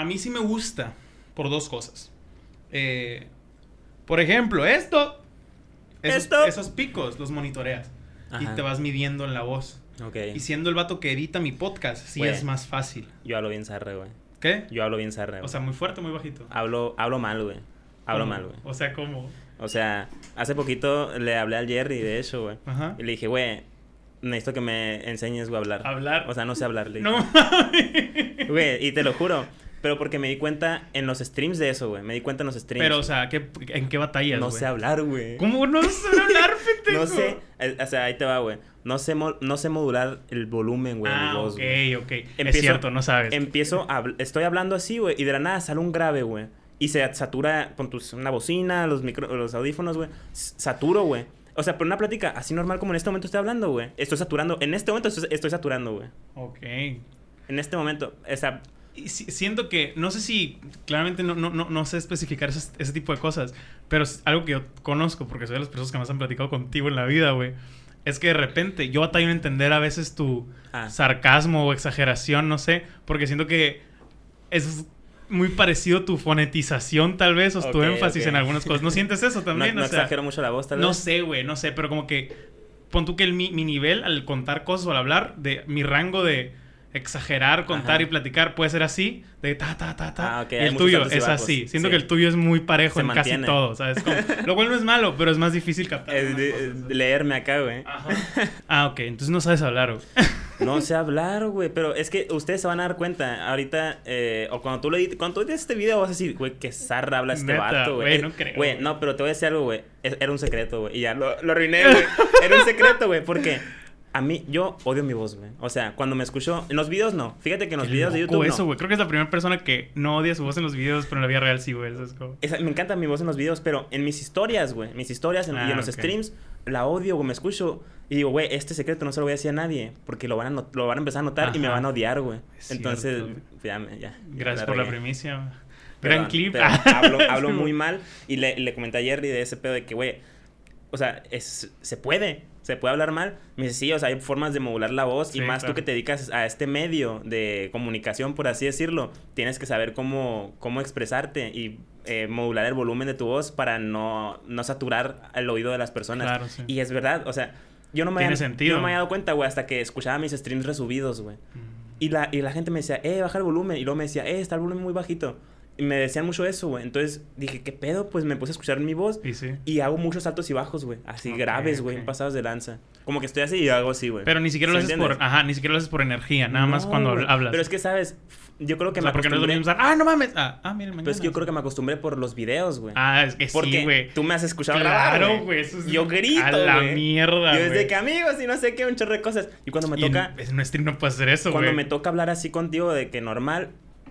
a mí sí me gusta por dos cosas. Eh, por ejemplo, esto. Esos, Esto. esos picos los monitoreas. Y te vas midiendo en la voz. Ok. Y siendo el vato que edita mi podcast, sí es más fácil. Yo hablo bien zarra, güey. ¿Qué? Yo hablo bien zarra, O sea, muy fuerte, muy bajito. hablo, hablo mal, güey. Hablo ¿Cómo? mal, güey. O sea, como. O sea, hace poquito le hablé al Jerry de eso, güey. Ajá. Y le dije, güey, necesito que me enseñes, güey, a hablar. Hablar. O sea, no sé hablar. le dije. No mames. Güey, y te lo juro. Pero porque me di cuenta en los streams de eso, güey. Me di cuenta en los streams. Pero, o sea, ¿qué, ¿en qué batallas, no sé hablar, güey. ¿Cómo no sé hablar, pendejo? No sé, eh, o sea, ahí te va, güey. No sé, no sé modular el volumen, güey, Ah, voz, ok, ok. es cierto, no sabes. Empiezo, a estoy hablando así, güey, y de la nada sale un grave, güey. Y se satura con tus, una bocina, los, micro, los audífonos, güey. Saturo, güey. O sea, pero una plática así normal como en este momento estoy hablando, güey. Estoy saturando. En este momento estoy, estoy saturando, güey. Ok. En este momento, o sea, siento que, no sé si, claramente no, no, no, no sé especificar ese, ese tipo de cosas, pero es algo que yo conozco, porque soy de las personas que más han platicado contigo en la vida, güey. Es que de repente yo batallo en entender a veces tu Ah. sarcasmo o exageración, no sé, porque siento que es muy parecido tu fonetización, tal vez, o tu énfasis ok. en algunas cosas. ¿No sientes eso también? no o sea, exagero mucho la voz, tal vez. no sé, güey, no sé, pero como que pon tú que el, mi, mi nivel al contar cosas o al hablar, de mi rango de exagerar, contar Ajá. y platicar puede ser así, de ta, ta, ta, ta. Ah, y el tuyo es así. Siento Sí. que el tuyo es muy parejo Se en mantiene. casi todo, ¿sabes? Como- lo cual no es malo, pero es más difícil captar. Es cosas, leerme acá, güey. Ajá. Ah, ok, entonces no sabes hablar, güey. No sé hablar, güey, pero es que ustedes se van a dar cuenta ahorita, eh, o cuando tú le edites, cuando tú edites este video vas a decir, güey, qué zarra habla este vato, güey. güey, no creo, Güey, no, pero te voy a decir algo, güey. Era un secreto, güey, y ya lo, lo arruiné, güey. Era un secreto, güey, porque a mí, yo odio mi voz, güey. O sea, cuando me escucho, en los videos no. Fíjate que en los Qué videos de YouTube eso, no. güey. Creo que es la primera persona que no odia su voz en los videos, pero en la vida real sí, güey. Eso es como... Esa- me encanta mi voz en los videos, pero en mis historias, güey, mis historias en- y Ah, en los ok. streams, la odio, güey, me escucho y digo, güey, este secreto no se lo voy a decir a nadie, porque lo van a, lo van a empezar a notar y me van a odiar, güey. Es Entonces, cierto. ya, ya. ya Gracias la por la primicia. güey. Gran clip. pero hablo, hablo muy mal y le, le comenté a Jerry de ese pedo de que, güey, o sea, es, se puede, se puede hablar mal. Me dice, sí, o sea, hay formas de modular la voz y más claro. tú que te dedicas a este medio de comunicación, por así decirlo, tienes que saber cómo, cómo expresarte y eh, modular el volumen de tu voz para no, no saturar el oído de las personas. Claro, sí. Y es verdad, o sea, yo no me, había, sentido. yo no me había dado cuenta, güey, hasta que escuchaba mis streams resubidos, güey. Y la, y la gente me decía, eh, baja el volumen. Y luego me decía, eh, está el volumen muy bajito. Y me decían mucho eso, güey. Entonces dije, ¿qué pedo? Pues me puse a escuchar mi voz. Y sí. Y hago muchos altos y bajos, güey. Así graves, güey. ok. Pasados de lanza. Como que estoy así y hago así, güey. Pero ni siquiera lo ¿Sí haces entiendes? por... Ajá, ni siquiera lo haces por energía. Nada más No, cuando güey. hablas. Pero es que, ¿sabes? Yo creo que O sea, me porque no es lo acostumbré... mismo usar, ¡Ah, no mames! Ah, ah miren, mañana. Pero es que yo creo que me acostumbré por los videos, güey. Ah, es que Porque sí, güey. tú me has escuchado grabar, Claro, güey. Eso es... Yo grito, A la güey. mierda, Yo desde güey. que amigos y no sé qué, un chorro de cosas. Y cuando me Y en- toca... En un stream no puedes hacer eso, güey. cuando me toca hablar así contigo de que normal,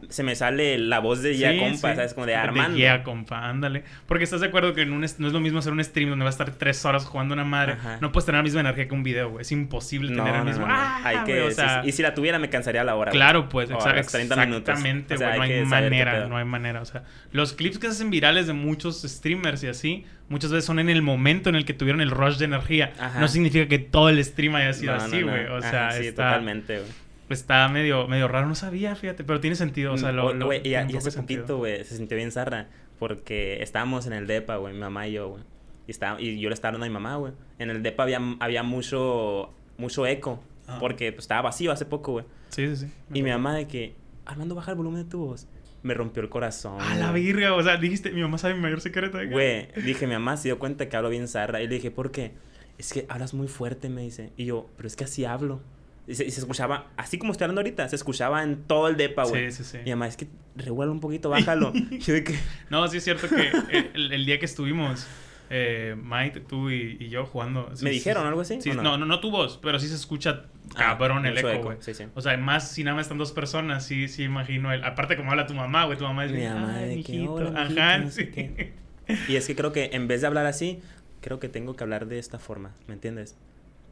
se me sale la voz de ya Sí, compa, sí. ¿sabes? Como de Armando. ya, compa, ándale. Porque estás de acuerdo que en un no es lo mismo hacer un stream donde vas a estar tres horas jugando una madre. Ajá. No puedes tener la misma energía que un video, güey. Es imposible No, tener el no, mismo. no, no. ¡Ah! Hay que, o sea. Y si la tuviera, me cansaría a la hora. Claro, pues, O a exa- los 30 minutos. exactamente, O sea, güey. hay no hay manera, no hay manera. O sea, los clips que se hacen virales de muchos streamers y así, muchas veces son en el momento en el que tuvieron el rush de energía. Ajá. No significa que todo el stream haya sido así, güey. O sea, sí, está, totalmente, güey. Está medio, medio raro. No sabía, fíjate, pero tiene sentido. O sea, lo. Lo- y, un y hace poquito, güey, se sintió bien zarra. Porque estábamos en el depa, güey, mi mamá y yo, güey. Y, estaba- y yo le estaba hablando a mi mamá, güey. En el depa había, había mucho, mucho eco. Ah. Porque pues, estaba vacío hace poco, güey. Sí, sí, sí. Y mi mamá de que, Armando, baja el volumen de tu voz. Me rompió el corazón. A la virga, o sea, dijiste, mi mamá sabe mi mayor secreto. de que- Güey, dije, mi mamá se dio cuenta que hablo bien zarra. Y le dije, ¿por qué? Es que hablas muy fuerte, me dice. Y yo, pero es que así hablo. Y se, y se escuchaba, así como estoy hablando ahorita, se escuchaba en todo el depa, güey. Sí, sí, sí. Mi mamá, es que revuelve un poquito, bájalo. Y yo de que, No, sí es cierto que el, el día que estuvimos, eh, Mike, tú y, y yo jugando. sí, ¿Me dijeron sí. algo así, Sí, no? no? no, no, tu voz, pero sí se escucha Ah, cabrón el eco, güey. sí, sí. O sea, más si nada más están dos personas, sí, sí imagino. El, aparte, como habla tu mamá, güey, tu mamá es Mi mamá "Ay, de que, mijito". "Hola, mijito", Ajá, no sé sí. y es que creo que en vez de hablar así, creo que tengo que hablar de esta forma, ¿me entiendes?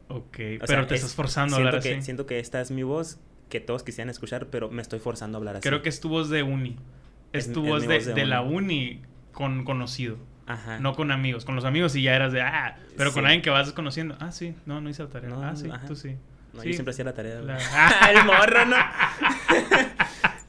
Ok, O pero sea, te es- estás forzando a hablar que, así. Siento que esta es mi voz, que todos quisieran escuchar, pero me estoy forzando a hablar así. Creo que es tu voz de uni. Es, Es- tu es voz de, voz de de la uni. con conocido. Ajá. No con amigos. Con los amigos sí ya eras de, ah, pero con alguien que vas desconociendo. Ah, sí, no, no hice la tarea. No, ah, sí, ajá. tú sí. No, Sí. Yo siempre hacía la tarea. güey. La- ¡Ah, el morro, no!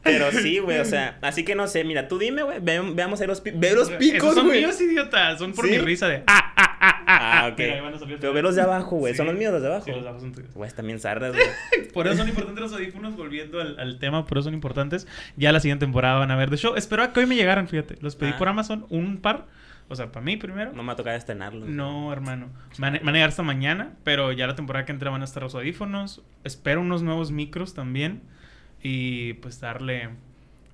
Pero sí, güey, o sea, así que no sé, mira, tú dime, güey, ve- veamos ahí los, ve los picos, Esos son güey. míos, idiota. Son por ¿Sí? mi risa de. Ah, ah, ah, ok. Pero otra ve los vez. de abajo, güey, son los míos los de abajo. Sí, los de abajo son tuyos. Güey, bien zarras, güey. Por eso son importantes los audífonos, volviendo al, al tema, por eso son importantes. Ya la siguiente temporada van a ver de show. Espero que hoy me llegaran, fíjate. Los pedí Ah. por Amazon, un par. O sea, para mí primero. No me ha tocado estrenarlos. No, hermano. Van a, van a llegar hasta mañana, pero ya la temporada que entra van a estar los audífonos. Espero unos nuevos micros también. Y pues darle,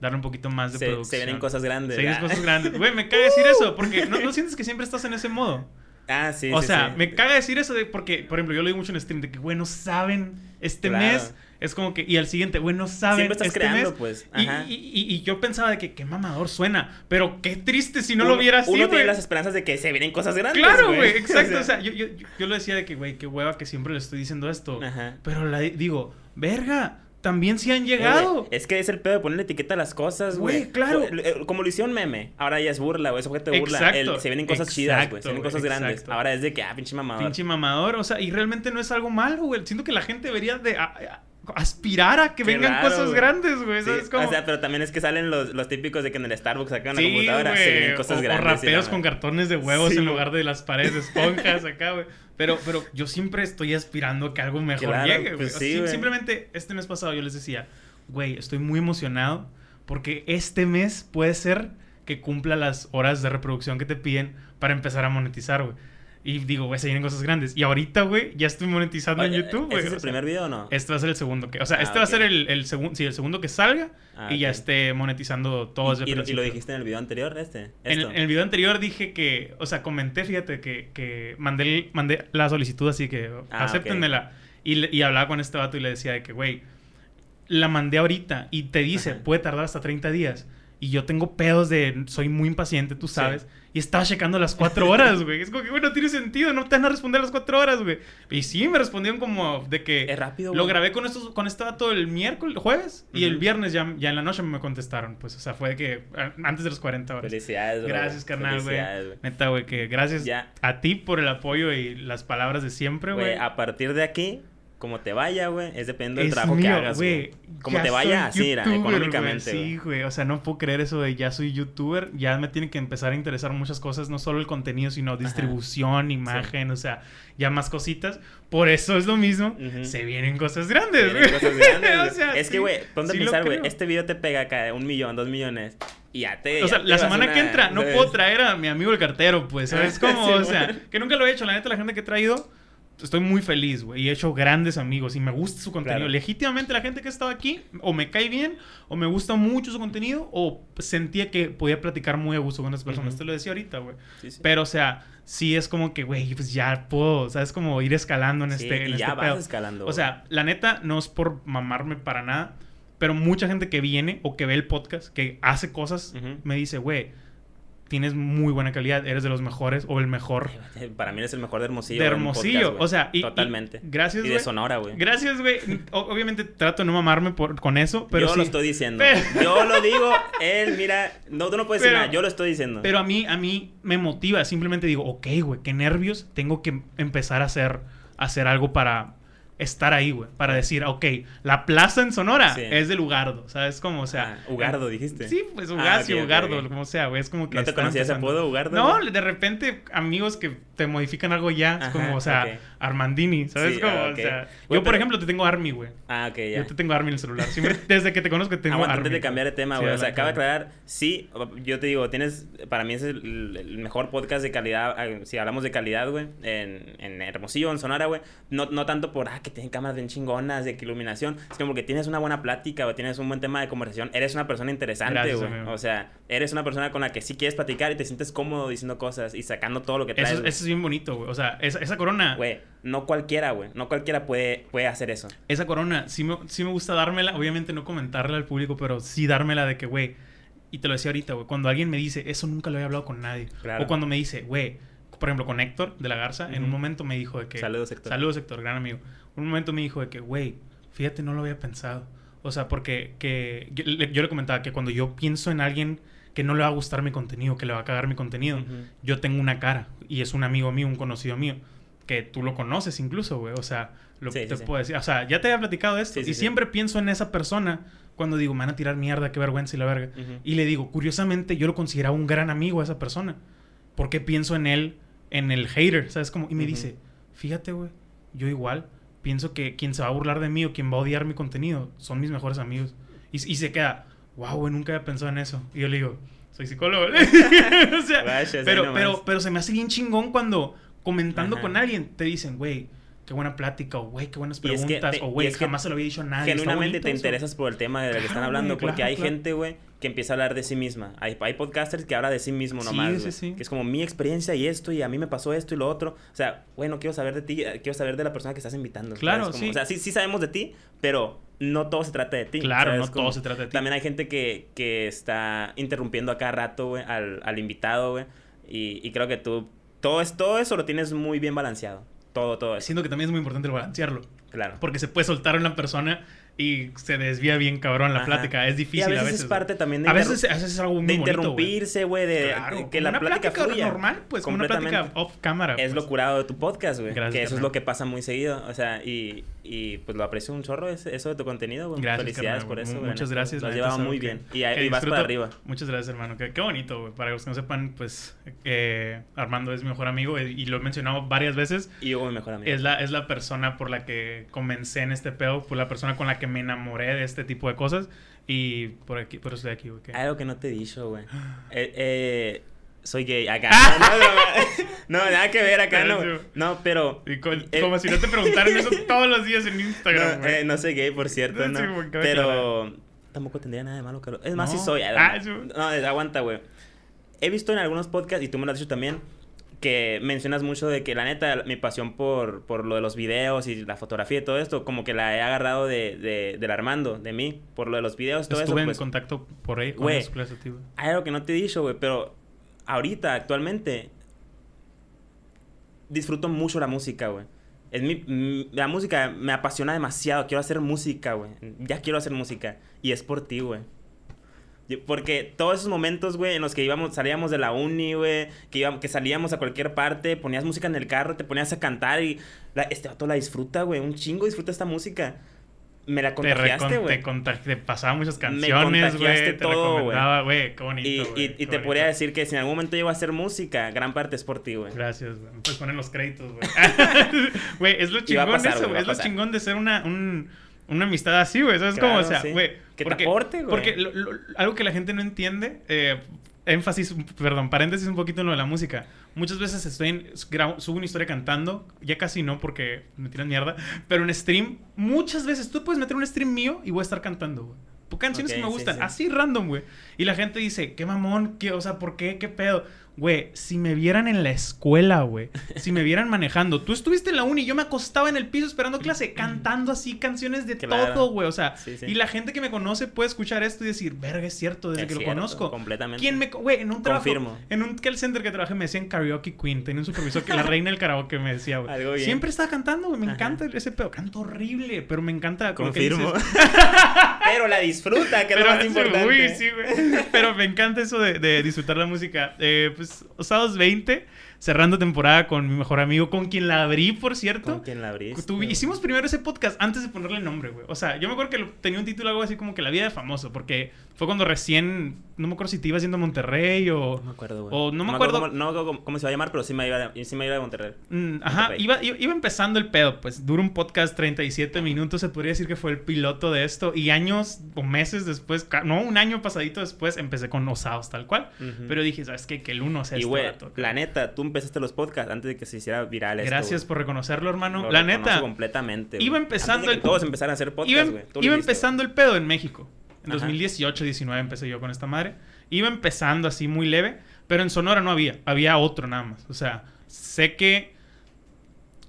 darle un poquito más de Se, producción. se vienen cosas grandes. Se vienen cosas grandes. Güey, me caga decir eso, porque no, no sientes que siempre estás en ese modo. Ah, sí, o sí, sea, sí. me caga decir eso de porque, por ejemplo, yo lo digo mucho en stream de que, güey, no saben este Claro. mes. Es como que, y al siguiente, güey, no saben Siempre estás este creando, mes. pues. Ajá. y, y- y yo pensaba de que qué mamador suena, pero qué triste si no Uno- lo viera así, Uno tiene las esperanzas de que se vienen cosas grandes. Claro, güey, exacto. O sea, yo, yo, yo, yo lo decía de que, güey, qué hueva que siempre le estoy diciendo esto. Ajá. Pero la, digo, verga, también sí han Eh, llegado. es que es el pedo de ponerle etiqueta a las cosas, güey. Claro. Eh, Como lo hicieron meme, ahora ya es burla, güey. Es objeto de burla. Exacto, El- se vienen cosas chidas, güey. Se vienen exacto, cosas grandes. Ahora es de que, ah, pinche mamador. Pinche mamador, o sea, y realmente no es algo malo, güey. Siento que la gente debería de a- a- aspirar a que vengan cosas güey. grandes, güey. Sí, ¿Sabes cómo? O sea, pero también es que salen los, los típicos de que en el Starbucks sacan una Sí, computadora, se vienen cosas o, o grandes. la raperos con cartones de huevos Sí, en lugar de las paredes de esponjas acá, güey. Pero, pero yo siempre estoy aspirando a que algo mejor Claro, llegue, pues O güey. simplemente este mes pasado yo les decía, güey, estoy muy emocionado porque este mes puede ser que cumpla las horas de reproducción que te piden para empezar a monetizar, güey. Y digo, güey, se vienen cosas grandes. Y ahorita, güey, ya estoy monetizando Oye, en YouTube, güey. ¿Ese es el sea, primer video o no? Este va a ser el segundo que... O sea, Ah, este va a ser el, el segundo... Sí, el segundo que salga Ah, y ya ok. esté monetizando todo desde ¿Y, el y lo- y dijiste en el video anterior, este? En, en el video anterior dije que, o sea, comenté, fíjate, que, que mandé, mandé la solicitud así que Ah, acéptenmela. Y, le- y hablaba con este vato y le decía de que, güey, la mandé ahorita y te dice, Ajá. puede tardar hasta 30 días. Y yo tengo pedos de, soy muy impaciente, tú sabes. Y estaba checando las cuatro horas, güey. Es como que, güey, no tiene sentido, no te van a responder las cuatro horas, güey. Y sí, me respondieron como de que... Es rápido, Lo güey. grabé con, estos, con este vato el miércoles, jueves. Y el viernes ya, ya en la noche me contestaron. Pues, o sea, fue de que antes de los 40 horas. Felicidades, bro. Gracias, carnal, güey. Felicidades, güey. Neta, güey, que gracias Ya. a ti por el apoyo y las palabras de siempre, güey. Güey, a partir de aquí, como te vaya, güey, es dependiendo del Es trabajo que mío, hagas, güey. Como te vaya, así, youtuber, económicamente. Sí, güey. O sea, no puedo creer eso de ya soy youtuber. Ya me tiene que empezar a interesar muchas cosas. No solo el contenido, sino distribución, imagen, o sea, ya más cositas. Por eso es lo mismo. Ujú. Se vienen cosas grandes, güey. cosas grandes, O sea, es sí, que, güey, ponte sí a pensar, güey, este video te pega acá un millón, dos millones. Y ya te. O sea, la semana una- que entra no ¿sabes? puedo traer a mi amigo el cartero, pues, ¿sabes cómo? Sí, o sea, que nunca lo he hecho. La neta, la gente que he traído, estoy muy feliz, güey. Y he hecho grandes amigos y me gusta su contenido. Claro. Legítimamente la gente que ha estado aquí, o me cae bien, o me gusta mucho su contenido, o sentía que podía platicar muy a gusto con esas personas. Ujú. Te lo decía ahorita, güey. Sí, sí. Pero, o sea, sí es como que, güey, pues ya puedo, ¿sabes? Como ir escalando en Sí, este, en y este ya vas pedo. escalando. O sea, la neta, no es por mamarme para nada, pero mucha gente que viene o que ve el podcast, que hace cosas, me dice, güey, tienes muy buena calidad, eres de los mejores o el mejor. Para mí eres el mejor de Hermosillo. de Hermosillo. podcast, o sea, y, y Totalmente. gracias, Y de. Sonora, güey. Gracias, güey. Obviamente trato de no mamarme por, con eso, pero yo sí. lo estoy diciendo. Pero- Yo lo digo, él, mira, no, tú no puedes decir Pero- nada, yo lo estoy diciendo. Pero a mí, a mí me motiva. Simplemente digo, ok, güey, qué nervios. Tengo que empezar a hacer, a hacer algo para estar ahí, güey. Para decir, ok, la plaza en Sonora Sí. es de Lugardo. ¿Sabes cómo? O sea... Ah, Ugardo, dijiste. Sí, pues Ah, Ugacio, ok, ok, Ugardo, ok. como sea, güey. Es como que... ¿No te están conocía ese apodo, Ugardo? No, de repente amigos que te modifican algo ya. es como, o sea. Armandini, ¿sabes Sí, cómo? ah, O sea, yo, por pero- ejemplo, te tengo Army, güey. Ah, ok, ya. Yo te tengo Army en el celular. Siempre, desde que te conozco, te tengo Aguanta, Army. antes de cambiar de tema, Sí, güey. o sea, acaba de aclarar, sí, yo te digo, tienes, para mí es el, el mejor podcast de calidad, eh, si hablamos de calidad, güey, en, en Hermosillo, en Sonora, güey. No, no tanto por, ah, que tienen cámaras bien chingonas, de que iluminación, sino porque tienes una buena plática, o tienes un buen tema de conversación, eres una persona interesante, güey. O sea, eres una persona con la que sí quieres platicar y te sientes cómodo diciendo cosas y sacando todo lo que traes. Eso, eso es bien bonito, güey. O sea, esa, esa corona... Güey, no cualquiera, güey. No cualquiera puede, puede hacer eso. Esa corona, sí me, sí me gusta dármela. Obviamente no comentarla al público, pero sí dármela de que, güey... Y te lo decía ahorita, güey. Cuando alguien me dice, eso nunca lo había hablado con nadie. Claro. O cuando me dice, güey... Por ejemplo, con Héctor de la Garza, en un momento me dijo de que... Saludos, Héctor. Saludos, Héctor, gran amigo. Un momento me dijo de que, güey, fíjate, no lo había pensado. O sea, porque que, yo, le- yo le comentaba que cuando yo pienso en alguien que no le va a gustar mi contenido, que le va a cagar mi contenido, yo tengo una cara y es un amigo mío, un conocido mío, que tú lo conoces incluso, güey. O sea, lo Sí, te sí, sí. puedo decir. O sea, ya te había platicado esto y siempre pienso en esa persona cuando digo, me van a tirar mierda, qué vergüenza y la verga. Y le digo, curiosamente, yo lo consideraba un gran amigo a esa persona. Porque pienso en él, en el hater, ¿sabes? Como, y me dice, fíjate, güey, yo igual pienso que quien se va a burlar de mí o quien va a odiar mi contenido son mis mejores amigos. Y, y se queda, wow, güey, nunca había pensado en eso. Y yo le digo, soy psicólogo. o sea, pero, pero, pero se me hace bien chingón cuando comentando Ajá. con alguien te dicen, güey, qué buena plática, o güey, qué buenas Y es que preguntas, te- o güey, es que jamás se lo había dicho a nadie. Genuinamente bonito te interesas por el tema de lo que están hablando, porque claro, hay claro. gente, güey, que empieza a hablar de sí misma. Hay, hay podcasters que hablan de sí mismo Sí, nomás, sí, güey. sí. Que es como mi experiencia y esto, y a mí me pasó esto y lo otro. O sea, güey, no quiero saber de ti, eh, quiero saber de la persona que estás invitando. Claro. Como- sí. O sea, sí, sí sabemos de ti, pero no todo se trata de ti. Claro, ¿sabes? no Como- todo se trata de ti. También hay gente que, que está interrumpiendo a cada rato, güey, al, al invitado, güey. Y, y creo que tú, todo, es, todo eso lo tienes muy bien balanceado. Todo, todo eso. Siento que también es muy importante balancearlo. Claro. Porque se puede soltar una persona y se desvía bien cabrón la Ajá. plática. Es Y difícil a veces, a veces. es parte también de A interru- veces, a veces es algo muy de bonito, güey. interrumpirse, güey, de Claro, que la una plática, fluya. normal, pues, como una plática off cámara. Es pues. lo curado de tu podcast, güey. Que eso es lo que pasa muy seguido. O sea, y, y pues lo aprecio un chorro eso de tu contenido, güey. Gracias, Felicidades carnal, por eso. Muchas gracias. Lo has llevado muy bien. Y, ahí vas para arriba. Muchas gracias, hermano. Qué, qué bonito, güey. Para los que no sepan, pues eh, Armando es mi mejor amigo eh, y lo he mencionado varias veces. Y yo, mi mejor amigo. Es la, es la persona por la que comencé en este pedo, fue la persona con la que me enamoré de este tipo de cosas. Y por aquí, por eso estoy aquí, güey. Algo que no te he dicho, güey. Eh, eh, soy gay. Acá. No, nada que ver acá, no. No, pero. Como si no te preguntaran eso todos los días en Instagram, No, eh, no soy gay, por cierto, no. Pero tampoco tendría nada de malo, Carlos. Es más, sí soy. Ah, No, aguanta, güey. He visto en algunos podcasts, y tú me lo has dicho también, que mencionas mucho de que la neta, mi pasión por, por lo de los videos y la fotografía y todo esto, como que la he agarrado de, de, del Armando, de mí, por lo de los videos todo Estuve eso. en Pues, contacto por ahí con clases, hay algo que no te he dicho, güey, pero ahorita, actualmente, disfruto mucho la música, güey. Es mi, la música me apasiona demasiado. Quiero hacer música, güey. Ya quiero hacer música. Y es por ti, güey. Porque todos esos momentos, güey, en los que íbamos, salíamos de la uni, güey, que, que salíamos a cualquier parte, ponías música en el carro, te ponías a cantar y este vato la disfruta, güey. Un chingo disfruta esta música. Me la Te, contagiaste, güey. te, te pasaba muchas canciones, güey. Te todo, güey. recomendaba, güey. Qué bonito, Y, y- qué te podría decir que si en algún momento llego a hacer música, gran parte es por ti, güey. Gracias, güey. Me puedes poner los créditos, güey. Güey, es lo chingón pasar, eso, güey, Es lo chingón de ser una, un- una amistad así, güey. ¿Sabes Claro, cómo? O sea, sí. güey. Que te porque- aporte, güey. Porque lo- lo- algo que la gente no entiende, eh, énfasis, perdón, paréntesis un poquito en lo de la música. Muchas veces estoy en, grabo- subo una historia cantando, ya casi no porque me tiran mierda, pero en stream, muchas veces tú puedes meter un stream mío y voy a estar cantando, güey. Canciones que me sí, gustan, sí. así random, güey. Y la gente dice, qué mamón, qué, o sea, ¿por qué? ¿Qué pedo? Güey, si me vieran en la escuela, güey, si me vieran manejando, tú estuviste en la uni, yo me acostaba en el piso esperando clase, cantando así canciones de Claro. todo, güey, o sea, Sí, sí. y la gente que me conoce puede escuchar esto y decir, verga, es cierto, desde Es que lo conozco. completamente. ¿Quién me... Güey, en un trabajo... Confirmo. En un call center que trabajé me decían karaoke queen. Tenía un supervisor que la reina del karaoke me decía, güey. Algo bien. Siempre estaba cantando, güey. Me Ajá. encanta ese pedo. Canto horrible, pero me encanta... Confirmo. Pero la disfruta, que es lo más importante. Uy, sí, güey. Pero me encanta eso de, de disfrutar la música. Eh, pues, Osados 20, cerrando temporada con mi mejor amigo, con quien la abrí, por cierto. ¿Con quién la güey? hicimos primero ese podcast antes de ponerle nombre, güey. O sea, yo me acuerdo que lo- tenía un título algo así como que La vida de famoso, porque fue cuando recién, no me acuerdo si te ibas yendo a Monterrey o... No me acuerdo, güey. O no me acuerdo- cómo, no me acuerdo cómo, cómo se va a llamar, pero sí me iba sí me iba a Monterrey. Mm, ajá, Monterrey. iba, iba, iba empezando el pedo, pues dura un podcast 37 minutos, se podría decir que fue el piloto de esto, y años o meses después, no, un año pasadito después, empecé con Osados tal cual, pero dije, ¿sabes qué? Que el uno sea Y este güey, la neta, tú empezaste los podcasts antes de que se hiciera viral esto, Gracias güey. por reconocerlo, hermano. Lo la neta, completamente. iba empezando el- todos empezaran a hacer iba, podcast, güey. Iba hiciste, empezando el pedo en México. En Ajá. 2018, 19 empecé yo con esta madre. Iba empezando así muy leve, pero en Sonora no había. Había otro nada más. O sea, sé que...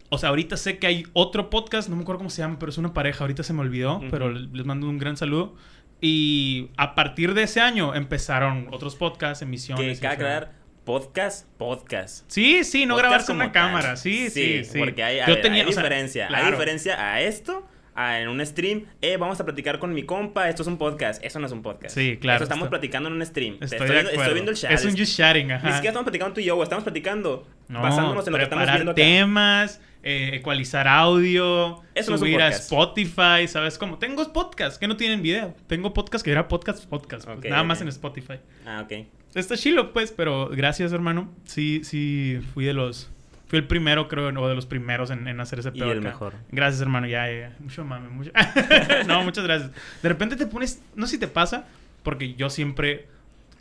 O sea, ahorita sé que hay otro podcast, no me acuerdo cómo se llama, pero es una pareja. Ahorita se me olvidó, Ujú. pero les mando un gran saludo. Y a partir de ese año empezaron otros podcasts, emisiones. Que cabe aclabar, podcast, podcast. Sí, sí, no Podcast grabar con una tal. cámara. Sí, sí, sí. Porque hay, a Yo ver, tenía, hay o sea, diferencia. Hay diferencia a esto a- en un stream, eh, vamos a platicar con mi compa, esto es un podcast. Eso no es un podcast. Sí, claro, Eso estamos platicando en un stream. Estoy, estoy, de viendo- acuerdo. estoy viendo el chat. Es un just chatting, ajá. Ni siquiera estamos platicando tú y yo. Estamos platicando No, basándonos en lo que estamos viendo acá. temas, eh, ecualizar audio, Eso no es un subir a podcast. Spotify, ¿sabes cómo? Tengo podcasts que no tienen video. Tengo podcast que era podcast, podcast. pues, Ok, nada más en Spotify. Ah, ok. Está chilo, pues, pero gracias, hermano. Sí, sí, fui de los... Fui el primero, creo, o de los primeros en, en hacer ese Y pedo el acá. mejor. Gracias, hermano. Ya, ya, ya. Mucho mame, mucho... no, muchas gracias. De repente te pones... No sé si te pasa, porque yo siempre...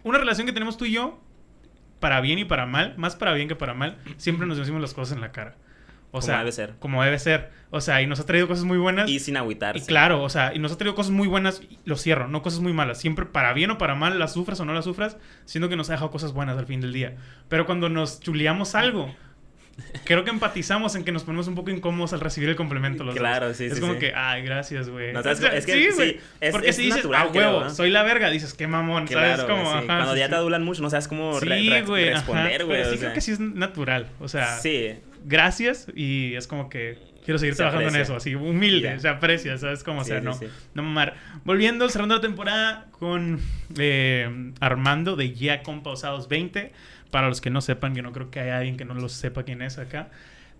Una relación que tenemos tú y yo, para bien y para mal, más para bien que para mal, siempre nos decimos las cosas en la cara. O Como debe ser. Como debe ser. O sea, y nos ha traído cosas muy buenas. Y sin agüitarse. Y claro, o sea, y nos ha traído cosas muy buenas, lo cierro, no cosas muy malas. Siempre para bien o para mal, las sufras o no las sufras, siendo que nos ha dejado cosas buenas al fin del día. Pero cuando nos chuleamos algo, creo que empatizamos en que nos ponemos un poco incómodos al recibir el complemento. Los Claro, dos. sí, Es sí, como sí. que, ay, gracias, güey. No, ¿sabes? Es que sí, sí, güey. es- Porque es si dices, natural, ah, creo, huevo, ¿no? soy la verga, dices, qué mamón, ¿sabes? Claro, Como, sí. ajá, Cuando ya te adulan mucho, no sabes cómo re- Sí, re- güey, responder, sí sea. creo que sí es natural. O sea, Sí. Gracias y es como que quiero seguir Se trabajando en eso, así humilde, se aprecia, ¿sabes cómo? Sí, sí, no, sí. no mamar. Volviendo, cerrando la temporada con eh, Armando de Ya Pausados 20. Para los que no sepan, que no creo que haya alguien que no lo sepa quién es acá.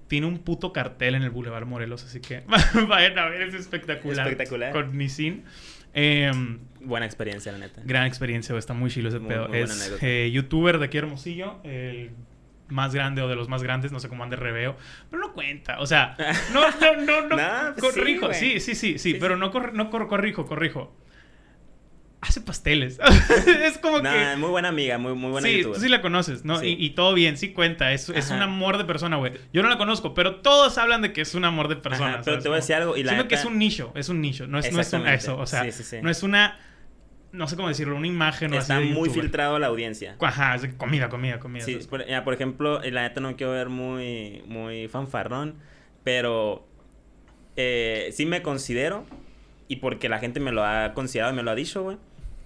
Tiene un puto cartel en el Boulevard Morelos, así que vayan a ver, es espectacular. Espectacular. Con Nissin. Em, Buena experiencia, la neta. Gran experiencia, está muy chilo ese Muy- pedo. muy es eh, youtuber de aquí Hermosillo, el más grande o de los más grandes, no sé cómo ande reveo, pero no cuenta, o sea, no, no, no, no, Nah, pues corrijo, sí, sí, sí, sí, Sí, pero no, corri- no cor- corrijo, corrijo. Hace pasteles, es como Nah, que... muy buena amiga, muy, muy buena sí, youtuber. tú sí la conoces, ¿no? Sí. Y, y todo bien, sí cuenta, es, es un amor de persona, güey. Yo no la conozco, pero todos hablan de que es un amor de persona. Ajá, pero ¿sabes? te voy a decir algo y la Siento que es un nicho, es un nicho, no es, no es un, eso, o sea, Sí, sí, sí. no es una, no sé cómo decirlo, una imagen o así Está de muy youtuber. filtrado la audiencia. Ajá, comida, comida, comida. Sí, por, ya, por ejemplo, y la neta no quiero ver muy, muy fanfarrón, pero eh, sí me considero, y porque la gente me lo ha considerado y me lo ha dicho, güey,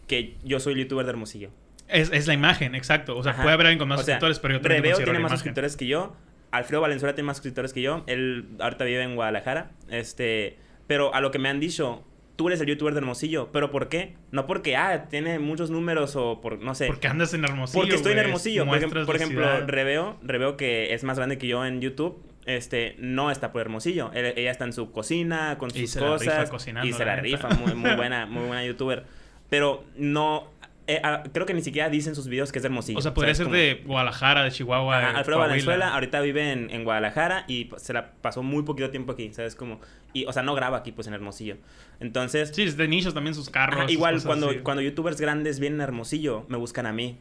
que yo soy el youtuber de Hermosillo. Es, es la imagen, exacto. O sea, Ajá. puede haber alguien con más O sea, suscriptores, pero yo también Reveo tiene la más suscriptores que yo. Alfredo Valenzuela tiene más suscriptores que yo. Él ahorita vive en Guadalajara. Este, pero a lo que me han dicho, tú eres el youtuber de Hermosillo. ¿Pero por qué? No porque, ah, tiene muchos números o por, no sé. Porque andas en Hermosillo, Porque estoy en Hermosillo. Por, muestras ejemplo, ciudad. Reveo, Reveo que es más grande que yo en YouTube. Este, no está por Hermosillo. Él- ella está en su cocina, con Y sus se la rifa cosas. cocinando, y se la rifa. Muy, muy buena, muy buena youtuber. Pero no. eh, ah, creo que ni siquiera dicen sus videos que es de Hermosillo. O sea, podría ser de Guadalajara, de Chihuahua, Ajá, de Alfredo Coahuila. Valenzuela ahorita vive en, en Guadalajara y se la pasó muy poquito tiempo aquí, ¿sabes? Como, y, o sea, no graba aquí, pues, en Hermosillo. Entonces, Sí, es de nichos también sus carros. ajá, igual cuando, así. cuando youtubers grandes vienen a Hermosillo, me buscan a mí.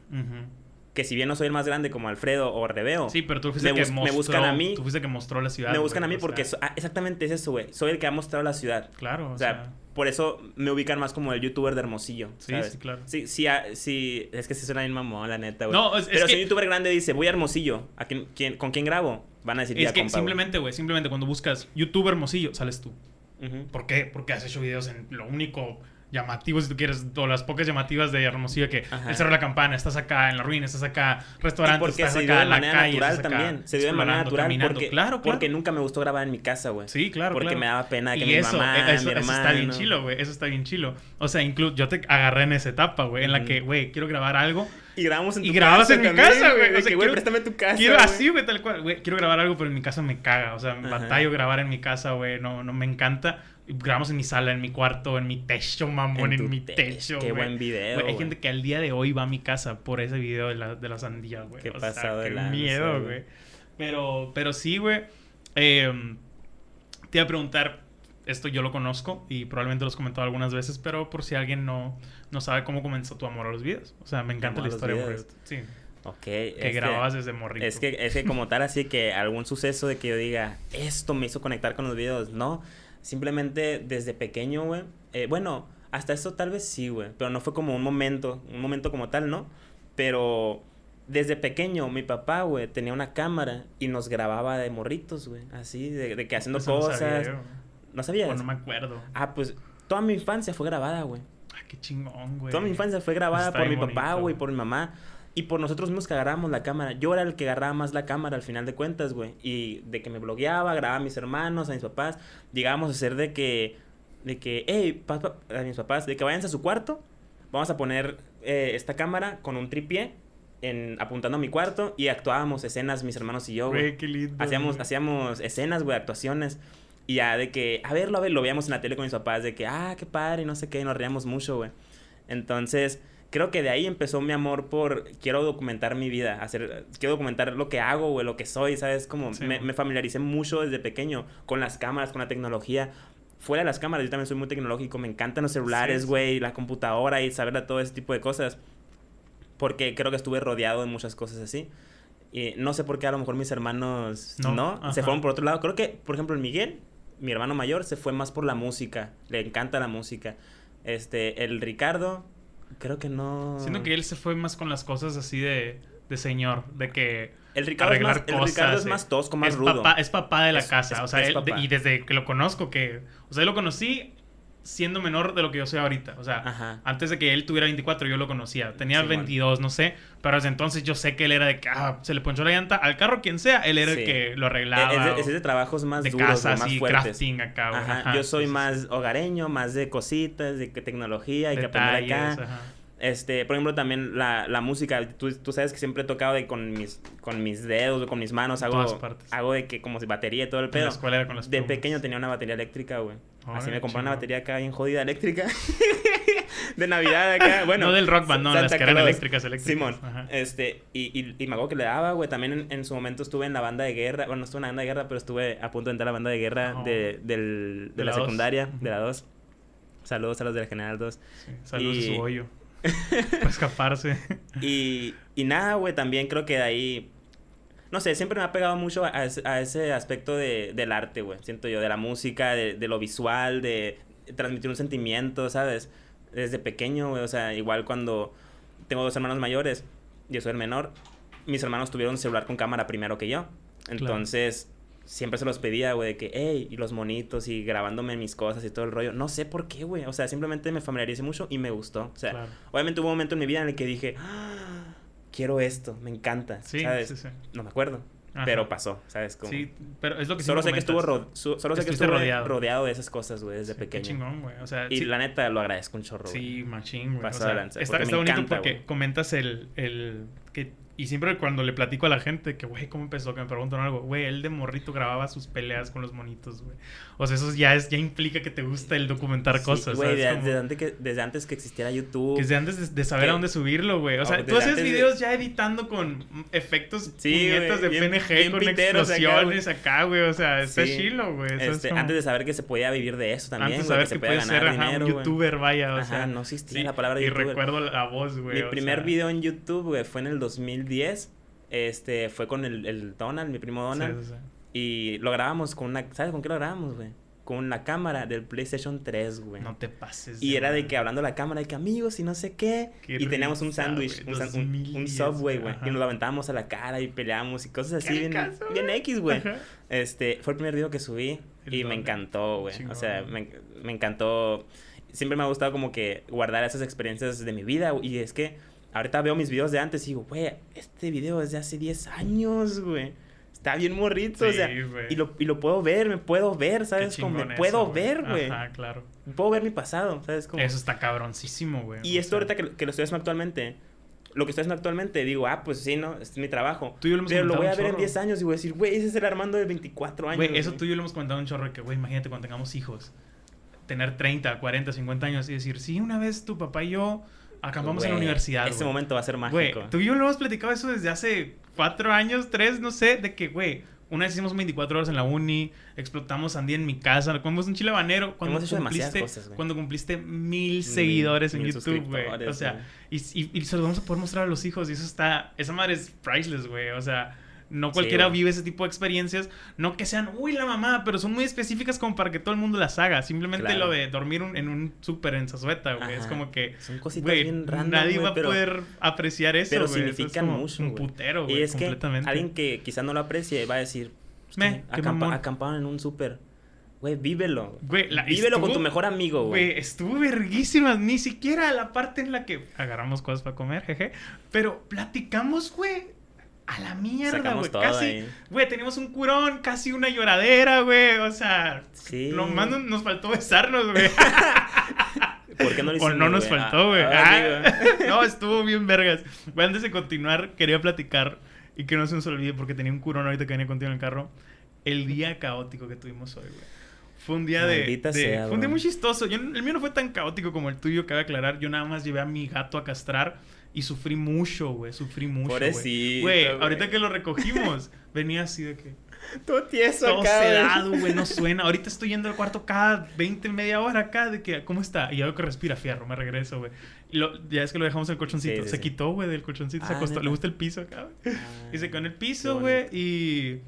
Que si bien no soy el más grande como Alfredo o Reveo, Sí, pero tú fuiste Me que bus- me mostró... buscan a mí. Tú fuiste que mostró la ciudad, me buscan a mí porque so- ah, exactamente es eso, güey. Soy el que ha mostrado la ciudad. Claro, O sea, por eso me ubican más como el youtuber de Hermosillo. Sí, ¿sabes? sí, claro. Sí, sí, ah, sí, es que sí suena bien mamón, la neta, güey. No, es- es Pero si que- un youtuber grande dice, voy a Hermosillo, ¿a quién, quién- ¿con quién grabo? Van a decir, Es ya, que compa, güey". simplemente, güey, simplemente cuando buscas youtuber Hermosillo, sales tú. Ujú. ¿Por qué? Porque has hecho videos en lo único llamativo, si tú quieres, o las pocas llamativas de Hermosillo, que Ajá. el Cerro de la Campana, estás acá en la ruina, estás acá, Y restaurantes, porque estás se dio acá de en la manera calle, natural acá también. Se dio de manera natural caminando. porque, claro, claro. porque nunca me gustó grabar en mi casa, güey. Sí, claro, Porque claro. me daba pena que y mi eso, mamá, eso, mi eso hermano... está bien chilo, güey. Eso está bien chilo. O sea, incluso yo te agarré en esa etapa, güey, en la que, güey, quiero grabar algo. Y grabamos en tu Y grababas casa en mi casa, güey. O sea, que, güey, quiero- préstame tu casa, Quiero güey. así, güey, tal cual. Güey, quiero grabar algo, pero en mi casa me caga. O sea, Ajá. batallo grabar en mi casa, güey. No, no me encanta. Grabamos en mi sala, en mi cuarto, en mi techo, mamón, en, mi te- techo, Qué güey. buen video, Güey, hay güey. gente que al día de hoy va a mi casa por ese video de la, de la sandía, güey. Qué o pasado sea, de qué lanza, miedo, güey. güey. Pero, pero sí, güey. eh, te iba a preguntar, esto yo lo conozco y probablemente lo has comentado algunas veces, pero por si alguien no, no sabe cómo comenzó tu amor a los videos. O sea, me encanta la los historia, güey. Sí, Ok. que grababas desde morrito. Es que, es que como tal, así que algún suceso de que yo diga, esto me hizo conectar con los videos, no. Simplemente desde pequeño, güey. eh, bueno, hasta eso tal vez sí, güey. Pero no fue como un momento, un momento como tal, ¿no? Pero desde pequeño, mi papá, güey, tenía una cámara y nos grababa de morritos, güey. Así, de, de que haciendo Eso no cosas. sabía, No, sabías? O no me acuerdo. Ah, pues toda mi infancia fue grabada, güey. Ah, qué chingón, güey. Toda mi infancia fue grabada Está por mi papá, güey, por mi mamá. Y por nosotros mismos que agarrábamos la cámara. Yo era el que agarraba más la cámara al final de cuentas, güey. Y de que me blogueaba, grababa a mis hermanos, a mis papás. Llegábamos a hacer de que de que, hey, papá, a mis papás, de que vayan a su cuarto, vamos a poner eh, esta cámara con un tripié en, apuntando a mi cuarto y actuábamos escenas, mis hermanos y yo, güey. Güey, qué lindo. Hacíamos, güey. hacíamos escenas, güey, actuaciones. Y ya de que, a verlo, a ver, lo veíamos en la tele con mis papás, de que, ah, qué padre, no sé qué, y nos reíamos mucho, güey. Entonces, creo que de ahí empezó mi amor por, quiero documentar mi vida, hacer, quiero documentar lo que hago, güey, lo que soy, ¿sabes? Como Sí, me, familiaricé mucho desde pequeño con las cámaras, con la tecnología. Fuera de las cámaras, yo también soy muy tecnológico, me encantan los celulares, Sí, güey, la computadora y saber de todo ese tipo de cosas. Porque creo que estuve rodeado de muchas cosas así. Y no sé por qué a lo mejor mis hermanos No, no, se fueron por otro lado. Creo que, por ejemplo, el Miguel, mi hermano mayor, se fue más por la música. Le encanta la música. Este, el Ricardo, creo que no. Siento que él se fue más con las cosas así de, de señor, de que el Ricardo, es más, el. Ricardo es más tosco, más es rudo. Papá, es papá de la Es- casa, es- o sea, él- y desde que lo conozco, que, o sea, yo lo conocí siendo menor de lo que yo soy ahorita, o sea, Ajá. antes de que él tuviera 24 yo lo conocía, tenía Simón. 22, no sé, pero desde entonces yo sé que él era de que, ah, se le ponchó la llanta al carro quien sea, él era Sí. el que lo arreglaba. es, de, es de trabajos más de duros, casa, güey, más así, fuertes. crafting acá, güey, Ajá, ajá, Yo soy sí, sí, más hogareño, más de cositas, de que tecnología, hay que detalles, aprender acá. Este, por ejemplo, también la, la música. Tú, tú sabes que siempre he tocado de con mis, con mis dedos o con mis manos. Hago, todas partes. hago de que como si batería y todo el pedo. la escuela era con las De pequeño tenía una batería eléctrica, güey. Así me compré una batería acá bien jodida eléctrica. de Navidad acá. Bueno. No del rock band, no, las que eran eléctricas, eléctricas. Simón. Ajá. Este, y, y, y me acuerdo que le daba, güey. También en, en su momento estuve en la banda de guerra. Bueno, no estuve en la banda de guerra, pero estuve a punto de entrar a la banda de guerra Oh. de, del- de De la, secundaria, de la 2. Saludos a los del General 2. Sí, saludos Y- a su hoyo. Para escaparse. Y, y nada, güey, también creo que de ahí... No sé, siempre me ha pegado mucho a, ese- a ese aspecto de, del arte, güey. Siento yo, de la música, de, de lo visual, de transmitir un sentimiento, ¿sabes? Desde pequeño, güey. O sea, igual cuando tengo dos hermanos mayores, yo soy el menor, mis hermanos tuvieron celular con cámara primero que yo. Entonces, siempre se los pedía, güey, de que, hey, y los monitos y grabándome mis cosas y todo el rollo. No sé por qué, güey. O sea, simplemente me familiaricé mucho y me gustó. O sea, Claro. Obviamente hubo un momento en mi vida en el que dije, "Ah, quiero esto, me encanta, Sí, ¿sabes? sí, sí. No me acuerdo, Ajá. pero pasó, ¿sabes? Como, Sí, pero es lo que solo sé que estuvo, comentas. ro- su- solo sé que estuve rodeado. rodeado. de esas cosas, güey, desde Sí, Qué pequeño. chingón, güey. O sea, Y la neta lo agradezco un chorro, sí, machín, güey. O Pasó sea, de lanza, está porque está me bonito encanta, porque comentas el, el que y siempre cuando le platico a la gente que, güey, ¿cómo empezó? Que me preguntan algo, güey, él de morrito grababa sus peleas con los monitos, güey. O sea, eso ya es ya implica que te gusta el documentar Sí, cosas, güey, de- Como- desde, antes que, desde antes que existiera YouTube. Que desde antes de, de saber a dónde subirlo, güey. O sea, Oh, tú haces de- videos ya editando con efectos Sí, puñetas de bien- PNG bien con piteros explosiones acá, güey. O sea, está Sí. chilo, güey. Este, como- Antes de saber que se podía vivir de eso también, antes de saber que se ganar ser ajá, dinero, un youtuber, vaya. O Ajá, sea, no existía la palabra Y youtuber. recuerdo la voz, güey. Mi primer video en YouTube, güey, fue en el 2010. Este, fue con el, el Donald, mi primo Donald. sí, sí. Y lo grabamos con una... ¿Sabes con qué lo grabamos, güey? Con la cámara del PlayStation 3, güey. No te pases. y era de que hablando a la cámara, de que amigos y no sé qué. Qué y teníamos un sándwich, un, un, un 2010, Subway, güey. Y nos lo aventábamos a la cara y peleábamos y cosas así bien, caso, bien. X, güey. Este, fue el primer video que subí El y me encantó, güey. O sea, me, me encantó. Siempre me ha gustado como que guardar esas experiencias de mi vida. Y es que ahorita veo mis videos de antes y digo, güey, este video es de hace 10 años, güey. Está bien morrito, o Sí, sea. güey. Y lo, y lo puedo ver, me puedo ver, ¿sabes? Como me eso, puedo ver, güey. Ajá, claro. Puedo ver mi pasado, ¿sabes? Como... Eso está cabroncísimo, güey. Y O esto sea, ahorita que, que lo estoy haciendo actualmente, lo que estoy haciendo actualmente, digo, ah, pues sí, ¿no? Este es mi trabajo. Tú y yo lo hemos Pero lo voy a ver en 10 chorro. años y voy a decir, güey, ese es el Armando de 24 años. Güey, eso güey". tú y yo lo hemos comentado un chorro que, güey, imagínate cuando tengamos hijos. Tener 30, 40, 50 años y decir, sí, una vez tu papá y yo acampamos en la universidad. Ese güey". momento va a ser mágico. tú y yo lo hemos platicado eso desde hace cuatro años, tres, no sé, de que, güey, una vez hicimos 24 horas en la uni, explotamos sandía en mi casa, comimos un chile habanero. Cuando Hemos cumpliste, cosas, cuando cumpliste mil seguidores en mil YouTube, güey. O sea, güey. y, y, y se los vamos a poder mostrar a los hijos y eso está, esa madre es priceless, güey. O sea, no cualquiera vive ese tipo de experiencias, no que sean, uy, la mamá, pero son muy específicas como para que todo el mundo las haga. Simplemente Claro. lo de dormir un- en un súper en Zazueta, güey. Es como que, Son cositas güey, bien random, nadie güey, va a poder apreciar eso, pero güey. Eso es significan mucho, Un güey. putero, Y güey, es que alguien que quizás no lo aprecie va a decir, acampa- mamón. acamparon en un súper. Güey, vívelo. Güey, la- Vívelo con tu mejor amigo, güey. Güey, estuvo verguísima. Ni siquiera la parte en la que agarramos cosas para comer, jeje. Pero platicamos, güey. A la mierda, güey. Casi, güey, teníamos un curón, casi una lloradera, güey. O sea, Sí. lo más nos- faltó besarnos, güey. ¿Por qué no lo o no nos güey? faltó, güey. Ah, Ah, no, estuvo bien vergas. Antes de continuar, quería platicar y que no se nos olvide porque tenía un curón ahorita que venía contigo en el carro. El día caótico que tuvimos hoy, güey. Fue un día de, de- sea, Fue un día muy chistoso. Yo, el mío no fue tan caótico como el tuyo, cabe aclarar. Yo nada más llevé a mi gato a castrar y sufrí mucho, güey. Sufrí mucho, güey. Pobrecito, Güey, ahorita que lo recogimos, venía así de que... Todo tieso Todo acá, güey. sedado, güey, no suena. Ahorita estoy yendo al cuarto cada 20, media hora acá de que, ¿cómo está? Y ya veo que respira fierro, me regreso, güey. Y lo- ya es que lo dejamos en el colchoncito. Sí, sí, se sí. quitó, güey, del colchoncito, se Ah, acostó. Le gusta el piso acá, güey. Ah, Y se quedó en el piso, güey, y...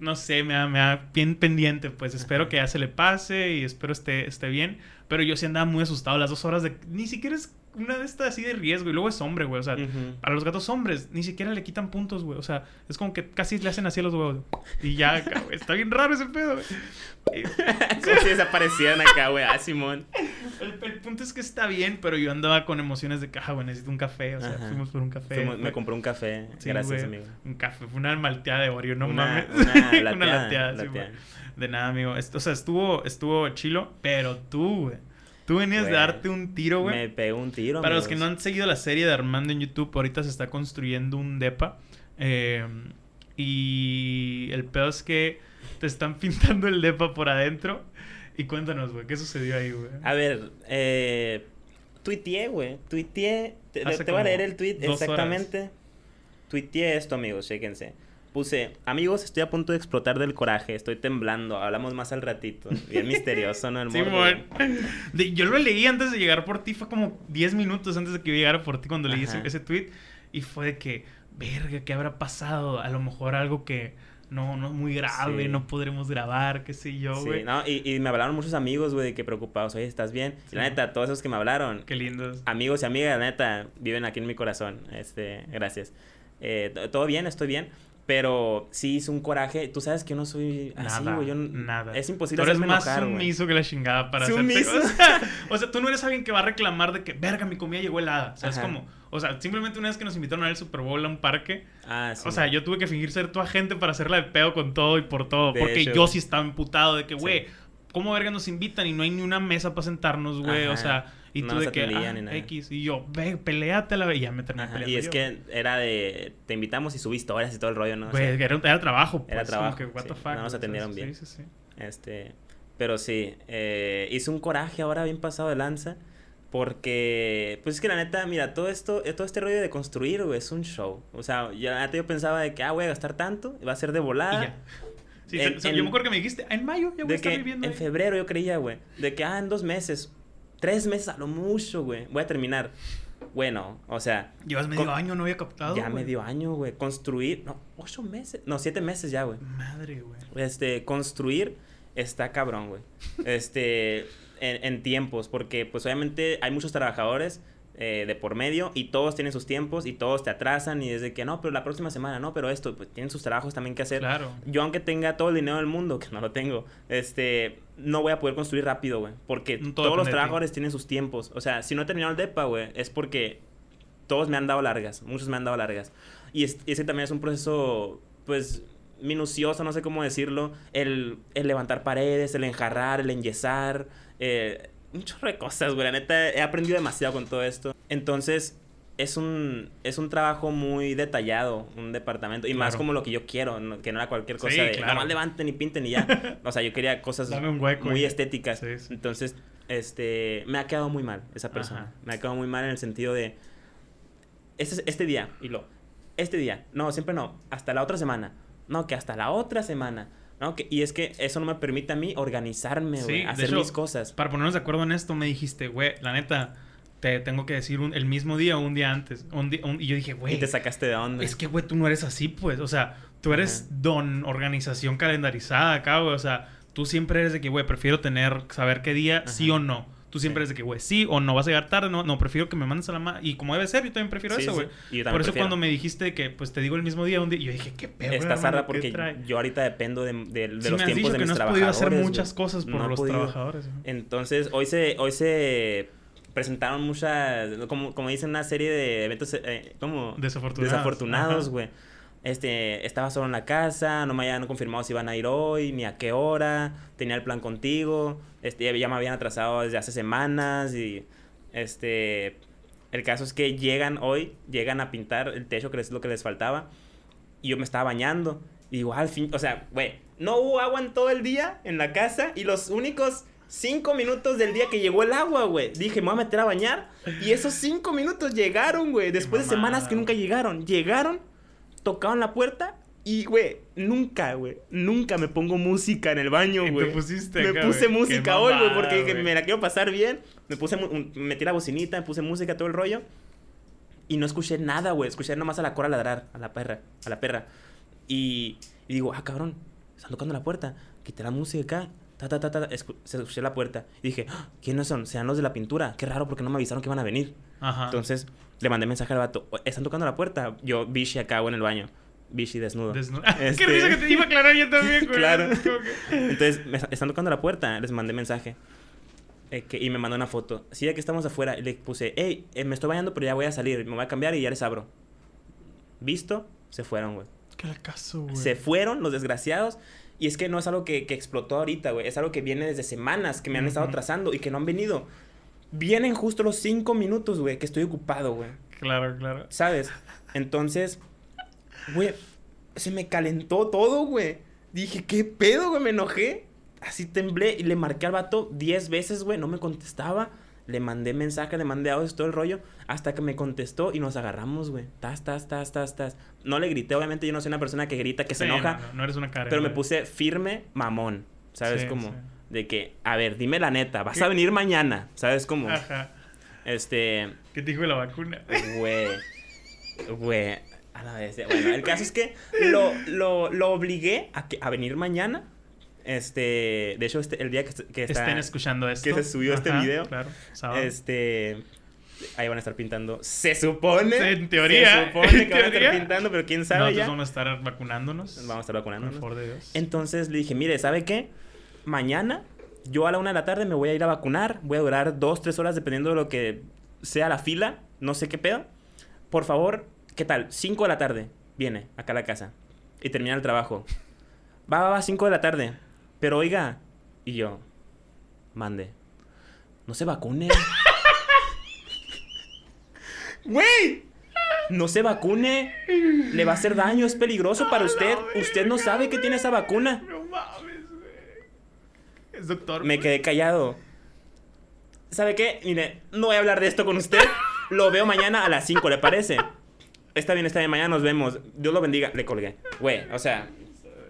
No sé, me da, me da bien pendiente, pues espero que ya se le pase y espero esté, esté bien. Pero yo sí andaba muy asustado las dos horas de... Ni siquiera es una de estas así de riesgo. Y luego es hombre, güey. O sea, Ujú. a los gatos hombres ni siquiera le quitan puntos, güey. O sea, es como que casi le hacen así a los huevos. Y ya, acá, güey. Está bien raro ese pedo, güey. Como si desaparecieran acá, güey. Ah, Simón. El, el punto es que está bien, pero yo andaba con emociones de caja, güey. Necesito un café. O sea, Ajá. fuimos por un café. Fuimos- me compré un café. Sí, Gracias, güey. amigo. Un café. Fue una malteada de Oreo, no Una- mames. una Una lateada, lateada, sí, lateada. güey. De nada, amigo. O sea, estuvo, estuvo chilo, pero tú, güey. Tú venías de darte un tiro, güey. Me pegó un tiro, Para los que no han seguido la serie de Armando en YouTube, ahorita se está construyendo un depa. eh, y el pedo es que te están pintando el depa por adentro. Y cuéntanos, güey, ¿qué sucedió ahí, güey? A ver, eh... Tuiteé, güey. Tuiteé... Te, te voy a leer el tweet exactamente. Tuiteé esto, amigos. Chéquense. Puse, amigos, estoy a punto de explotar del coraje. Estoy temblando. Hablamos más al ratito. Bien misterioso, ¿no? El güey. De- yo lo leí antes de llegar por ti, fue como 10 minutos antes de que yo llegara por ti cuando leí ese, ese tweet. Y fue de que, verga, ¿qué habrá pasado? A lo mejor algo que no, no es muy grave, Sí. no podremos grabar, qué sé yo, Sí, güey. no, y, y me hablaron muchos amigos, güey, de que preocupados. Oye, ¿estás bien? Y la Sí. neta, todos esos que me hablaron, Qué lindos. amigos y amigas, la neta, viven aquí en mi corazón. Este, gracias. Eh, todo bien, estoy bien. Pero sí hice un coraje. Tú sabes que yo no soy así, güey. Yo nada. Es imposible Tú eres más enojar, sumiso que la chingada para hacerte... ¿Sumiso? O sea, o sea, tú no eres alguien que va a reclamar de que, verga, mi comida llegó helada. ¿Sabes Ajá. cómo? O sea, simplemente una vez que nos invitaron a ver el Super Bowl a un parque... Ah, sí. O sea, yo tuve que fingir ser tu agente para hacerla de pedo con todo y por todo. De porque hecho, yo sí estaba emputado de que, Sí. güey, ¿cómo verga nos invitan y no hay ni una mesa para sentarnos, güey? O sea, y No tú de que, ah, ni nada. X. Y yo, ve, peleate la. Y ya me terminé Ajá, peleando Y es yo. que era de. Te invitamos y subí historias y todo el rollo, ¿no? O Güey, sea, era, era trabajo. era pues, trabajo, Como que, what sí. the fuck. No nos atendieron bien. Sí, sí, sí. Este, pero sí, eh, hice un coraje ahora bien pasado de lanza. Porque, pues es que la neta, mira, todo esto, eh, todo este rollo de construir, güey, es un show. O sea, ya la neta yo pensaba de que, ah, voy a gastar tanto, va a ser de Y volada. ya. Sí, En- o sea, en- yo me acuerdo que me dijiste, en mayo ya voy a estar que viviendo en ahí". febrero yo creía, güey. De que, ah, en dos meses, tres meses a lo mucho, güey. Voy a terminar. Bueno, o sea, Llevas medio año, no había captado. ya medio año, güey. Construir, no, ocho meses, no, siete meses ya, güey. Madre, güey. Este, construir está cabrón, güey. Este, en, en tiempos, porque pues obviamente hay muchos trabajadores eh, de por medio y todos tienen sus tiempos y todos te atrasan y desde que no, pero la próxima semana no, pero esto, pues tienen sus trabajos también que hacer. Claro. Yo aunque tenga todo el dinero del mundo, que no lo tengo, este, no voy a poder construir rápido, güey, porque Todo todos los trabajadores tienen sus tiempos. O sea, si no he terminado el DEPA, güey, es porque todos me han dado largas, muchos me han dado largas. Y es- ese también es un proceso, pues, minucioso, no sé cómo decirlo, el, el levantar paredes, el enjarrar, el enyesar, eh, un chorro de cosas, güey, la neta, he aprendido demasiado con todo esto. Entonces, es un, es un trabajo muy detallado, un departamento, y más como lo que yo quiero, no- que no era cualquier cosa Sí, de, claro. nomás levanten y pinten y ya. O sea, yo quería cosas hueco muy estéticas. Sí, sí. Entonces, este, me ha quedado muy mal esa persona. Ajá. Me ha quedado muy mal en el sentido de, este, este día, y lo, este día, no, siempre no, hasta la otra semana, no, que hasta la otra semana, no, que, y es que eso no me permite a mí organizarme, güey, hacer hecho, mis cosas. Para ponernos de acuerdo en esto, me dijiste, güey, la neta, te tengo que decir un- el mismo día o un día antes. Un un- y yo dije, Y güey, te sacaste de onda. es que, güey, tú no eres así, pues. O sea, tú eres Ajá. don organización calendarizada acá, güey. O sea, tú siempre eres de que, güey, prefiero tener, saber qué día, sí o no. Tú siempre Sí. eres de que, güey, sí o no, vas a llegar tarde, no, no, prefiero que me mandes a la mano. Y como debe ser, yo también prefiero Sí, eso, sí, güey. también Por eso prefiero. cuando me dijiste que, pues, te digo el mismo día, un día, yo dije, qué pedo, hermano, zarra ¿qué porque yo ahorita dependo de, de- de Sí los tiempos de que mis no has podido hacer muchas cosas por No los podido. trabajadores. Entonces, hoy se, hoy se presentaron muchas, como, como dicen, una serie de eventos eh, como Desafortunados. güey. Este, estaba solo en la casa, no me habían confirmado si iban a ir hoy, ni a qué hora, tenía el plan contigo, este, ya me habían atrasado desde hace semanas y, este, el caso es que llegan hoy, llegan a pintar el techo, que es lo que les faltaba, y yo me estaba bañando, y digo, al fin, o sea, güey, no hubo agua en todo el día en la casa, y los únicos cinco minutos del día que llegó el agua, güey. Dije, me voy a meter a bañar. Y esos cinco minutos llegaron, güey. Después de semanas que nunca llegaron. Llegaron, tocaban la puerta y, güey, nunca, güey, nunca me pongo música en el baño, güey. te pusiste Me acá, puse música hoy, güey, porque dije, me la quiero pasar bien. Me puse, metí la bocinita, me puse música, todo el rollo. Y no escuché nada, güey. Escuché nomás a la cora ladrar, a la perra, a la perra. Y, y digo, ah, cabrón, están tocando la puerta. Quité la música acá. Ta, ta, ta, ta, escu- se escuché la puerta. Y dije, ah, ¿quiénes son? Sean los de la pintura. Qué raro porque no me avisaron que iban a venir. Ajá. Entonces le mandé mensaje al vato. Están tocando la puerta. Yo, Vichy acá güey, en el baño. Vichy desnudo. Desnu- Este- Qué risa que te iba a aclarar yo también, güey. Claro. Que- Entonces, me están tocando la puerta. Les mandé mensaje. Eh, que- y me mandó una foto. Sí, ya que estamos afuera. Le puse, hey, eh, me estoy bañando, pero ya voy a salir. Me voy a cambiar y ya les abro. Visto, se fueron, güey. ¿Qué caso, güey? Se fueron los desgraciados. Y es que no es algo que, que explotó ahorita, güey. Es algo que viene desde semanas, que me han estado trazando y que no han venido. Vienen justo los cinco minutos, güey, que estoy ocupado, güey. Claro, claro. ¿Sabes? Entonces, güey, se me calentó todo, güey. Dije, ¿qué pedo, güey? Me enojé. Así temblé y le marqué al vato 10 veces, güey. No me contestaba. Le mandé mensaje, le mandé audio, todo el rollo. Hasta que me contestó y nos agarramos, güey. Tas, tas, tas, tas, tas. No le grité, obviamente yo no soy una persona que grita, que se enoja. No, no, eres una cara. Pero me puse firme, mamón. ¿Sabes Sí, cómo? sí. De que, a ver, dime la neta, vas ¿Qué? a venir mañana. ¿Sabes cómo? Ajá. Este. ¿Qué te dijo la vacuna? Güey. Güey. A la vez. Bueno, el caso es que lo, lo, lo obligué a, que, a venir mañana. Este. De hecho, este, el día que, que está. Estén escuchando esto. que se subió este video. Claro. Sábado. Este. Ahí van a estar pintando. Se supone. En teoría, Se supone que van a estar pintando, pero quién sabe Nosotros ya. vamos a estar vacunándonos. Vamos a estar Por vacunándonos. favor de Dios. Entonces le dije, mire, ¿sabe qué? Mañana, yo a la una de la tarde me voy a ir a vacunar. Voy a durar dos, tres horas dependiendo de lo que sea la fila. No sé qué pedo. Por favor, ¿qué tal? Cinco de la tarde. Viene acá a la casa. Y termina el trabajo. Va, va, va, cinco de la tarde. Pero oiga. Y yo, mande. No se vacune. ¡Güey! No se vacune. Le va a hacer daño, es peligroso para usted. Usted no sabe que tiene esa vacuna. No mames. Es doctor. Me quedé callado. ¿Sabe qué? Mire, no voy a hablar de esto con usted. Lo veo mañana a las 5, ¿le parece? Está bien, está bien, mañana nos vemos. Dios lo bendiga. Le colgué. Güey, o sea,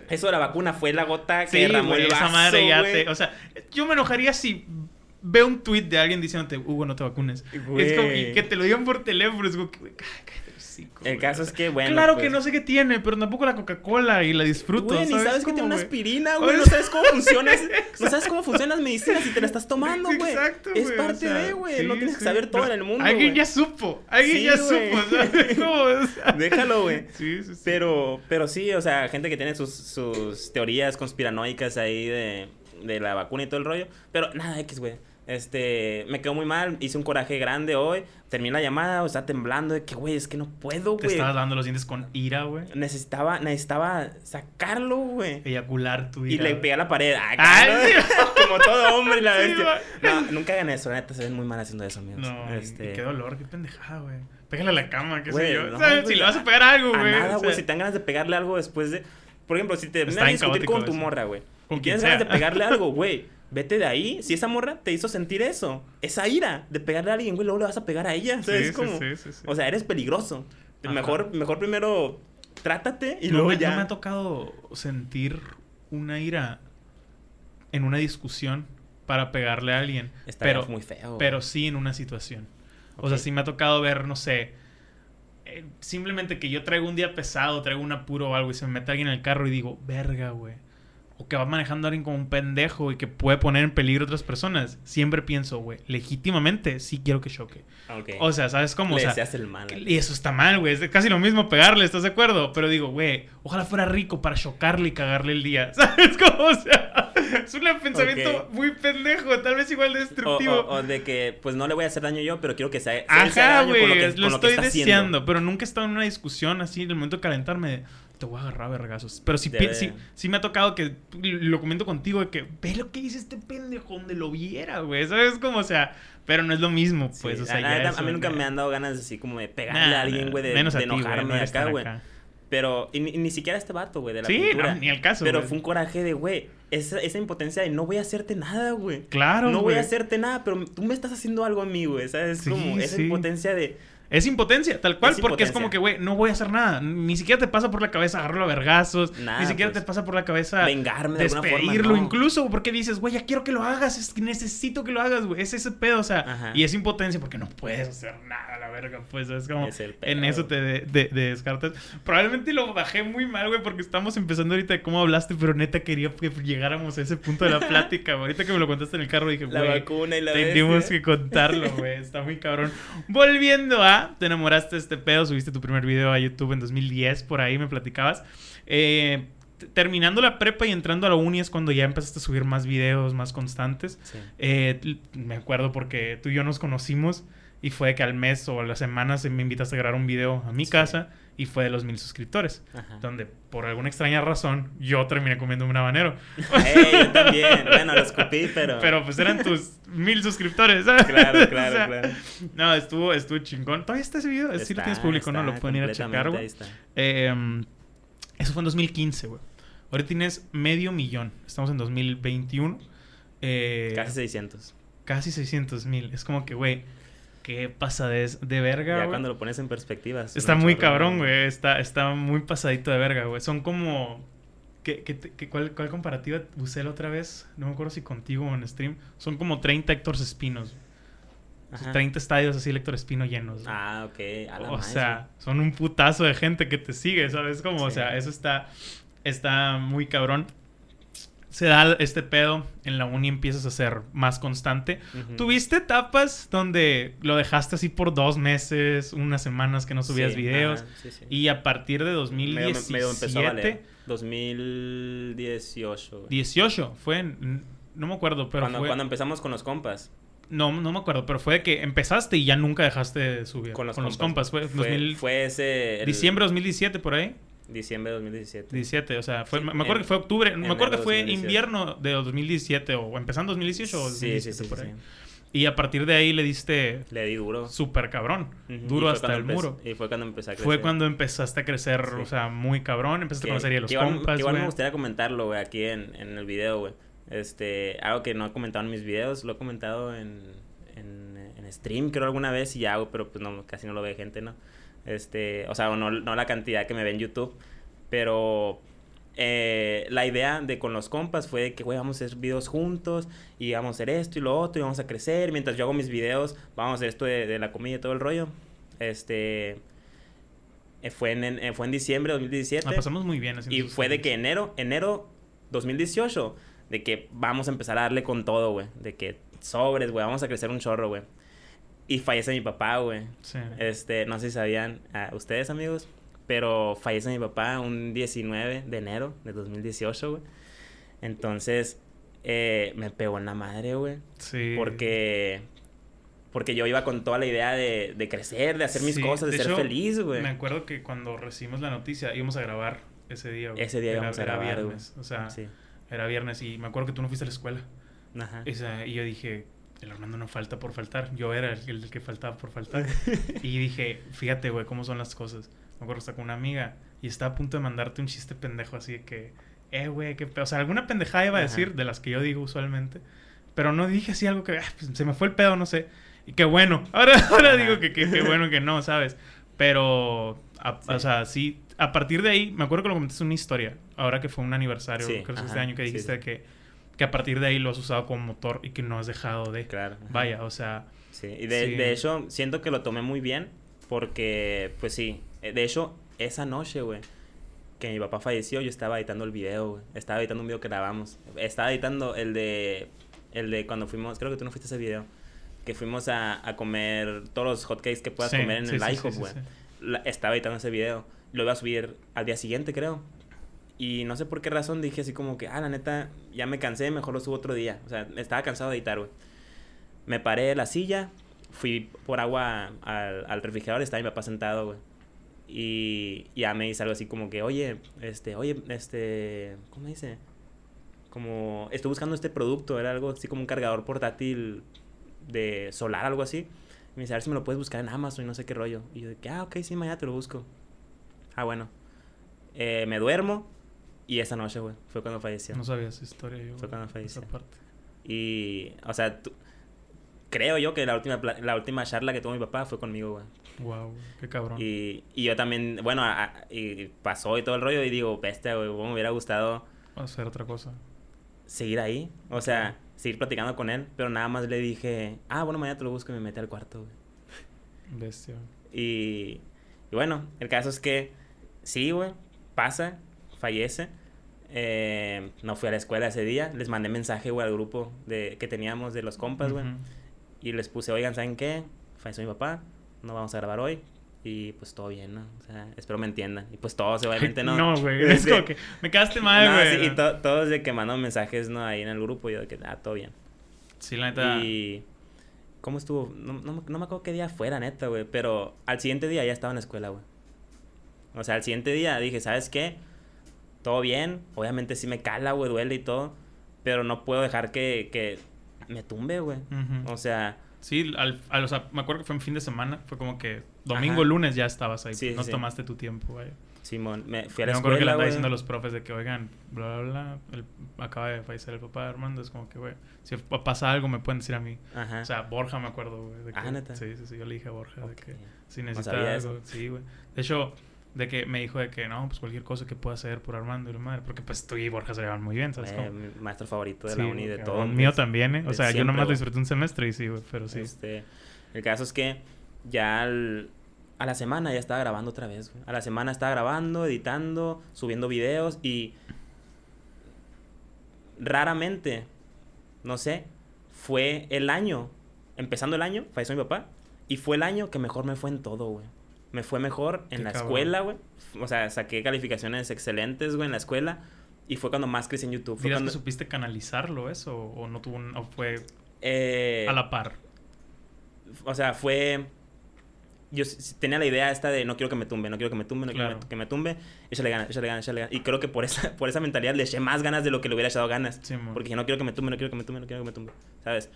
eso de la vacuna fue la gota que Sí, derramó el vaso, esa madre ya te... O sea, yo me enojaría si veo un tweet de alguien diciéndote, Hugo, no te vacunes. Güey. Es como y que te lo digan por teléfono. Es como que, güey, el güey. caso es que, bueno. claro pues, que no sé qué tiene, pero tampoco la Coca-Cola y la disfruto. Güey, ni sabes que tiene una aspirina, güey. No sabes cómo funciona. No sabes cómo funcionan las medicinas si te la estás tomando, güey. Exacto, Es güey, parte o sea, de, güey. sí, no tienes sí. que saber todo No, en el mundo. Alguien güey. ya supo. Alguien Sí, ya güey. supo, ¿sabes? cómo? O sea, Déjalo, güey. Sí, sí, sí. Pero, pero sí, o sea, gente que tiene sus, sus teorías conspiranoicas ahí de, de la vacuna y todo el rollo. Pero nada, X, güey. Este, me quedó muy mal, hice un coraje grande hoy. Terminé la llamada, o sea, temblando de que, güey, es que no puedo, Te güey. estabas dando los dientes con ira, güey. Necesitaba, necesitaba sacarlo, güey. Eyacular tu Y ira. le güey. pegué a la pared. Ah, Ay, sí. Como todo hombre, la Sí, bestia. no, nunca hagan eso, neta, se ven muy mal haciendo eso, amigos. No, este... y qué dolor, qué pendejada, güey. Pégale a la cama, qué sé yo. güey, si le vas a pegar algo, güey. nada, o güey. sea, Si te dan ganas de pegarle algo después de. Por ejemplo, si te Está vienes a discutir con tu morra, güey. Y tienes ganas de pegarle algo, güey. Vete de ahí. Si esa morra te hizo sentir eso, esa ira de pegarle a alguien, güey, luego le vas a pegar a ella. ¿Sabes sí, cómo? sí, sí. O sea, eres peligroso. Ajá. Mejor, mejor primero trátate y no, luego me, ya. no me ha tocado sentir una ira en una discusión para pegarle a alguien. Está pero, muy feo. pero sí en una situación. O sea, sí me ha tocado ver, no sé, eh, simplemente que yo traigo un día pesado, traigo un apuro o algo y se me mete alguien en el carro y digo, verga, güey. O que va manejando a alguien como un pendejo y que puede poner en peligro a otras personas. Siempre pienso, güey, legítimamente sí quiero que choque. Ok. O sea, ¿sabes cómo? O sea, deseas el mal. y eso está mal, güey. Es casi lo mismo pegarle, ¿estás de acuerdo? Pero digo, güey, ojalá fuera rico para chocarle y cagarle el día. ¿Sabes cómo? O sea, es un pensamiento muy pendejo, tal vez igual O, destructivo. o- o de que, pues no le voy a hacer daño yo, pero quiero que sea. se- se Ajá, haga daño con güey, lo, que estoy está haciendo. deseando, pero nunca he estado en una discusión así, en el momento de calentarme, te voy a agarrar a vergazos. Pero sí, sí, sí me ha tocado que lo comento contigo, de que ve lo que dice este pendejo donde lo viera, güey, ¿sabes? Como, o sea, pero no es lo mismo, pues, Sí, o sea, la ya eso, a mí nunca me han dado ganas así como de pegarle Nah, a alguien, güey, de, menos a de ti, güey, enojarme acá, güey. Pero, y, ni- y ni siquiera este vato, güey, de la Sí, pintura. no, ni al caso, Pero güey. fue un coraje de, güey, esa, esa impotencia de no voy a hacerte nada, güey. Claro, No voy güey. a hacerte nada, pero tú me estás haciendo algo a mí, güey. ¿Sabes? Sí, como esa sí. impotencia de. Es impotencia, tal cual, Es porque es como que, güey, no voy a hacer nada. Ni siquiera te pasa por la cabeza agarrarlo a vergazos. Nada, ni siquiera pues. te pasa por la cabeza Vengarme de alguna forma, despedirlo. no. Incluso porque dices, güey, ya quiero que lo hagas. Es que necesito que lo hagas, güey. Es ese pedo, o sea. Ajá. Y es impotencia porque no puedes hacer nada, verga. Pues es como. Es en eso te de- de- de descartas. Probablemente lo bajé muy mal, güey, porque estamos empezando ahorita de cómo hablaste, pero neta quería que llegáramos a ese punto de la plática. Ahorita que me lo contaste en el carro dije, La güey. vacuna y la Tenemos que contarlo, güey. Está muy cabrón. Volviendo a, te enamoraste de este pedo, subiste tu primer video a YouTube en 2010, por ahí me platicabas. Eh, terminando la prepa y entrando a la uni es cuando ya empezaste a subir más videos, más constantes. Sí. Eh, me acuerdo porque tú y yo nos conocimos y fue que al mes o a las semanas me invitaste a grabar un video a mi Sí. casa y fue de los mil suscriptores. Ajá. Donde por alguna extraña razón yo terminé comiendo un habanero. Ey, yo también. Bueno, lo escupí, pero. Pero pues eran tus mil suscriptores, ¿sabes? Claro, O claro, sea, claro. No, estuvo, estuvo chingón. Todavía está ese video. sí lo tienes público, ¿no? Lo pueden ir a checar, güey. Eh, eso fue en 2015, güey. Ahora tienes medio millón. Estamos en 2021. Eh, Casi 600. casi 600 mil. Es como que, güey, qué pasadez de verga, Ya cuando lo pones en perspectiva. es Está muy cabrón, güey. Está, está muy pasadito de verga, güey. Son como... ¿qué, qué qué- cuál, ¿Cuál comparativa usé la otra vez? No me acuerdo si contigo o en stream. Son como 30 Héctor Espinos. Ajá. 30 estadios así Héctor Espino llenos. güey. Ah, ok. A la o sea, son un putazo de gente que te sigue, ¿sabes? Como, o sea, eso está, está muy cabrón. Se da este pedo, en la uni empiezas a ser más constante. ¿Tuviste etapas donde lo dejaste así por dos meses, unas semanas que no subías Sí, videos? ajá, sí, sí. Y a partir de Medio- 2017, medio empezó a valer. 2018, güey. 18, fue, en- no me acuerdo, pero cuando, fue... cuando empezamos con los compas. No, no me acuerdo, pero fue que empezaste y ya nunca dejaste de subir. Con los, compas. Fue, 2000 fue ese. el- diciembre de 2017, por ahí. Diciembre de 2017. 17, o sea, fue, Sí, me acuerdo en- que fue octubre, me acuerdo que fue 2018. invierno de 2017 o empezando 2018 o Sí, sí, 2017 sí, sí, por ahí. Y a partir de ahí le diste Le di duro. súper cabrón, duro hasta el muro. Y fue cuando empecé a crecer. Fue cuando empezaste a crecer, o sea, muy cabrón, empezaste a conocer a los que compas, igual me gustaría comentarlo, güey, aquí en, en el video, güey. Este, algo que no he comentado en mis videos, lo he comentado en, en, en stream, creo, alguna vez y ya, güey, pero pues no, casi no lo ve gente, ¿no? Este, o sea, no, no la cantidad que me ve en YouTube, pero eh, la idea de con los compas fue de que, güey, vamos a hacer videos juntos y vamos a hacer esto y lo otro y vamos a crecer. Mientras yo hago mis videos, vamos a hacer esto de, de la comida y todo el rollo. Este, eh, fue en, en- fue en diciembre de 2017. La pasamos muy bien Y fue de que enero, enero 2018, de que vamos a empezar a darle con todo, güey. De que sobres, güey, vamos a crecer un chorro, güey. Y fallece mi papá, güey. Sí. Este, no sé si sabían ah, ustedes, amigos, pero fallece mi papá un 19 de enero de 2018, güey. Entonces, eh, me pegó en la madre, güey. Sí. Porque... Porque yo iba con toda la idea de, de crecer, de hacer mis Sí, cosas, de, ser hecho, feliz, güey. Me acuerdo que cuando recibimos la noticia íbamos a grabar ese día, güey. Ese día Era- íbamos a era grabar, güey. viernes, o sea, Sí. era viernes y me acuerdo que tú no fuiste a la escuela. Ajá. Y yo dije, el Armando no falta por faltar. Yo era el, el que faltaba por faltar. y dije, fíjate, güey, cómo son las cosas. Me acuerdo estaba con una amiga y estaba a punto de mandarte un chiste pendejo así de que, eh, güey, qué pe-". O sea, alguna pendejada iba a Ajá. decir de las que yo digo usualmente. Pero no dije así algo que, ah, pues, se me fue el pedo, no sé. Y qué bueno. Ahora, ahora Ajá. digo que qué bueno que no, ¿sabes? Pero, a- Sí. o sea, sí. A partir de ahí, me acuerdo que lo comentaste en una historia. Ahora que fue un aniversario, Sí, creo que este año que dijiste sí. que, que a partir de ahí lo has usado como motor y que no has dejado de. Claro. Vaya, o sea, Sí, y de, Sí. de hecho, siento que lo tomé muy bien porque, pues sí, eh, de hecho, esa noche, güey, que mi papá falleció, yo estaba editando el video, güey. Estaba editando un video que grabamos. Estaba editando el de, el de cuando fuimos, creo que tú no fuiste a ese video, que fuimos a, a comer todos los hotcakes que puedas sí, comer en sí, el IHOP, güey. Estaba editando ese video. Lo iba a subir al día siguiente, creo. Y no sé por qué razón dije así como que, ah, la neta, ya me cansé, mejor lo subo otro día. O sea, estaba cansado de editar, güey. Me paré de la silla, fui por agua al, al refrigerador, estaba mi papá sentado, güey. Y ya me dice algo así como que, oye, este, oye, este, ¿cómo dice? Como, estoy buscando este producto, era algo así como un cargador portátil de solar, algo así. Y me dice, a ver si me lo puedes buscar en Amazon y no sé qué rollo. Y yo de que, ah, ok, sí, mañana te lo busco. Ah, bueno. Eh, me duermo y esa noche, güey, fue cuando falleció. No sabía esa historia yo. Fue cuando esa falleció. parte. Y, o sea, tú- creo yo que la última, la última charla que tuvo mi papá fue conmigo, güey. Wow, qué cabrón. Y, y yo también, bueno, a- a- y pasó y todo el rollo y digo, bestia, güey, me hubiera gustado Hacer otra cosa. seguir ahí. O sea, seguir platicando con él. Pero nada más le dije, ah, bueno, mañana te lo busco y me metí al cuarto, güey. Bestia. Y, y bueno, el caso es que sí, güey, pasa, fallece. Eh, no fui a la escuela ese día. Les mandé mensaje, güey, al grupo de, que teníamos de los compas, güey. Y les puse, oigan, ¿saben qué? Falleció mi papá, no vamos a grabar hoy. Y pues todo bien, ¿no? O sea, espero me entiendan. Y pues todos, obviamente, ¿no? No, güey. Es como que me quedaste mal, no, güey. sí, y to- todos de que mandan mensajes, ¿no? Ahí en el grupo, y yo de que, ah, todo bien. Sí, la neta. Y... ¿Cómo estuvo? No, no, no me acuerdo qué día fuera, neta, güey. Pero al siguiente día ya estaba en la escuela, güey. O sea, al siguiente día dije, ¿sabes qué? Todo bien. Obviamente sí me cala, güey, duele y todo. Pero no puedo dejar que, que me tumbe, güey. Ujú. O sea, Sí, al, al- o sea, me acuerdo que fue en fin de semana. Fue como que domingo, Ajá. lunes ya estabas ahí. Sí, no sí. tomaste tu tiempo, güey. Simón, me fui a Yo la me acuerdo que le escuela, andaba diciendo a los profes de que, oigan, bla, bla, bla. el- acaba de fallecer el papá de Armando. Es como que, güey, si pasa algo me pueden decir a mí. Ajá. O sea, Borja me acuerdo, güey. de Ah, ¿neta? Sí, sí, sí. Yo le dije a Borja de Ok. que si No necesita sabía algo. eso. Sí, güey. De hecho, de que me dijo de que no, pues cualquier cosa que pueda hacer por Armando y la madre. Porque pues tú y Borja se llevan muy bien, ¿sabes? Eh, cómo? mi maestro favorito de Sí, la uni, de todo. el mío pues, también, ¿eh? O sea, yo siempre, nomás güey. disfruté un semestre y sí, güey, pero sí. Este, el caso es que ya al- a la semana ya estaba grabando otra vez. güey. A la semana estaba grabando, editando, subiendo videos y raramente, no sé, fue el año, empezando el año, falleció mi papá, y fue el año que mejor me fue en todo, güey. Me fue mejor en Qué la cabrón. escuela, güey. O sea, saqué calificaciones excelentes, güey, en la escuela. Y fue cuando más crecí en YouTube. Fue ¿Dirás cuando, que supiste canalizarlo eso o no tuvo un- o fue eh, a la par? o sea, fue. Yo tenía la idea esta de no quiero que me tumbe, no quiero que me tumbe, no quiero Claro. que me- que me tumbe. Échale ganas, échale ganas, échale ganas. Y creo que por esa, por esa mentalidad le eché más ganas de lo que le hubiera echado ganas. Sí. Porque dije, no quiero que me tumbe, no quiero que me tumbe, no quiero que me tumbe. ¿Sabes?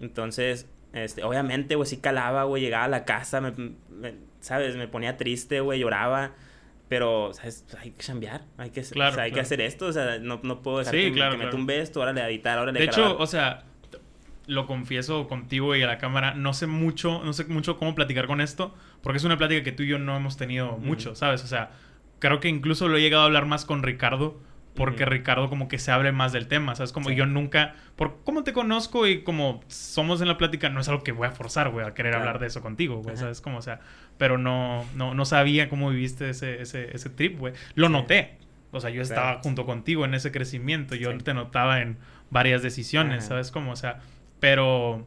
Entonces, este, obviamente, güey, sí calaba, güey. Llegaba a la casa, me, me- ¿sabes? Me ponía triste, güey, lloraba. Pero, ¿sabes? Hay que cambiar, hay que, Claro, o sea, hay que claro. hacer esto. O sea, no, no puedo dejar Sí, que, claro, que me tumbe esto, ahora le editar, ahora le De hecho, o sea, lo confieso contigo y a la cámara, no sé mucho, no sé mucho cómo platicar con esto, porque es una plática que tú y yo no hemos tenido Ujú. mucho, ¿sabes? O sea, creo que incluso lo he llegado a hablar más con Ricardo, porque. Ricardo como que se abre más del tema, ¿sabes? Como Sí. yo nunca, por cómo te conozco y como somos en la plática, no es algo que voy a forzar, güey, a querer Claro. hablar de eso contigo, güey. ¿sabes? Como, o sea, pero no, no, no sabía cómo viviste ese, ese, ese trip, güey. Lo Sí. noté. O sea, yo estaba Claro. junto contigo en ese crecimiento. Yo Sí. te notaba en varias decisiones, Ajá. ¿sabes cómo? O sea, pero,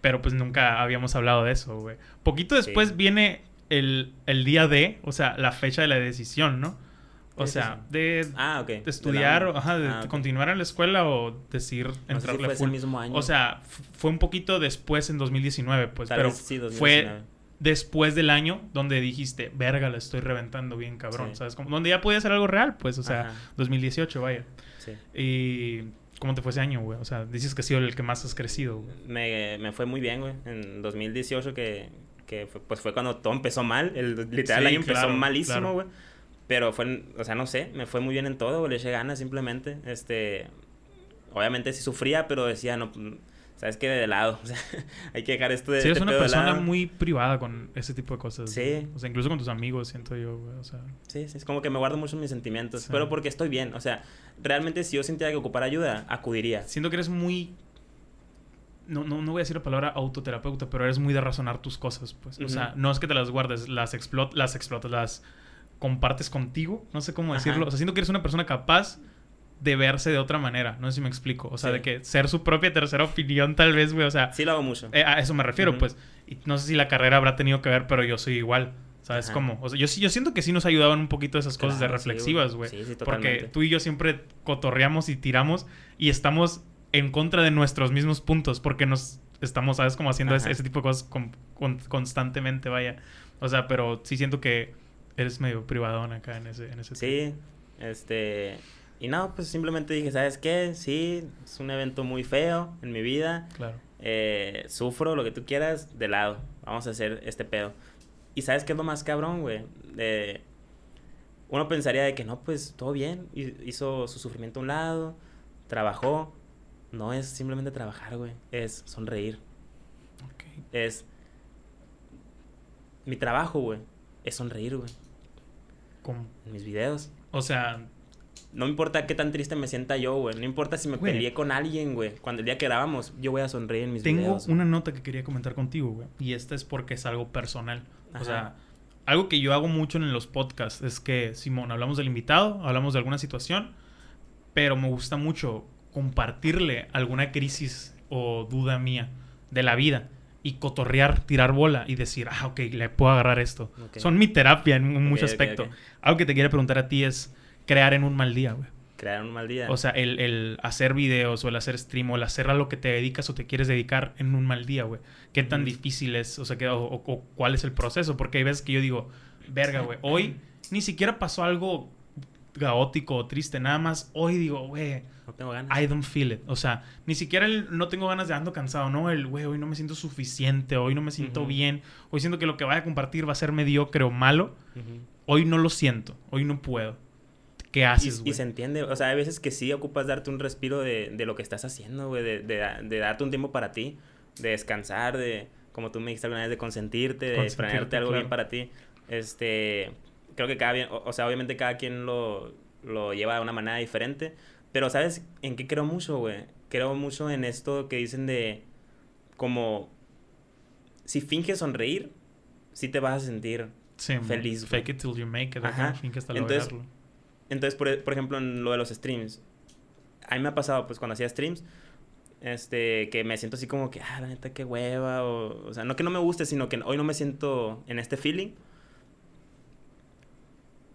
pero pues nunca habíamos hablado de eso, güey. Poquito después viene el, el día de, o sea, la fecha de la decisión, ¿no? O ¿Qué es sea, de, Ah, ok. de De la estudiar, uni. o, ajá, de Ah, continuar en la escuela o decir No sé si entrarle fue ese mismo año. O sea, fue un poquito después en 2019, pues, Tal pero vez sí, fue 2019. después del año donde dijiste, verga, la estoy reventando bien cabrón, Sí. ¿sabes? Como, donde ya podía ser algo real, pues, o sea, Ajá. 2018, vaya. Sí. ¿Y cómo te fue ese año, güey? O sea, dices que ha sido el que más has crecido, güey. Me, me fue muy bien, güey. En 2018 que, que fue, pues fue cuando todo empezó mal. El, literal, Sí, el año empezó malísimo, claro. güey. Pero fue, o sea, no sé, me fue muy bien en todo. Le eché ganas simplemente. Este, obviamente sí sufría, pero decía, no, mm, ¿sabes qué? De lado. O sea, hay que dejar esto de Sí, eres este una persona muy privada con ese tipo de cosas. Sí. O sea, incluso con tus amigos, siento yo, güey. O sea, Sí, sí, es como que me guardo mucho mis sentimientos. Sí. Pero porque estoy bien. O sea, realmente si yo sintiera que ocupara ayuda, acudiría. siento que eres muy... No, no, no voy a decir la palabra autoterapeuta, pero eres muy de razonar tus cosas, pues. O sea, no es que te las guardes, las, explot las explotas, las compartes contigo. No sé cómo Ajá. decirlo. O sea, siento que eres una persona capaz de verse de otra manera. No sé si me explico. O sea, Sí. de que ser su propia tercera opinión, tal vez, güey. O sea, Sí lo hago mucho. eh, a eso me refiero, pues. Y no sé si la carrera habrá tenido que ver, pero yo soy igual. ¿Sabes Ajá. cómo? O sea, yo, sí- yo siento que sí nos ayudaban un poquito esas cosas de Claro, reflexivas, güey. Sí, sí, Porque tú y yo siempre cotorreamos y tiramos y estamos en contra de nuestros mismos puntos porque nos estamos, ¿sabes? Como haciendo ese, tipo de cosas con- con- constantemente, vaya. O sea, pero sí siento que eres medio privadón acá en ese, en ese Sí, este... Y no, pues simplemente dije, ¿sabes qué? Sí, es un evento muy feo en mi vida. Claro. eh, sufro, lo que tú quieras, de lado. Vamos a hacer este pedo. Y ¿sabes qué es lo más cabrón, güey? Uno pensaría de que no, pues todo bien. hi- Hizo su sufrimiento a un lado, trabajó. No es simplemente trabajar, güey. Es sonreír. Ok. Es... Mi trabajo, güey. Es sonreír, güey. ¿Cómo? En mis videos. O sea, No me importa qué tan triste me sienta yo, güey. No importa si me Güey. peleé con alguien, güey. Cuando el día que grabamos, yo voy a sonreír en mis Tengo videos. güey. una nota que quería comentar contigo, güey. Y esta es porque es algo personal. O sea, algo que yo hago mucho en los podcasts es que, Simón, hablamos del invitado, hablamos de alguna situación, pero me gusta mucho compartirle alguna crisis o duda mía de la vida y cotorrear, tirar bola y decir, ah, ok, le puedo agarrar esto. Son mi terapia en un mucho aspecto. Algo que te quiero preguntar a ti es crear en un mal día, güey. Crear un mal día. O sea, el, el hacer videos o el hacer stream o el hacer a lo que te dedicas o te quieres dedicar en un mal día, güey. ¿Qué tan difícil es? O sea, que, o, o- o cuál es el proceso? Porque hay veces que yo digo, verga, güey, hoy ni siquiera pasó algo caótico o triste, nada más hoy digo, güey, no tengo ganas. I don't feel it. O sea, ni siquiera el no tengo ganas de ando cansado, no, el güey, hoy no me siento suficiente, hoy no me siento Ujú. bien, hoy siento que lo que vaya a compartir va a ser mediocre o malo, Ujú. hoy no lo siento, hoy no puedo. ¿Qué Y, haces, y güey? se entiende, o sea, hay veces que sí ocupas darte un respiro de, de lo que estás haciendo, güey, de, de, de darte un tiempo para ti, de descansar, de, como tú me dijiste alguna vez, de consentirte, de Consentirte, planearte algo claro. bien para ti. Este, creo que cada bien, o, o sea, obviamente cada quien lo, lo lleva de una manera diferente, pero ¿sabes en qué creo mucho, güey? Creo mucho en esto que dicen de, como, si finges sonreír, sí te vas a sentir Sí, feliz. Fake it till you make it. Ajá. Ajá. Fin que hasta Entonces, lograrlo. Entonces, por, por ejemplo, en lo de los streams, a mí me ha pasado, pues, cuando hacía streams, este, que me siento así como que, ah, la neta, qué hueva, o, o sea, no que no me guste, sino que hoy no me siento en este feeling.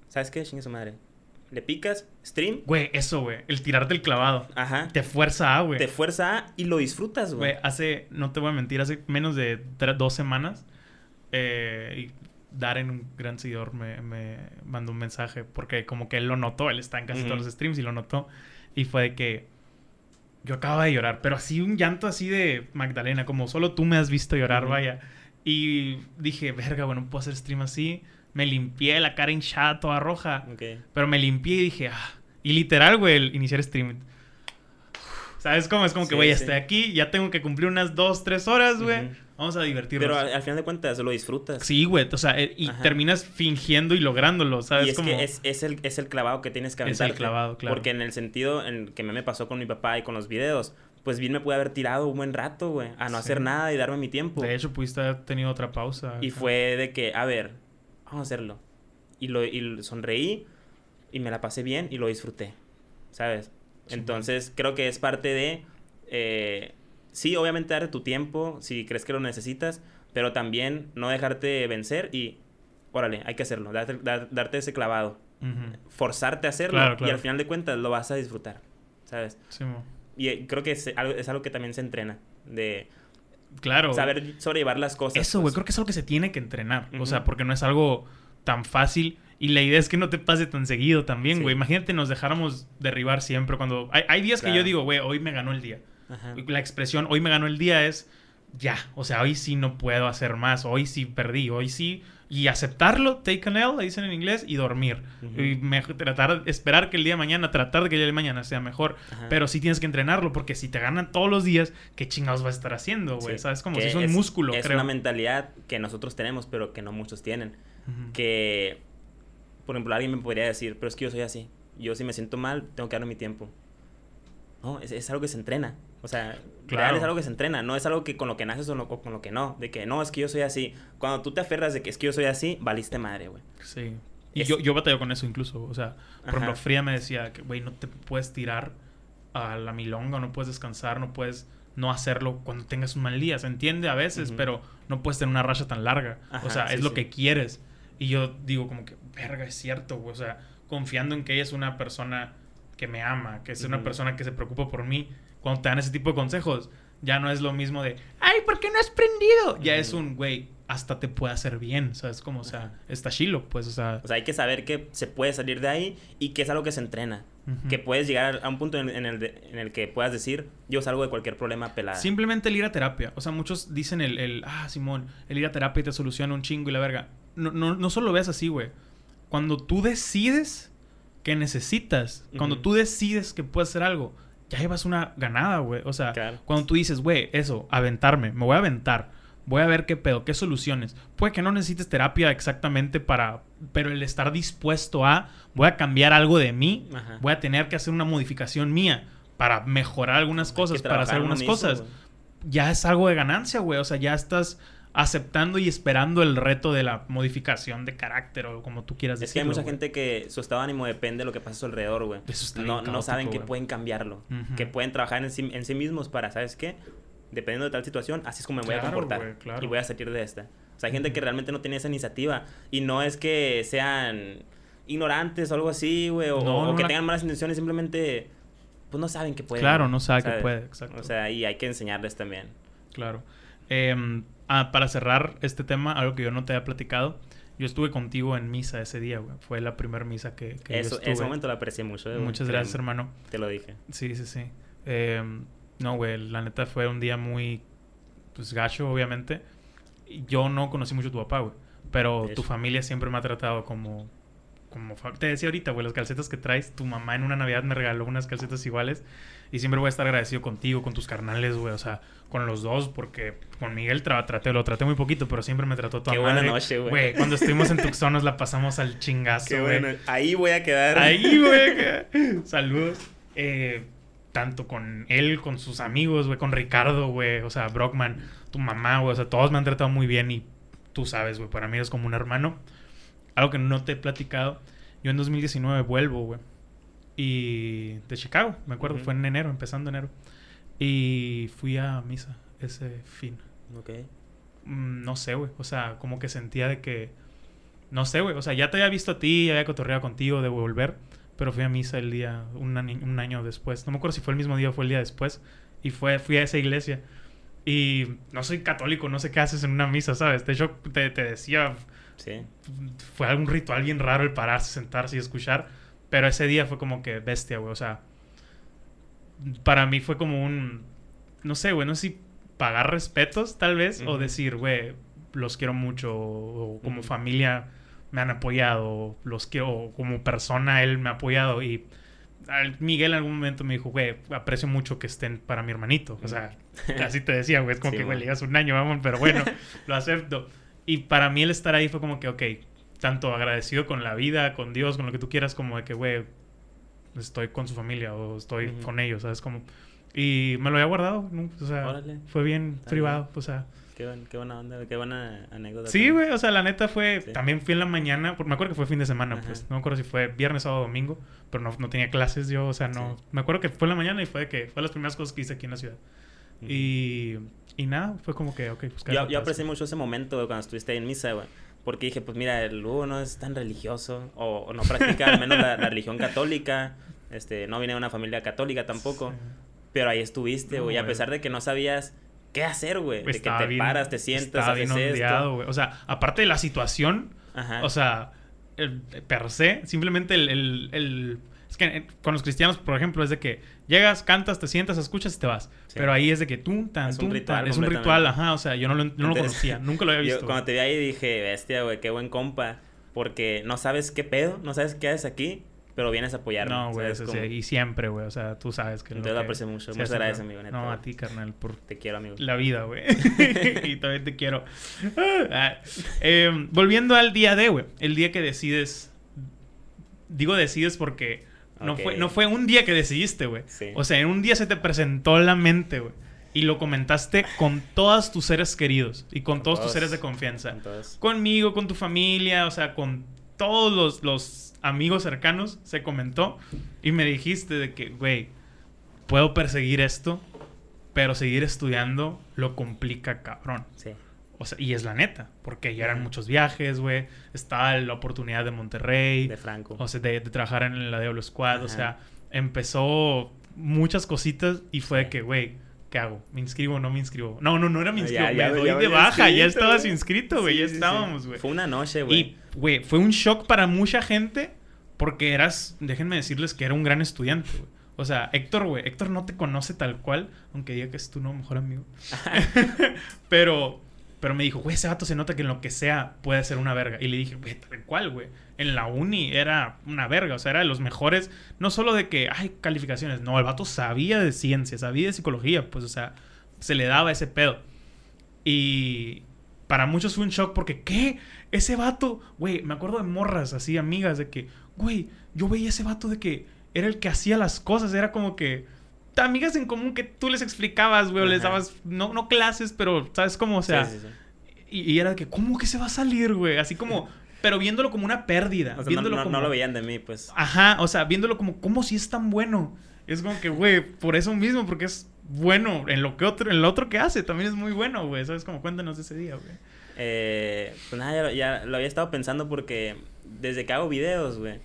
¿Sabes qué? Chingue su madre. Le picas, stream, Güey, eso, güey. El tirarte el clavado. ajá, Te fuerza a, güey. te fuerza a y lo disfrutas, güey. Güey, hace, no te voy a mentir, hace menos de dos semanas, eh, Darren, un gran seguidor, me, me mandó un mensaje porque como que él lo notó, él está en casi todos los streams y lo notó. Y fue de que yo acababa de llorar, pero así un llanto así de Magdalena, como solo tú me has visto llorar, vaya. Y dije, verga, bueno, puedo hacer stream así. Me limpié la cara hinchada, toda roja. Ok. Pero me limpié y dije, ah. Y literal, güey, el iniciar streaming. ¿Sabes cómo? Es como que, güey, sí. estoy aquí, ya tengo que cumplir unas dos, tres horas, güey. Vamos a divertirnos. Pero al, al final de cuentas lo disfrutas. Sí, güey, o sea, eh, y Ajá. terminas fingiendo y lográndolo, ¿sabes? Y es como... que es, es el, es el clavado que tienes que Es el clavado, claro. Porque en el sentido en que me pasó con mi papá y con los videos, pues bien me pude haber tirado un buen rato, güey, a no Sí. hacer nada y darme mi tiempo. De hecho, pudiste haber tenido otra pausa. Y acá. fue de que, a ver, vamos a hacerlo. Y lo y sonreí y me la pasé bien y lo disfruté, ¿sabes? Sí. Entonces creo que es parte de, eh, sí, obviamente darte tu tiempo si crees que lo necesitas, pero también no dejarte vencer y, órale, hay que hacerlo, darte, dar- darte ese clavado, forzarte a hacerlo Claro, y al final de cuentas lo vas a disfrutar, ¿sabes? Sí. Y eh, creo que es algo, es algo que también se entrena, de Claro. saber sobrellevar las cosas. Eso, güey, pues. creo que es algo que se tiene que entrenar. O sea, porque no es algo tan fácil. Y la idea es que no te pase tan seguido también, Sí. güey. Imagínate, nos dejáramos derribar siempre cuando... Hay, hay días que yo digo, güey, hoy me ganó el día. Ajá. La expresión hoy me ganó el día es ya. O sea, hoy sí no puedo hacer más. Hoy sí perdí. Hoy sí. Y aceptarlo, take an L, le dicen en inglés, y dormir. Y mej- tratar, esperar que el día de mañana, tratar de que el día de mañana sea mejor. Ajá. Pero sí tienes que entrenarlo, porque si te ganan todos los días, ¿qué chingados vas a estar haciendo, güey? Sí, ¿Sabes? Como que si es un es- músculo, Es creo. una mentalidad que nosotros tenemos, pero que no muchos tienen. Que, por ejemplo, alguien me podría decir, pero es que yo soy así. Yo si me siento mal, tengo que darme mi tiempo. No, es, es algo que se entrena. O sea, Claro. real es algo que se entrena. No es algo que con lo que naces o, no- o con lo que no. De que no, es que yo soy así. Cuando tú te aferras de que es que yo soy así, valiste madre, güey. Sí. Y Es- yo, yo batallo con eso incluso. O sea, por Ajá. ejemplo, Frida me decía que, güey, no te puedes tirar a la milonga, no puedes descansar, no puedes no hacerlo cuando tengas un mal día. Se entiende a veces, pero no puedes tener una racha tan larga. Ajá, o sea, sí, es lo sí. que quieres. Y yo digo como que, verga, es cierto, güey. O sea, confiando en que ella es una persona que me ama, que es una persona que se preocupa por mí. Cuando te dan ese tipo de consejos, ya no es lo mismo de, ay, ¿por qué no has prendido? Ya es un, güey, hasta te puede hacer bien, ¿sabes? Como, o sea, está chilo, pues, o sea. O sea, hay que saber que se puede salir de ahí y que es algo que se entrena. Que puedes llegar a un punto en, en el, de- en el que puedas decir, yo salgo de cualquier problema pelada. Simplemente el ir a terapia. O sea, muchos dicen el, el, ah, Simón, el ir a terapia te soluciona un chingo y la verga. No, no, no solo lo veas así, güey. Cuando tú decides que necesitas, cuando Ujú. tú decides que puedes hacer algo, ya llevas una ganada, güey. O sea, Claro. cuando tú dices, güey, eso, aventarme, me voy a aventar. Voy a ver qué pedo, qué soluciones. Puede que no necesites terapia exactamente para... Pero el estar dispuesto a... Voy a cambiar algo de mí. Ajá. Voy a tener que hacer una modificación mía para mejorar algunas cosas, para hacer algunas cosas ya es algo de ganancia, güey. O sea, ya estás aceptando y esperando el reto de la modificación de carácter o como tú quieras Es que hay decirlo. mucha gente que su estado de ánimo depende de lo que pasa a su alrededor, güey. No, no saben que güey. pueden cambiarlo. Ujú. Que pueden trabajar en sí, en sí mismos para, ¿sabes qué? Dependiendo de tal situación, así es como me voy a comportar. güey, claro. Y voy a salir de esta. O sea, hay gente que realmente no tiene esa iniciativa. Y no es que sean ignorantes o algo así, güey. O, No, o no que la- tengan malas intenciones, simplemente... Pues no saben que pueden. Claro, no sabe que puede, exacto. O sea, y hay que enseñarles también. Claro. Em, ah, para cerrar este tema, algo que yo no te había platicado. Yo estuve contigo en misa ese día, güey. Fue la primera misa que, que yo Eso, estuve. ese momento lo aprecié mucho. eh, güey. Muchas Te- gracias, hermano. Te lo dije. Sí, sí, sí. Em, no, güey, la neta fue un día muy, pues, gacho, obviamente. Yo no conocí mucho a tu papá, güey. Pero tu familia siempre me ha tratado como... como Te decía ahorita, güey, las calcetas que traes. Tu mamá en una Navidad me regaló unas calcetas iguales. Y siempre voy a estar agradecido contigo, con tus carnales, güey. O sea, con los dos, porque con Miguel tra- traté, lo traté muy poquito, pero siempre me trató toda Qué buena noche, güey. Güey, cuando estuvimos en Tucson nos la pasamos al chingazo, Qué bueno. Ahí voy a quedar. Ahí, güey. Saludos. Eh, tanto con él, con sus amigos, güey, con Ricardo, güey. O sea, Brockman, tu mamá, güey. O sea, todos me han tratado muy bien y tú sabes, güey. Para mí eres como un hermano. Algo que no te he platicado. Yo en 2019 vuelvo, güey. Y de Chicago, me acuerdo. Ujú. Fue en enero, empezando enero. Y fui a misa ese fin. Ok. Mm, no sé, güey. O sea, como que sentía de que. No sé, güey. O sea, ya te había visto a ti, ya había cotorreado contigo de volver. Pero fui a misa el día, un año, un año después. No me acuerdo si fue el mismo día o fue el día después. Y fue, fui a esa iglesia. Y no soy católico, no sé qué haces en una misa, ¿sabes? De hecho, te, te decía, Sí. fue algún ritual bien raro el pararse, sentarse y escuchar. Pero ese día fue como que bestia, güey. O sea, para mí fue como un. No sé, güey, no sé si pagar respetos, tal vez, o decir, güey, los quiero mucho, o como familia me han apoyado, los quiero, o como persona él me ha apoyado. Y al- Miguel en algún momento me dijo, güey, aprecio mucho que estén para mi hermanito. O sea, así te decía, güey, es como Sí, que, güey. le llevas un año, vamos, pero bueno, lo acepto. Y para mí el estar ahí fue como que, ok, tanto agradecido con la vida, con Dios, con lo que tú quieras, como de que, güey, estoy con su familia o estoy Ujú. con ellos, ¿sabes? Como... Y me lo había guardado, ¿no? O sea, Órale. fue bien Está privado, o sea... Qué, buen- qué buena onda, qué buena anécdota. Sí, güey, o sea, la neta fue... Sí. También fui en la mañana, porque me acuerdo que fue fin de semana, Ajá. pues. No me acuerdo si fue viernes, sábado, domingo, pero no, no tenía clases yo, o sea, no... Sí. Me acuerdo que fue en la mañana y fue de que fue las primeras cosas que hice aquí en la ciudad. Y, y nada, fue como que, ok, pues Yo, yo aprecié mucho ese momento güey, cuando estuviste ahí en misa, güey. Porque dije, pues mira, el Hugo no es tan religioso. O, o no practica al menos la, la religión católica. Este, no viene de una familia católica tampoco. Sí. Pero ahí estuviste, No, güey. a güey. pesar de que no sabías qué hacer, güey. De que te bien- paras, te sientas, haces bien ondeado, esto. O sea, aparte de la situación, Ajá. o sea, el, per se, simplemente el, el- el- Es que eh, con los cristianos, por ejemplo, es de que llegas, cantas, te sientas, escuchas y te vas. Sí. Pero ahí es de que tú, tan, Es un ritual. Es un ritual, ajá. O sea, yo no lo, no lo conocía, nunca lo había yo visto. cuando te vi ahí dije, bestia, güey, qué buen compa. Porque no sabes qué pedo, no sabes qué haces aquí, pero vienes a apoyarme. no, güey, ¿sabes eso sí, y siempre, güey. O sea, tú sabes que. Entonces lo que aprecio mucho. se Muchas gracias, amigo, neta, No, a ti, carnal, por Te quiero, amigo. la vida, güey. y también te quiero. Ah, eh, volviendo al día de, güey. El día que decides. Digo decides porque no, fue, no fue un día que decidiste, güey. Sí. O sea, en un día se te presentó la mente, güey. Y lo comentaste con todos tus seres queridos y con, Con todos, tus seres de confianza. Entonces, Conmigo, con tu familia, o sea, con todos los, los amigos cercanos se comentó. Y me dijiste de que, güey, puedo perseguir esto, pero seguir estudiando lo complica, cabrón. sí. O sea, y es la neta, porque ya eran muchos viajes, güey. Estaba la oportunidad de Monterrey. De Franco. O sea, de, de trabajar en la Diablo Squad. O sea, empezó muchas cositas y fue de que, güey, ¿qué hago? ¿Me inscribo o no me inscribo? No, no, no era me inscribo. ya- me ya- doy ya de baja. Ya estabas inscrito, güey. Sí, ya sí, estábamos, güey. Fue una noche, güey. Y, güey, fue un shock para mucha gente porque eras, déjenme decirles que era un gran estudiante, güey. O sea, Héctor, güey, Héctor no te conoce tal cual, aunque diga que es tu nuevo mejor amigo. pero, pero me dijo, güey, ese vato se nota que en lo que sea puede ser una verga. Y le dije, güey, tal cual, güey. En la uni era una verga, o sea, era de los mejores, no solo de que, ay, calificaciones, no, el vato sabía de ciencia, sabía de psicología, pues, o sea, se le daba ese pedo. Y para muchos fue un shock porque, ¿qué? Ese vato, güey, me acuerdo de morras así, amigas, de que, güey, yo veía ese vato de que era el que hacía las cosas, era como que amigas en común que tú les explicabas, güey, o les dabas, no, no clases, pero, ¿sabes cómo? O sea, Sí, sí, sí. Y, y era de que, ¿cómo que se va a salir, güey? Así como, pero viéndolo como una pérdida. O sea, viéndolo no- como, no lo veían de mí, pues. Ajá, o sea, viéndolo como, ¿cómo si es tan bueno? Es como que, güey, por eso mismo, porque es bueno en lo que otro, en lo otro que hace, también es muy bueno, güey. ¿Sabes? Como cuéntanos de ese día, güey. Eh, pues nada, ya, lo- ya lo había estado pensando porque desde que hago videos, güey,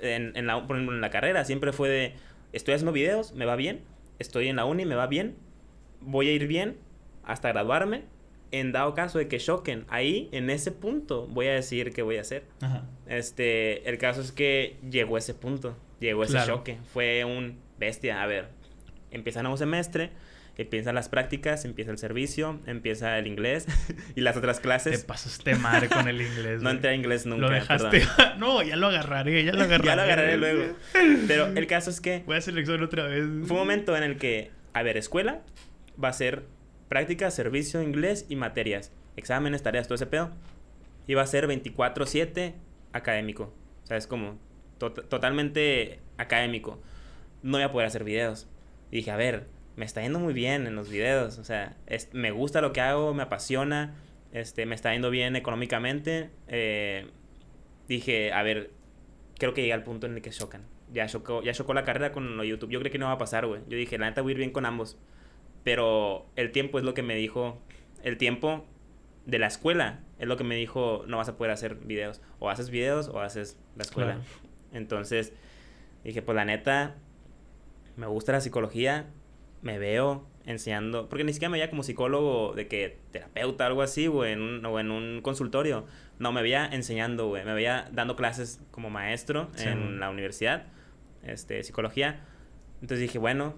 en, en la, por ejemplo, en la carrera siempre fue de, estoy haciendo videos, me va bien, estoy en la uni, me va bien, voy a ir bien hasta graduarme, en dado caso de que choquen, ahí, en ese punto, voy a decir qué voy a hacer. Ajá. Este, el caso es que llegó ese punto, llegó ese Claro. choque, fue un bestia, a ver, empieza nuevo semestre, empiezan las prácticas, empieza el servicio, empieza el inglés y las otras Te clases. pasaste madre con el inglés. No entré a inglés nunca. Lo dejaste. no, ya lo agarraré, ya lo agarraré. ya lo agarraré luego. Pero el caso es que Voy a hacer el examen otra vez. fue un momento en el que, a ver, escuela va a ser práctica, servicio, inglés y materias. Exámenes, tareas, todo ese pedo. Y va a ser 24-7 académico. O sea, es como to- totalmente académico. No voy a poder hacer videos. Y dije, a ver, me está yendo muy bien en los videos. O sea, es- me gusta lo que hago, me apasiona. Este, me está yendo bien económicamente. Eh, dije, a ver, creo que llegué al punto en el que chocan. Ya chocó, ya chocó la carrera con lo YouTube. Yo creo que no va a pasar, güey. Yo dije, la neta voy a ir bien con ambos. Pero el tiempo es lo que me dijo. El tiempo de la escuela es lo que me dijo, no vas a poder hacer videos. O haces videos o haces la escuela. Claro. Entonces dije, pues la neta, me gusta la psicología. Me veo enseñando. Porque ni siquiera me veía como psicólogo de que terapeuta algo así, güey, en un- o en un consultorio. No, me veía enseñando, güey. Me veía dando clases como maestro Sí, en la universidad, este, psicología. Entonces dije, bueno,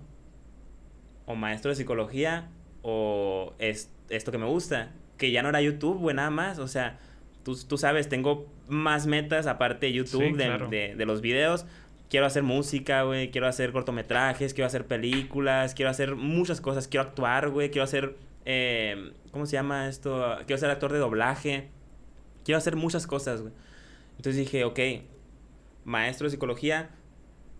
o maestro de psicología o es esto que me gusta. Que ya no era YouTube, güey, nada más. O sea, tú, tú sabes, tengo más metas aparte de YouTube, Sí, de, claro. de- de los videos. Quiero hacer música, güey. Quiero hacer cortometrajes. Quiero hacer películas. Quiero hacer muchas cosas. Quiero actuar, güey. Quiero hacer... eh, ¿Cómo se llama esto? Quiero ser actor de doblaje. Quiero hacer muchas cosas, güey. Entonces dije, ok, maestro de psicología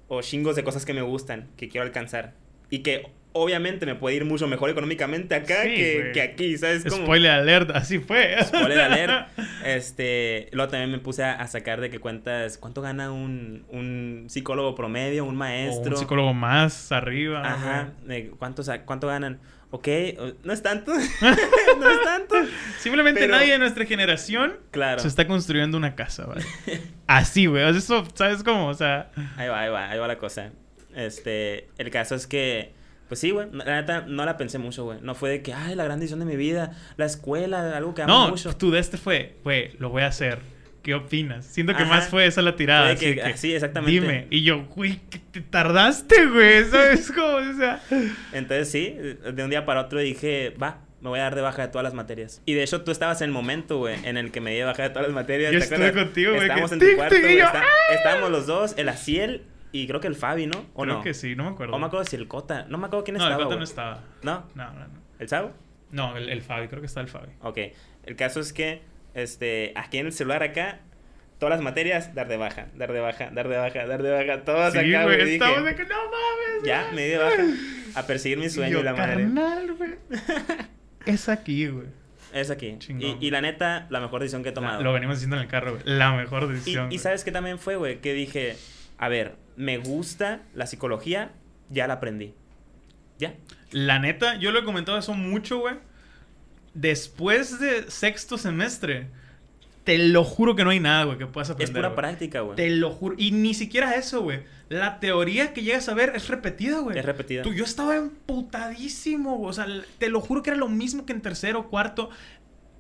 o chingos de cosas que me gustan, que quiero alcanzar. Y que obviamente me puede ir mucho mejor económicamente acá Sí, que, aquí, ¿sabes? cómo? Spoiler alert, así fue. Spoiler alert. Este, luego también me puse a, a sacar de que cuentas cuánto gana un, un psicólogo promedio, un O maestro. un psicólogo más arriba. Ajá, de cuánto, ganan. Ok, no es tanto. no es tanto. Simplemente Pero- nadie de nuestra generación Claro. se está construyendo una casa, ¿vale? Así, güey. Eso, ¿sabes cómo? O sea, Ahí va, ahí va, ahí va la cosa. Este, el caso es que, pues sí, güey, la neta no la pensé mucho, güey. No fue de que, ay, la gran decisión de mi vida, la escuela, algo que amo no, mucho. tú de este fue, güey, lo voy a hacer. ¿Qué opinas? Siento que Ajá. más fue esa la tirada. Fue así que- de que, sí, exactamente. Dime. Y yo, güey, que te tardaste, güey. ¿Sabes cómo? O sea, Entonces sí, de un día para otro dije, va, me voy a dar de baja de todas las materias. Y de hecho tú estabas en el momento, güey, en el que me di de baja de todas las materias. Yo ¿te estuve acuerdas? contigo, güey, Estábamos en tu tic, cuarto, tic, y güey. yo, está- Estábamos los dos, el Aciel y creo que el Fabi, ¿no? ¿O creo no? que sí, no me acuerdo. O me acuerdo si el Cota. No me acuerdo quién no, el estaba, Cota no estaba. ¿No? No, no, no. ¿El Sabo? No, el, el Fabi, creo que está el Fabi. Ok. El caso es que, este, aquí en el celular acá, todas las materias, dar de baja, dar de baja, dar de baja, dar de baja, todas Sí, acá, güey. Dije, estamos de que no mames. Ya, güey". me di de baja a perseguir mi sueño yo, y la madre. carnal, güey. es aquí, güey. Es aquí. Chingón. Y, y la neta, la mejor decisión que he tomado. Lo venimos diciendo en el carro, güey. La mejor decisión. y sabes que también fue, güey, que dije, a ver, me gusta la psicología, ya la aprendí. Ya. La neta, yo lo he comentado eso mucho, güey. después de sexto semestre, te lo juro que no hay nada, güey, que puedas Es aprender. pura güey. práctica, güey. Te lo juro. Y ni siquiera eso, güey. La teoría que llegas a ver es repetida, güey. Es repetida. Tú, yo estaba emputadísimo, güey. O sea, te lo juro que era lo mismo que en tercero, cuarto.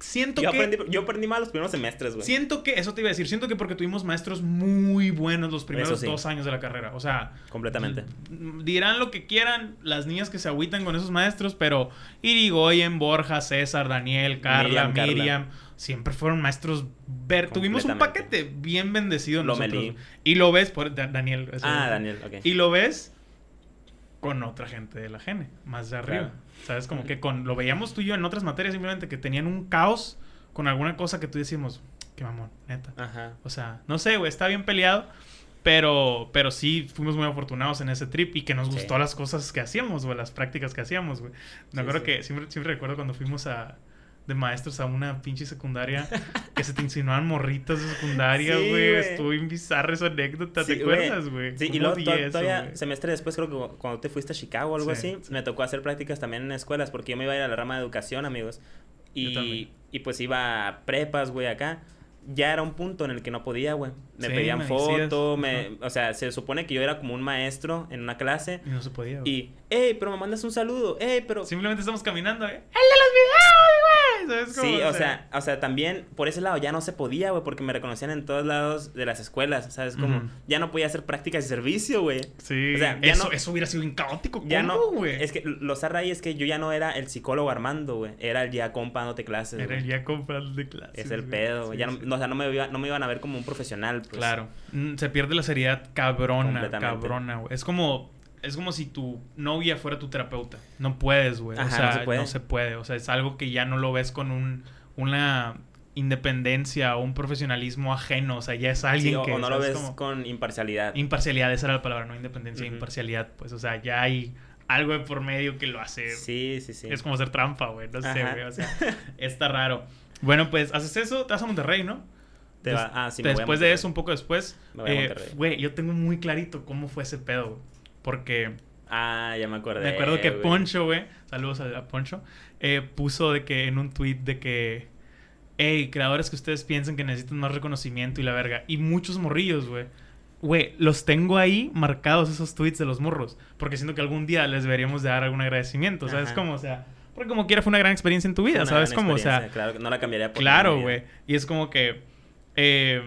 Siento Yo que. aprendí, yo aprendí mal los primeros semestres, güey. Siento que, eso te iba a decir, siento que porque tuvimos maestros muy buenos los primeros sí. dos años de la carrera. O sea, Completamente. mm, dirán lo que quieran las niñas que se agüitan con esos maestros, pero Irigoyen, Borja, César, Daniel, Carla, Miriam, Miriam, Carla. siempre fueron maestros. Ver, tuvimos un paquete bien bendecido Lomelí. nosotros. Y lo ves por Da- Daniel. Ah, Daniel, ok. Y lo ves con otra gente de la gene, más de arriba. Claro. ¿Sabes? Como que con lo veíamos tú y yo en otras materias simplemente que tenían un caos con alguna cosa que tú decíamos, qué mamón, neta. Ajá. O sea, no sé, güey, está bien peleado. Pero, pero sí fuimos muy afortunados en ese trip y que nos Sí. gustó las cosas que hacíamos, güey, las prácticas que hacíamos, güey. Me Sí, acuerdo sí. que siempre, siempre recuerdo cuando fuimos a de maestros a una pinche secundaria que se te insinuaban morritas de secundaria, Sí, güey. güey. Estuvo bien bizarra esa anécdota, Sí, ¿te acuerdas, güey? Sí, y ¿Cómo luego odié to- eso, todavía, semestre después, creo que cu- cuando te fuiste a Chicago o algo Sí, así, sí. me tocó hacer prácticas también en escuelas, porque yo me iba a ir a la rama de educación, amigos. Y, y pues iba a prepas, güey, acá. Ya era un punto en el que no podía, güey. Me Sí, pedían me foto, decías. me, o sea, se supone que yo era como un maestro en una clase. Y no se podía, güey. Y, hey, pero me mandas un saludo, hey, pero... Simplemente estamos caminando, ¿eh? ¡El de los videos! ¿Sabes cómo? Sí, o sea, o sea, también por ese lado ya no se podía, güey, porque me reconocían en todos lados de las escuelas, ¿sabes? Como Ujú. ya no podía hacer prácticas de servicio, güey. Sí, o sea, ya eso, no- eso hubiera sido bien caótico. Ya ¿Cómo, no, güey? es que lo zarra ahí es que yo ya no era el psicólogo Armando, güey, era el ya compa dándote clases. Era el ya comprando de clases. Es el pedo, güey. Sí, ya no, sí. no, o sea, no me, iba- no me iban a ver como un profesional, pues. Claro. Mm, Se pierde la seriedad cabrona, cabrona, güey. Es como, es como si tu novia fuera tu terapeuta. No puedes, güey. O sea, no se puede. no se puede. O sea, es algo que ya no lo ves con un, una independencia o un profesionalismo ajeno. O sea, ya es alguien Sí, o, que... o no lo ¿sabes ves cómo? con imparcialidad. Imparcialidad, esa era la palabra, no independencia, imparcialidad. Pues, o sea, ya hay algo de por medio que lo hace... Sí, sí, sí. Es como hacer trampa, güey. No sé, güey. O sea, está raro. Bueno, pues haces eso, te vas a Monterrey, ¿no? Te va- ah, sí, me voy a después de Monterrey. eso, un poco después, voy eh, güey, yo tengo muy clarito cómo fue ese pedo, güey. Porque Ah, ya me acordé. me acuerdo que. Poncho, güey, saludos a, a Poncho, eh, puso de que en un tweet de que, hey, creadores que ustedes piensan que necesitan más reconocimiento y la verga. Y muchos morrillos, güey. Güey, los tengo ahí marcados esos tweets de los morros. Porque siento que algún día les deberíamos de dar algún agradecimiento, ¿sabes Ajá. cómo? O sea, porque como quiera fue una gran experiencia en tu vida, Una ¿sabes cómo? O sea, claro, no la cambiaría por Claro, güey. Y es como que eh,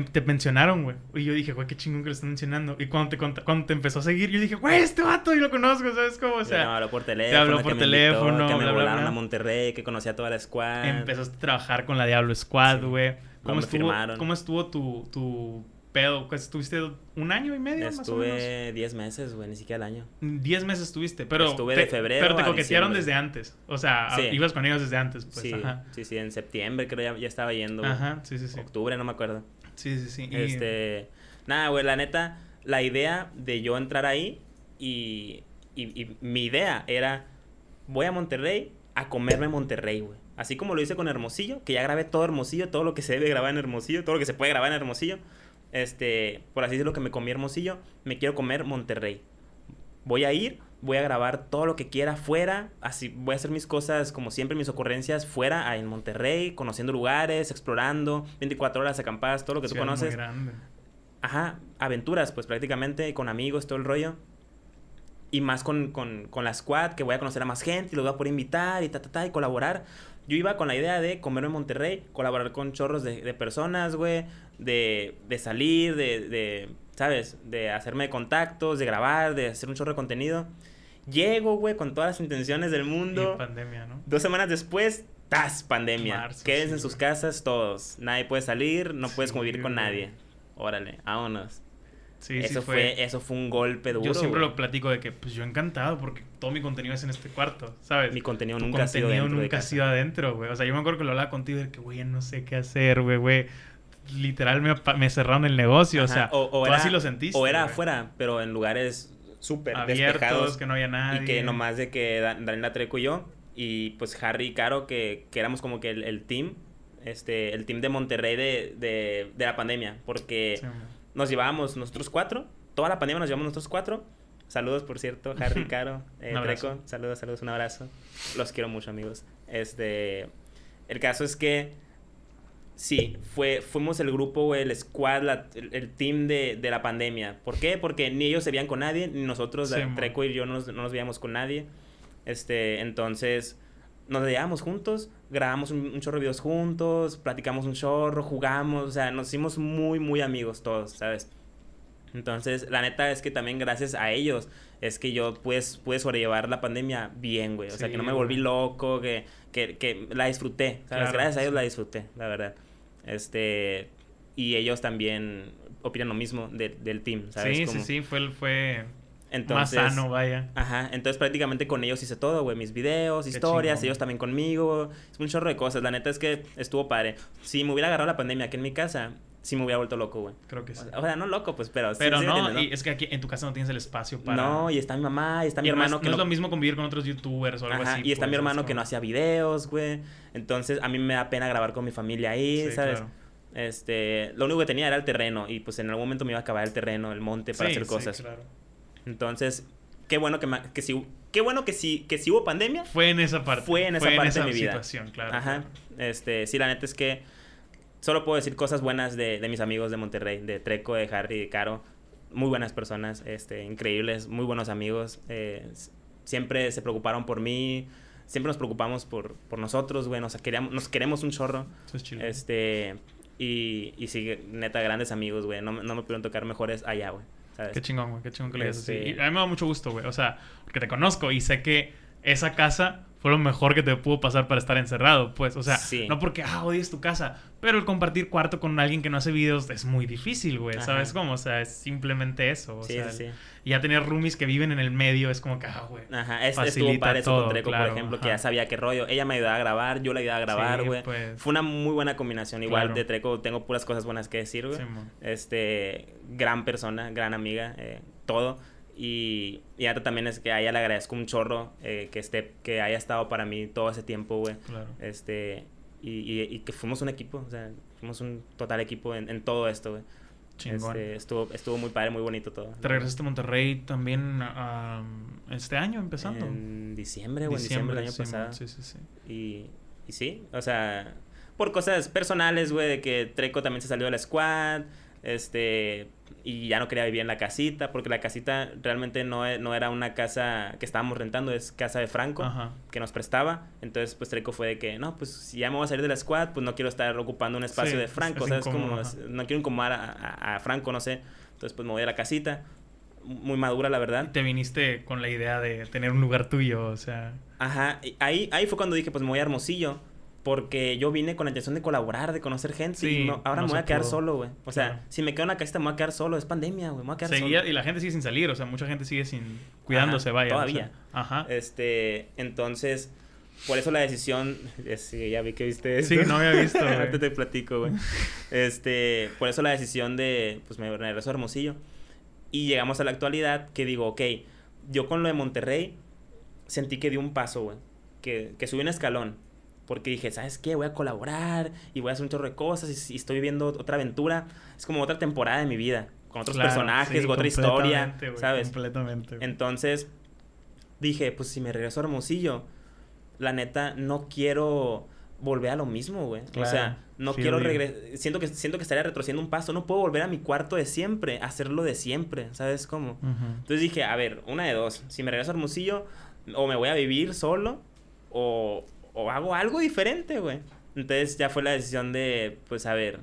te mencionaron, güey. Y yo dije, güey, qué chingón que lo están mencionando. Y cuando te, cuando te empezó a seguir, yo dije, güey, este vato, y lo conozco, ¿sabes cómo? O sea, me habló por teléfono, habló que por me teléfono, invitó, que me bla, volaron bla. a Monterrey, que conocía a toda la squad. empezaste a trabajar con la Diablo Squad, güey. No, ¿Cómo, me estuvo. ¿Cómo estuvo tu, tu pedo? Pues, ¿Estuviste un año y medio, más o menos? Estuve 10 meses, güey, ni siquiera el año. Diez meses estuviste, pero... Estuve te- de febrero Pero te coquetearon desde antes. O sea, Sí. ibas con ellos desde antes, pues. sí, Ajá. sí, sí, en septiembre creo ya, ya estaba yendo. Ajá, sí, sí, sí. Octubre, no me acuerdo. Sí, sí, sí. Este, nada, güey, la neta, la idea de yo entrar ahí y, y, y mi idea era, voy a Monterrey a comerme Monterrey, güey. Así como lo hice con Hermosillo, que ya grabé todo Hermosillo, todo lo que se debe grabar en Hermosillo, todo lo que se puede grabar en Hermosillo. Este, por así decirlo, que me comí Hermosillo, me quiero comer Monterrey. Voy a ir, voy a grabar todo lo que quiera fuera, así voy a hacer mis cosas como siempre, mis ocurrencias fuera, en Monterrey, conociendo lugares, explorando, 24 horas acampadas, todo lo que tú muy conoces. Ajá, aventuras, pues prácticamente, con amigos, todo el rollo. Y más con, con, con la squad, que voy a conocer a más gente y los voy a poder invitar y ta, ta, ta, y colaborar. Yo iba con la idea de comerme en Monterrey, colaborar con chorros de, de personas, güey, de, de salir, de, de, ¿sabes? De hacerme contactos, de grabar, de hacer un chorro de contenido. Llego, güey, con todas las intenciones del mundo. Y pandemia, ¿no? Dos semanas después, ¡tas! Pandemia. Marzo, Quédense sí, en sus güey. casas todos. Nadie puede salir, no puedes Sí, convivir con güey. nadie. Órale, vámonos. Sí, eso sí fue. eso fue un golpe duro. Yo siempre güey. lo platico de que, pues yo encantado, porque todo mi contenido es en este cuarto, ¿sabes? Mi contenido Tu nunca ha sido contenido dentro de nunca ha sido adentro, güey. O sea, yo me acuerdo que lo hablaba contigo de que, güey, no sé qué hacer, güey, güey. Literal me, me cerraron el negocio, o sea, o, o tú era, así lo sentiste. O era güey. afuera, pero en lugares súper despejados. que no había nadie. Y que nomás de que Da- Daniela Treco y yo, y pues Harry y Caro, que, que éramos como que el, el team, este, el team de Monterrey de, de, de la pandemia. Porque Sí, nos llevábamos nosotros cuatro, toda la pandemia nos llevamos nosotros cuatro, Saludos, por cierto, Harry, Caro, eh. Treco. Saludos, saludos, un abrazo. Los quiero mucho, amigos. Este, el caso es que sí, fue, fuimos el grupo, el squad, la- el, el team de, de la pandemia. ¿Por qué? Porque ni ellos se veían con nadie, ni nosotros, Sí. Treco y yo, no nos, no nos veíamos con nadie. Este, entonces, nos veíamos juntos, grabamos un, un chorro de videos juntos, platicamos un chorro, jugamos, o sea, nos hicimos muy, muy amigos todos, ¿sabes? Entonces, la neta es que también gracias a ellos es que yo pues, pude sobrellevar la pandemia bien, güey. O sea, que no me volví loco, que, que, que la disfruté, ¿sabes? Claro, gracias a ellos sí. la disfruté, la verdad. Este, y ellos también opinan lo mismo de- del team, ¿sabes? Sí, Como- sí, sí, fue, el- fue Entonces, más sano, vaya. Ajá, entonces prácticamente con ellos hice todo, güey, mis videos, historias, ellos también conmigo, es un chorro de cosas, la neta es que estuvo padre. Si me hubiera agarrado la pandemia aquí en mi casa, sí me hubiera vuelto loco, güey. Creo que O sí. sea, o sea, no loco, pues, pero sí- Pero sí no, entiendes, y es que aquí en tu casa no tienes el espacio para... No, y está mi mamá, y está mi Y hermano que no es no... lo mismo convivir con otros youtubers o algo Ajá, así. y está pues, mi es hermano que no hacía videos, güey. Entonces, a mí me da pena grabar con mi familia ahí, Sí, ¿sabes? claro. Este, lo único que tenía era el terreno y pues en algún momento me iba a acabar el terreno, el monte para Sí, hacer sí, cosas. claro. Entonces, qué bueno que, ma- que si qué bueno que si que si hubo pandemia, Fue en esa parte. Fue en esa parte de mi vida. situación, claro. Ajá. claro. Este, sí, la neta es que solo puedo decir cosas buenas de, de mis amigos de Monterrey, de Treco, de Harry, de Caro. Muy buenas personas, este, increíbles, muy buenos amigos. eh, siempre se preocuparon por mí, siempre nos preocupamos por, por nosotros, güey. Nos, queríamos, nos queremos un chorro. Eso es chido. Este, y, y sí, neta, grandes amigos, güey. No, me- no me pudieron tocar mejores allá, güey. ¿sabes? Qué chingón, güey. Qué chingón que le digas así. Este- Y a mí me da mucho gusto, güey. O sea, porque te conozco y sé que esa casa fue lo mejor que te pudo pasar para estar encerrado, pues. O sea, Sí. no porque, ah, odies tu casa. Pero el compartir cuarto con alguien que no hace videos es muy difícil, güey. Ajá. ¿Sabes cómo? O sea, es simplemente eso. O Sí, sea, sí, sí. Y ya tener roomies que viven en el medio es como que, ah, güey. Ajá, es, estuvo Facilita padre eso todo, con Treco, claro, por ejemplo, que ya sabía qué rollo. Ella me ayudaba a grabar, yo la ayudaba a grabar, Sí, güey. pues. Fue una muy buena combinación. Igual Claro. de Treco tengo puras cosas buenas que decir, güey. Simón. este, gran persona, gran amiga, eh, todo. Y, y ahora también es que a ella le agradezco un chorro eh, que esté, que haya estado para mí todo ese tiempo, güey. Claro. Este, y, y, y que fuimos un equipo, o sea, fuimos un total equipo en, en todo esto, güey. Chingón. Este, estuvo, estuvo muy padre, muy bonito todo. Te regresaste a Monterrey también ah, este año empezando. En diciembre, güey, en diciembre del año pasado. Sí, sí, sí. Y, y sí, o sea, por cosas personales, güey, de que Treco también se salió de la squad, este, y ya no quería vivir en la casita, porque la casita realmente no, e- no era una casa que estábamos rentando, es casa de Franco, Ajá. que nos prestaba. Entonces, pues Treco fue de que, no, pues si ya me voy a salir de la squad, pues no quiero estar ocupando un espacio Sí, de Franco, es ¿sabes? Como, incómodo, es- ajá. no quiero incomodar a, a- a Franco, no sé. Entonces, pues me voy a la casita, muy madura, la verdad. Te viniste con la idea de tener un lugar tuyo, o sea. Ajá, y ahí, ahí fue cuando dije, pues me voy a Hermosillo. Porque yo vine con la intención de colaborar, de conocer gente. Sí, y no- ahora no me voy a quedar pudo. solo, güey. O sea, Claro. si me quedo en la casita, me voy a quedar solo. Es pandemia, güey. Me voy a quedar Seguía, solo. y la gente sigue sin salir, o sea, mucha gente sigue sin cuidándose, Ajá, vaya. o todavía. sea, ajá. Este, entonces, por eso la decisión. Sí, ya vi que viste esto. Sí, no había visto. Ahorita te platico, güey. Este, por eso la decisión de, pues me regreso a Hermosillo. Y llegamos a la actualidad que digo, ok, yo con lo de Monterrey sentí que di un paso, güey. Que, que subí un escalón. Porque dije, ¿sabes qué? Voy a colaborar y voy a hacer un chorro de cosas y, y estoy viviendo otra aventura. Es como otra temporada de mi vida. Con otros Claro, personajes, sí, con otra historia, completamente, güey, ¿sabes? Completamente. Entonces dije, pues si me regreso a Hermosillo, la neta no quiero volver a lo mismo, güey. O Claro, sea, no quiero regresar. Siento que, siento que estaría retrocediendo un paso. No puedo volver a mi cuarto de siempre, hacerlo de siempre, ¿sabes cómo? Entonces dije, a ver, una de dos. Si me regreso a Hermosillo, o me voy a vivir solo, o, o hago algo diferente, güey. Entonces ya fue la decisión de, pues a ver,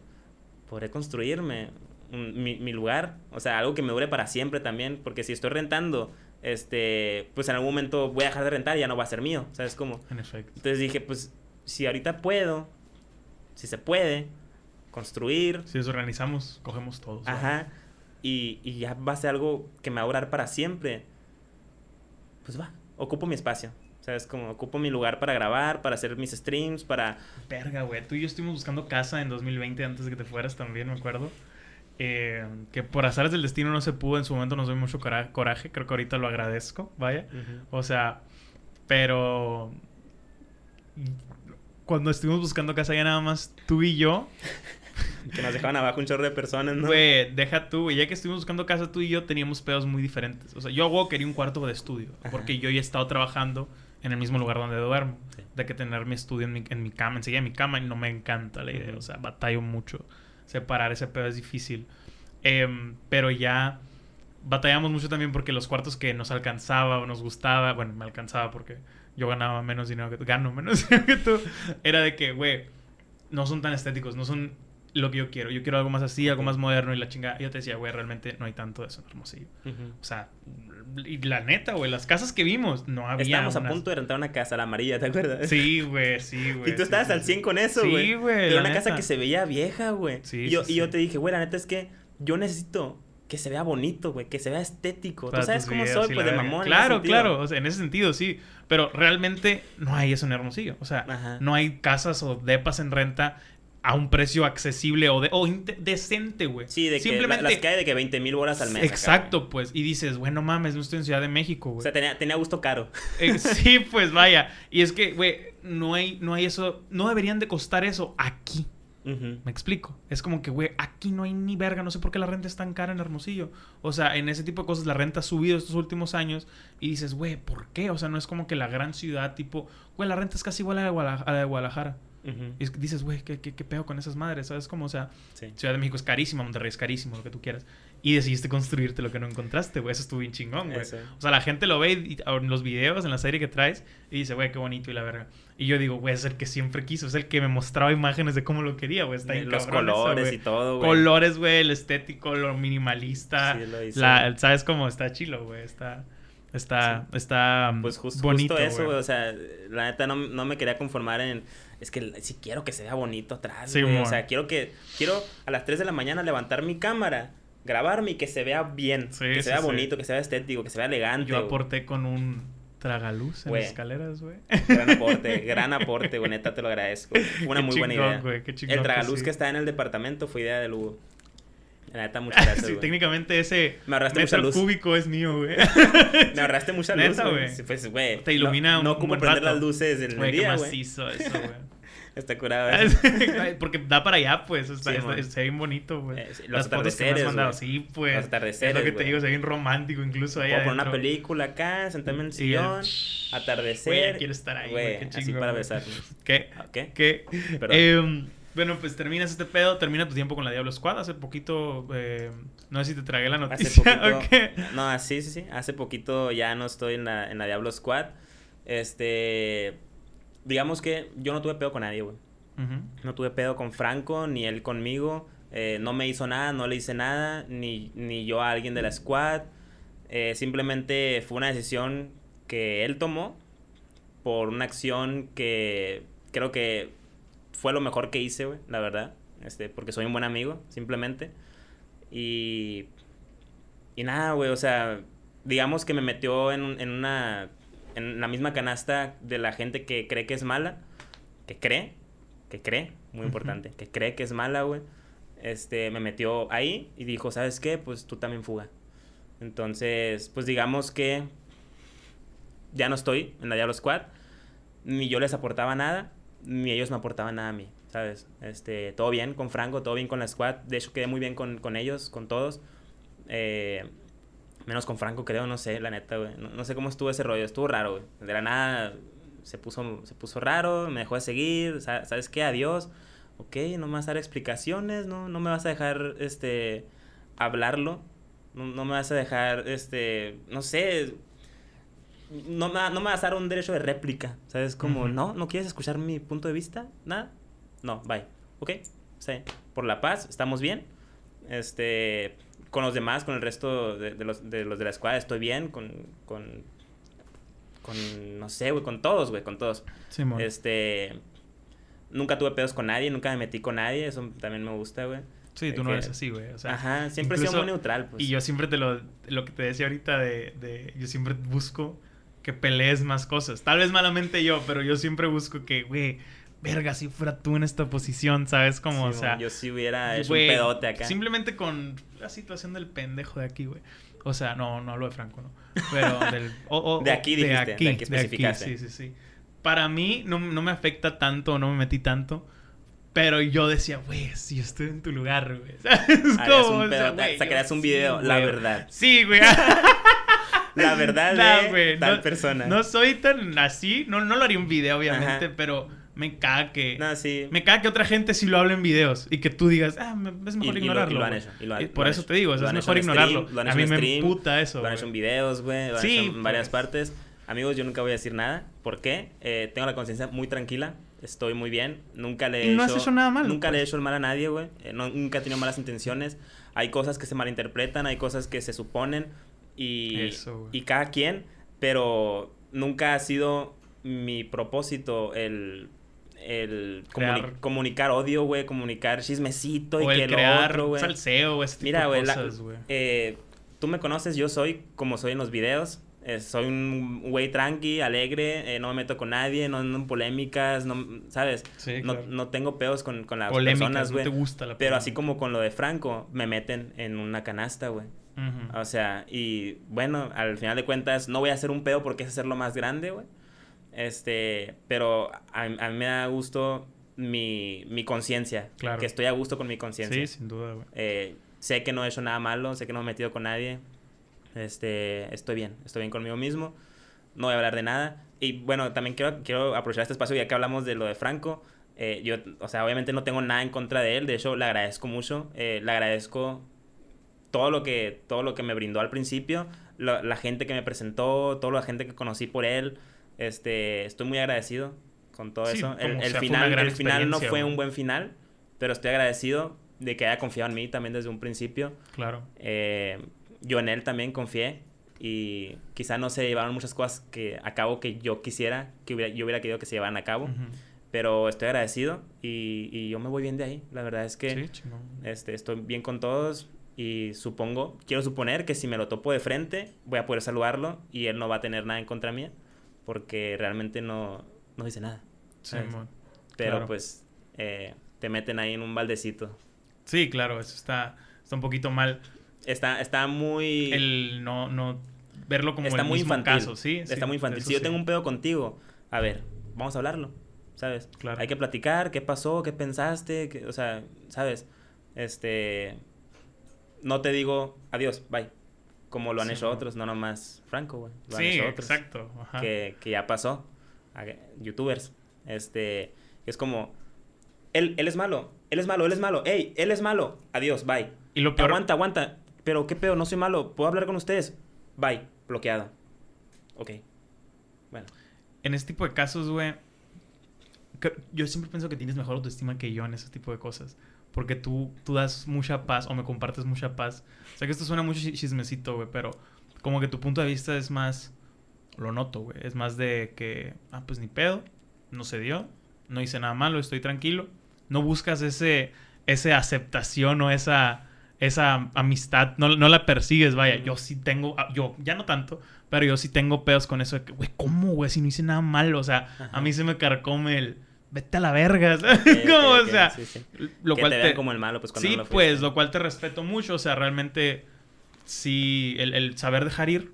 podré construirme un- mi, mi lugar. O sea, algo que me dure para siempre también. Porque si estoy rentando, este, pues en algún momento voy a dejar de rentar y ya no va a ser mío, ¿sabes cómo? En efecto. Entonces dije, pues si ahorita puedo, si se puede, construir, Si nos organizamos, cogemos todos. Ajá. Y, y ya va a ser algo que me va a durar para siempre. Pues va, ocupo mi espacio. ¿Sabes? Como ocupo mi lugar para grabar, para hacer mis streams, para... Verga, güey. Tú y yo estuvimos buscando casa en 2020 antes de que te fueras también, me acuerdo. Eh, que por azares del destino no se pudo. En su momento nos dio mucho cora- coraje. Creo que ahorita lo agradezco, vaya. O sea, pero cuando estuvimos buscando casa ya nada más tú y yo, que nos dejaban abajo un chorro de personas, ¿no? Güey, deja tú, güey. Ya que estuvimos buscando casa, tú y yo teníamos pedos muy diferentes. O sea, yo güey, quería un cuarto de estudio. Ajá. Porque yo ya he estado trabajando en el mismo lugar donde duermo. Sí. De que tener mi estudio en mi, en mi cama, enseguida en mi cama, y no me encanta la idea. O sea, batallo mucho. Separar ese pedo es difícil. Em, pero ya batallamos mucho también porque los cuartos que nos alcanzaba o nos gustaba, bueno, me alcanzaba porque yo ganaba menos dinero que tú, gano menos dinero que tú, era de que, güey, no son tan estéticos, no son lo que yo quiero. Yo quiero algo más así, algo más moderno y la chingada. Yo te decía, güey, realmente no hay tanto de eso en Hermosillo. O sea, y la neta, güey, las casas que vimos, no había. Estábamos a punto de rentar una casa, la amarilla, ¿te acuerdas? Sí, güey, sí, güey. Y tú sí, estabas sí, al sí. 100 con eso, Sí, güey. güey, Era una casa que se veía vieja, güey. Sí, y, yo, y yo te dije, güey, la neta es que yo necesito que se vea bonito, güey. Que se vea estético. Para Tú sabes cómo videos soy, y pues, de mamón. Claro, claro. O sea, en ese sentido, sí. Pero realmente no hay eso en Hermosillo. O sea, Ajá. no hay casas o depas en renta a un precio accesible o, de, o decente, güey. Sí, de que Simplemente... la- las que hay de que 20 mil bolas al mes. Exacto, pues. Y dices, bueno, mames, no estoy en Ciudad de México, O güey. sea, tenía, tenía gusto caro. Eh, sí, pues vaya. Y es que, güey, no hay, no hay eso. No deberían de costar eso aquí. Me explico. Es como que, güey, aquí no hay ni verga. No sé por qué la renta es tan cara en Hermosillo. O sea, en ese tipo de cosas la renta ha subido estos últimos años. Y dices, güey, ¿por qué? O sea, no es como que la gran ciudad, tipo, güey, la renta es casi igual a la de, Guadala- Guadalajara. Ujú. Y dices, güey, ¿qué, qué, qué pedo con esas madres? ¿Sabes cómo? O sea, Sí. Ciudad de México es carísima, Monterrey es carísimo, lo que tú quieras. Y decidiste construirte lo que no encontraste, güey. Eso estuvo bien chingón, güey. O sea, la gente lo ve y- en los videos, en la serie que traes, y dice, güey, qué bonito y la verga. Y yo digo, güey, es el que siempre quiso, es el que me mostraba imágenes de cómo lo quería, güey. Está los eso, colores y todo, güey. Colores, güey, el estético, lo minimalista. Sí, lo hizo. la, ¿Sabes cómo? Está chilo, güey. Está, está, está Pues justo, bonito, justo eso, güey. güey. O sea, la neta no, no me quería conformar en. Es que si quiero que se vea bonito atrás, Sí, güey. O sea, quiero que. Quiero a las 3 de la mañana levantar mi cámara, grabarme y que se vea bien. Sí, que sí, se vea bonito, que se vea estético, que se vea elegante. Yo güey. aporté con un tragaluz en Güey. las escaleras, güey. Gran aporte, gran aporte, güey. Neta, te lo agradezco. Una Qué muy buena idea. güey, qué chingón El que tragaluz sí. que, está en el departamento fue idea de Lugo. La neta, muchas gracias, sí, güey. técnicamente ese Me ahorraste mucha metro luz. cúbico es mío, güey. Me ahorraste mucha luz, Neta, güey. güey. Pues, güey. Te ilumina no, un- No un ocupo buen prender rato. las luces en el Güey, qué día, güey. macizo eso, güey. Está curado. eso. Porque da para allá, pues. Está, Sí, está- se ve bien bonito, güey. Eh, sí, los fotos que me has atardeceres, mandado, güey. sí, pues. Los atardeceres, Es lo que te güey. digo, ve bien romántico incluso ahí Puedo poner una adentro. película acá, sentarme en el Y el- sillón, Güey, atardecer. quiero estar ahí, güey, qué así chingón, para güey. besarnos. ¿Qué? ¿Qué? ¿Qué? Perdón. Em, bueno, pues terminas este pedo, termina tu tiempo con la Diablo Squad. Hace poquito, eh, no sé si te tragué la Hace noticia poquito. o qué. No, sí, sí, sí. Hace poquito ya no estoy en la, en la Diablo Squad. Este. Digamos que yo no tuve pedo con nadie, güey. No tuve pedo con Franco, ni él conmigo. Eh, no me hizo nada, no le hice nada, ni, ni yo a alguien de la squad. Eh, simplemente fue una decisión que él tomó por una acción que creo que fue lo mejor que hice, güey, la verdad. Este, porque soy un buen amigo, simplemente. Y. Y nada, güey, o sea, digamos que me metió en, en una. En la misma canasta de la gente que cree que es mala. Que cree. Que cree, muy importante. Que cree que es mala, güey. Este, me metió ahí y dijo, ¿sabes qué? Pues tú también fuga. Entonces, pues digamos que. Ya no estoy en la Diablo Squad. Ni yo les aportaba nada, ni ellos me aportaban nada a mí, ¿sabes? Este, todo bien con Franco, todo bien con la squad. De hecho, quedé muy bien con, con ellos, con todos. Eh, menos con Franco, creo, no sé, la neta, güey. No, no sé cómo estuvo ese rollo, estuvo raro, güey. De la nada se puso, se puso raro, me dejó de seguir, sa- ¿sabes qué? Adiós. Ok, no me vas a dar explicaciones, no, no me vas a dejar, este, hablarlo. No, no me vas a dejar, este, no sé, no me, no me vas a dar un derecho de réplica, ¿sabes? Como, no, no quieres escuchar mi punto de vista, nada. No, bye. Ok, sí. Por la paz, estamos bien. Este, con los demás, con el resto de, de los, de los de la escuadra, estoy bien. Con, con, con no sé, güey, con todos, güey, con todos. Simón. Este, nunca tuve pedos con nadie, nunca me metí con nadie, eso también me gusta, güey. sí, tú no eres así, güey. O sea, Ajá, siempre he sido muy neutral, pues. Y yo siempre te lo, lo que te decía ahorita de, de, yo siempre busco que pelees más cosas. Tal vez malamente yo, pero yo siempre busco que, güey, verga, si fuera tú en esta posición, ¿sabes? Como, o Sí, sea, yo sí hubiera hecho güey, un pedote acá. Simplemente con la situación del pendejo de aquí, güey. O sea, no, no hablo de Franco, ¿no? Pero del... o- o- De o- aquí dijiste, de aquí especificaste. sí, sí, sí. Para mí no, no me afecta tanto, no me metí tanto, Pero yo decía, güey, si yo estoy en tu lugar, güey. Es como, un pedo, sacarías un video, la verdad. Sí, güey. la verdad de tal persona. No soy tan así, no, no lo haría un video, obviamente, pero me caga que. No, sí. Me caga que otra gente sí lo hable en videos y que tú digas, ah, es mejor ignorarlo. Y lo, han hecho. por eso te digo, es mejor ignorarlo. a mí me puta eso. Lo han hecho en videos, güey. Lo han hecho en varias pues. partes. Amigos, yo nunca voy a decir nada. ¿Por qué? Eh, tengo la conciencia muy tranquila. Estoy muy bien. Nunca le he no hecho, has hecho nada malo. Nunca le he pues. hecho el mal a nadie, güey. Eh, nunca he tenido malas intenciones. Hay cosas que se malinterpretan, hay cosas que se suponen. Y, y cada quien. Pero nunca ha sido mi propósito el el comunicar odio, güey, comunicar chismecito y que crear lo otro, salseo, ese tipo Mira, de cosas, güey. Eh, tú me conoces, yo soy como soy en los videos. Eh, soy un güey tranqui, alegre, eh, no me meto con nadie, no en polémicas, no, ¿sabes? no, no, tengo peos con, con las personas, güey. No te gusta la Pero así como con lo de Franco, me meten en una canasta, güey. O sea, y bueno, al final de cuentas, no voy a hacer un pedo porque es hacerlo más grande, güey. Este, pero a, mí me da gusto mi, mi conciencia. Claro. Que estoy a gusto con mi conciencia. Sí, sin duda, güey. Eh, sé que no he hecho nada malo, sé que no me he metido con nadie. Este, estoy bien, estoy bien conmigo mismo. No voy a hablar de nada. Y bueno, también quiero, quiero aprovechar este espacio ya que hablamos de lo de Franco. Eh, yo, o sea, obviamente no tengo nada en contra de él. De hecho, le agradezco mucho. Eh, le agradezco todo lo que, todo lo que me brindó al principio. la gente que me presentó, toda la gente que conocí por él. Este, estoy muy agradecido con todo eso. El, final, el final no fue un buen final, pero estoy agradecido de que haya confiado en mí también desde un principio. Claro. Eh, yo en él también confié y quizá no se llevaron muchas cosas que a cabo que yo quisiera, que hubiera, yo hubiera querido que se llevaran a cabo. Pero estoy agradecido y, y, yo me voy bien de ahí. La verdad es que este, estoy bien con todos y supongo, quiero suponer que si me lo topo de frente, voy a poder saludarlo y él no va a tener nada en contra mía porque realmente no, no dice nada. Sí, Pero pues eh, te meten ahí en un baldecito. Sí, claro, eso está, está un poquito mal. Está, está muy... El no, no verlo como está el muy mismo infantil. caso, sí. Está muy infantil. Si yo tengo un pedo contigo, a ver, vamos a hablarlo, ¿sabes? Claro. Hay que platicar, qué pasó, qué pensaste, o sea, ¿sabes? Este... No te digo adiós, bye como lo han hecho otros, no nomás Franco, güey. Lo sí, han hecho otros exacto. Que, que, ya pasó. youtubers. Este, es como, él, él es malo, él es malo, él es malo, ey, él es malo, adiós, bye. Y lo peor... Aguanta, aguanta, pero qué pedo, no soy malo, puedo hablar con ustedes, bye, bloqueado. Ok, bueno. En este tipo de casos, güey, yo siempre pienso que tienes mejor autoestima que yo en ese tipo de cosas porque tú, tú das mucha paz o me compartes mucha paz. O sea que esto suena mucho chismecito, güey, pero como que tu punto de vista es más, lo noto, güey, es más de que, ah, pues ni pedo, no se dio, no hice nada malo, estoy tranquilo. No buscas ese, esa aceptación o esa, esa amistad, no, no la persigues, vaya, yo sí tengo, ah, yo ya no tanto, pero yo sí tengo pedos con eso de que, güey, ¿cómo, güey? Si no hice nada malo, o sea, a mí se me carcome el vete a la verga. como, o sea, lo cual te, como el malo, pues Sí, pues, lo cual te respeto mucho. O sea, realmente, sí, el, saber dejar ir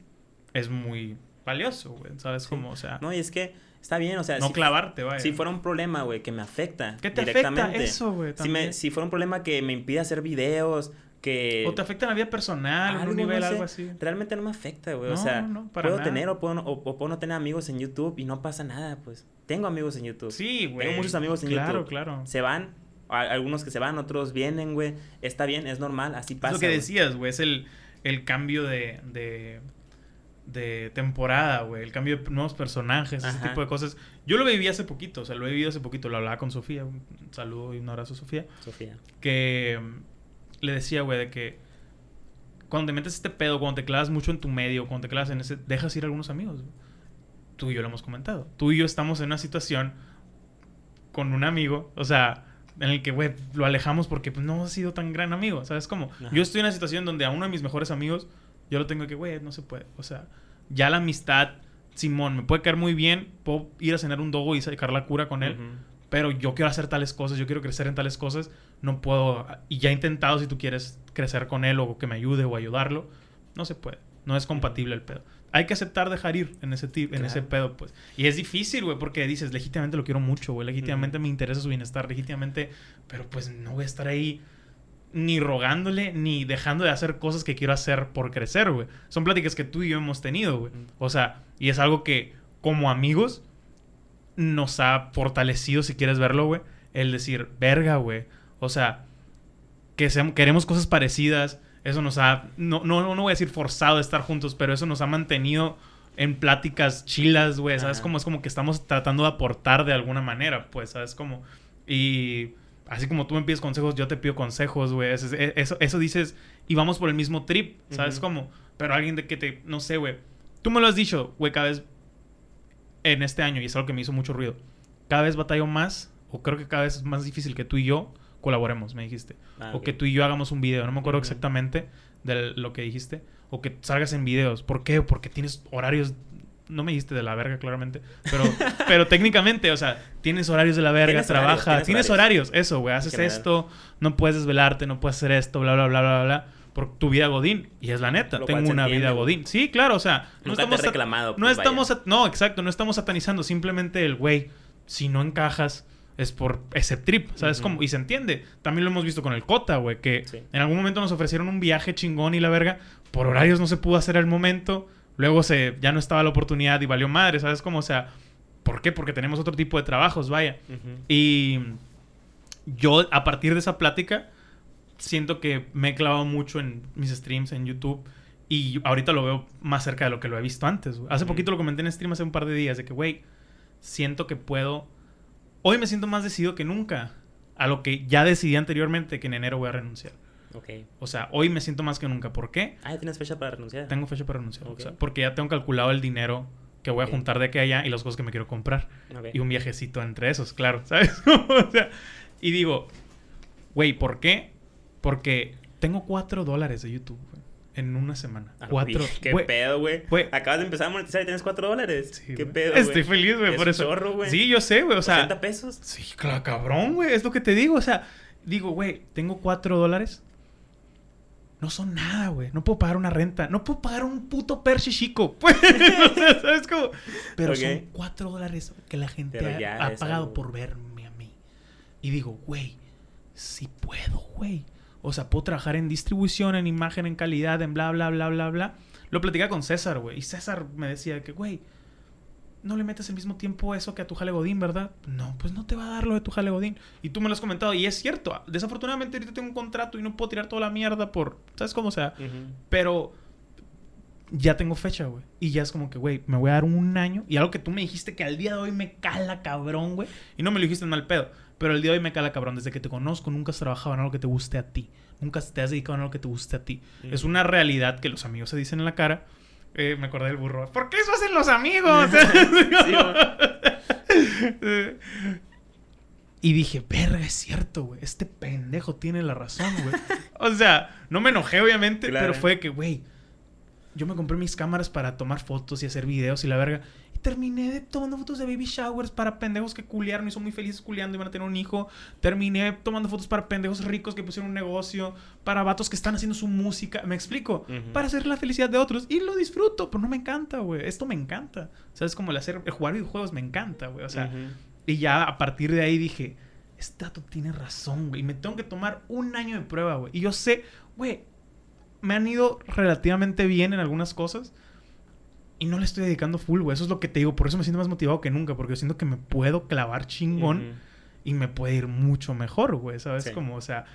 es muy valioso, güey. ¿Sabes cómo? O sea. No, y es que está bien, o sea. No clavarte, vaya. Si fuera un problema, güey, que me afecta. ¿Qué te afecta eso, güey? Si, si fuera un problema que me impide hacer videos, que... O te afecta en la vida personal, en un nivel, algo así. Realmente no me afecta, güey. o sea, puedo tener o puedo, no, o, puedo no tener amigos en YouTube y no pasa nada, pues. Tengo amigos en YouTube. Sí, güey. Tengo muchos amigos en YouTube. Claro, claro. Se van, algunos que se van, otros vienen, güey. Está bien, es normal, así pasa. Es lo que decías, güey, es el, el cambio de, de, de temporada, güey. El cambio de nuevos personajes, ese tipo de cosas. Yo lo viví hace poquito, o sea, lo he vivido hace poquito. Lo hablaba con Sofía. Un saludo y un abrazo, Sofía. Sofía. Que le decía, güey, de que cuando te metes este pedo, cuando te clavas mucho en tu medio, cuando te clavas en ese, dejas ir a algunos amigos. Tú y yo lo hemos comentado. Tú y yo estamos en una situación con un amigo, o sea, en el que, güey, lo alejamos porque pues, no ha sido tan gran amigo, ¿sabes cómo? Yo estoy en una situación donde a uno de mis mejores amigos, yo lo tengo que, güey, no se puede. O sea, ya la amistad, Simón, me puede caer muy bien, puedo ir a cenar un dogo y sacar la cura con él, pero yo quiero hacer tales cosas, yo quiero crecer en tales cosas, no puedo, y ya he intentado si tú quieres crecer con él o que me ayude o ayudarlo, no se puede. No es compatible el pedo. Hay que aceptar dejar ir en ese, en ese pedo, pues. Y es difícil, güey, porque dices, legítimamente lo quiero mucho, güey. Legítimamente me interesa su bienestar, legítimamente. Pero pues no voy a estar ahí ni rogándole, ni dejando de hacer cosas que quiero hacer por crecer, güey. Son pláticas que tú y yo hemos tenido, güey. O sea, y es algo que como amigos nos ha fortalecido, si quieres verlo, güey. El decir, verga, güey. O sea, que queremos cosas parecidas. Eso nos ha, no, no, no voy a decir forzado a estar juntos, pero eso nos ha mantenido en pláticas chilas, güey. ¿Sabes? Como es como que estamos tratando de aportar de alguna manera, pues, ¿sabes? Como, y así como tú me pides consejos, yo te pido consejos, güey. Eso, es- eso, eso dices, y vamos por el mismo trip, ¿sabes? Ujú. Como, pero alguien de que te, no sé, güey. Tú me lo has dicho, güey, cada vez en este año, y es algo que me hizo mucho ruido. Cada vez batallo más, o creo que cada vez es más difícil que tú y yo colaboremos, me dijiste. Ah, O que tú y yo hagamos un video, no me acuerdo exactamente de lo que dijiste. O que salgas en videos. ¿Por qué? Porque tienes horarios. No me dijiste de la verga, claramente. Pero, pero técnicamente, o sea, tienes horarios de la verga, Tienes horarios, trabajas. tienes Tienes, horarios. eso, güey. Haces esto, no puedes desvelarte, no puedes hacer esto, bla, bla, bla, bla, bla. Por tu vida Godín. Y es la neta. Lo tengo una vida. Godín. Sí, claro, o sea. Nunca te he sat- reclamado, No pues, estamos. vaya. sat- No, exacto. No estamos satanizando. Simplemente el güey, si no encajas, es por ese trip. ¿Sabes Ujú. cómo? Y se entiende. También lo hemos visto con el Cota, güey. Que Sí. en algún momento nos ofrecieron un viaje chingón y la verga. Por horarios no se pudo hacer al momento. Luego se, ya no estaba la oportunidad y valió madre, ¿sabes cómo? O sea, ¿por qué? Porque tenemos otro tipo de trabajos, vaya. Y yo, a partir de esa plática, siento que me he clavado mucho en mis streams en YouTube. Y ahorita lo veo más cerca de lo que lo he visto antes. güey. Hace Ujú. poquito lo comenté en stream hace un par de días. De que, güey, siento que puedo... Hoy me siento más decidido que nunca. A lo que ya decidí anteriormente que en enero voy a renunciar. Ok. O sea, hoy me siento más que nunca. ¿Por qué? Ah, ¿ya tienes fecha para renunciar? Tengo fecha para renunciar. Ok. O sea, porque ya tengo calculado el dinero que voy a Ok. juntar de aquí a allá y las cosas que me quiero comprar. Ok. Y un viajecito entre esos, claro, ¿sabes? o sea, y digo, güey, ¿por qué? Porque tengo cuatro dólares de YouTube, güey, en una semana. Ah, cuatro. güey, ¿Qué güey, pedo, güey? Acabas de empezar a monetizar y tienes 4 dólares. sí, ¿Qué pedo, güey? Estoy feliz, güey, Es por un eso. chorro, güey. Sí, yo sé, güey, o sea. 80 pesos. Sí, claro, cabrón, güey, es lo que te digo, o sea, digo, güey, tengo cuatro dólares. No son nada, güey. No puedo pagar una renta. No puedo pagar un puto Perche chico. Pues, o sea, ¿sabes cómo? Pero son cuatro dólares que la gente ha, pagado algo. por verme a mí. Y digo, güey, sí puedo, güey. O sea, puedo trabajar en distribución, en imagen, en calidad, en bla, bla, bla, bla, bla. Lo platicaba con César, güey. Y César me decía que, güey, no le metes el mismo tiempo eso que a tu jale Godín, ¿verdad? No, pues no te va a dar lo de tu jale Godín. Y tú me lo has comentado. Y es cierto. Desafortunadamente ahorita tengo un contrato y no puedo tirar toda la mierda por... ¿Sabes cómo sea? Ujú. Pero ya tengo fecha, güey. Y ya es como que, güey, me voy a dar un año. Y algo que tú me dijiste que al día de hoy me cala cabrón, güey. Y no me lo dijiste en mal pedo. Pero el día de hoy me cala cabrón. Desde que te conozco, nunca has trabajado en algo que te guste a ti. Nunca te has dedicado en algo que te guste a ti. Es una realidad que los amigos se dicen en la cara. Eh, me acordé del burro. ¿Por qué eso hacen los amigos? Sí, y dije, verga, es cierto, güey. Este pendejo tiene la razón, güey. o sea, no me enojé, obviamente, Claro. pero fue que, güey, yo me compré mis cámaras para tomar fotos y hacer videos y la verga. Terminé de tomando fotos de baby showers para pendejos que culiaron y son muy felices culiando y van a tener un hijo. Terminé tomando fotos para pendejos ricos que pusieron un negocio, para vatos que están haciendo su música. ¿Me explico? Para hacer la felicidad de otros. Y lo disfruto, pero no me encanta, güey. Esto me encanta. O sea, es como el hacer, el jugar videojuegos me encanta, güey. O sea, y ya a partir de ahí dije, este dato tiene razón, güey. Y me tengo que tomar un año de prueba, güey. Y yo sé, güey, me han ido relativamente bien en algunas cosas. Y no le estoy dedicando full, güey. Eso es lo que te digo. Por eso me siento más motivado que nunca. Porque yo siento que me puedo clavar chingón. Y me puede ir mucho mejor, güey. ¿Sabes? Sí. Como, o sea...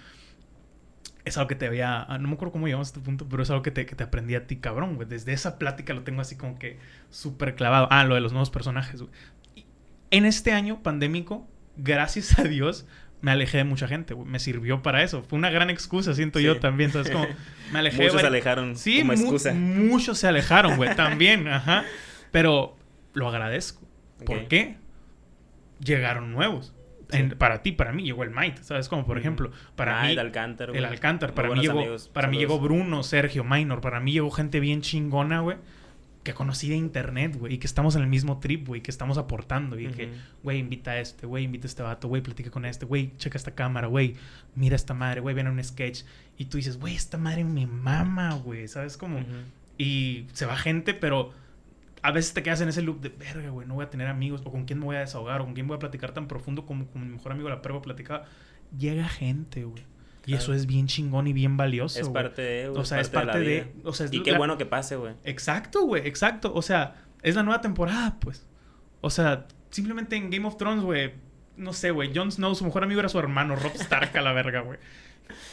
Es algo que te había... ah, No me acuerdo cómo llegamos a este punto. Pero es algo que te, que te aprendí a ti, cabrón, güey. Desde esa plática lo tengo así como que súper clavado. Ah, lo de los nuevos personajes, güey. En este año pandémico, gracias a Dios, me alejé de mucha gente, güey. Me sirvió para eso. Fue una gran excusa, siento Sí. yo también. ¿Sabes? Como me alejé de Muchos se alejaron Sí, como mu- excusa. muchos se alejaron, güey, también, ajá. Pero lo agradezco. ¿Por Ok. qué? Llegaron nuevos. En- para ti, para mí llegó el Might, ¿sabes? Como por ejemplo, para Ah, mí el Alcántara, el. Alcántar, para mí llegó amigos. para mí llegó Bruno, Sergio, Minor, para mí llegó gente bien chingona, güey, que conocí de internet, güey, y que estamos en el mismo trip, güey, que estamos aportando y que, güey, invita a este, güey, invita a este vato, güey, platica con este, güey, checa esta cámara, güey, mira esta madre, güey, ven a un sketch y tú dices, güey, esta madre me mama, güey, ¿sabes cómo? Y se va gente, pero a veces te quedas en ese loop de, verga, güey, no voy a tener amigos, o con quién me voy a desahogar, o con quién voy a platicar tan profundo como con mi mejor amigo la prueba platicaba. Llega gente, güey. Y eso es bien chingón y bien valioso. Es parte de, O sea, es parte de. o sea, es Y qué la- bueno que pase, güey. Exacto, güey, exacto. O sea, es la nueva temporada, pues. O sea, simplemente en Game of Thrones, güey. No sé, güey. Jon Snow, su mejor amigo era su hermano, Rob Stark a la verga, güey.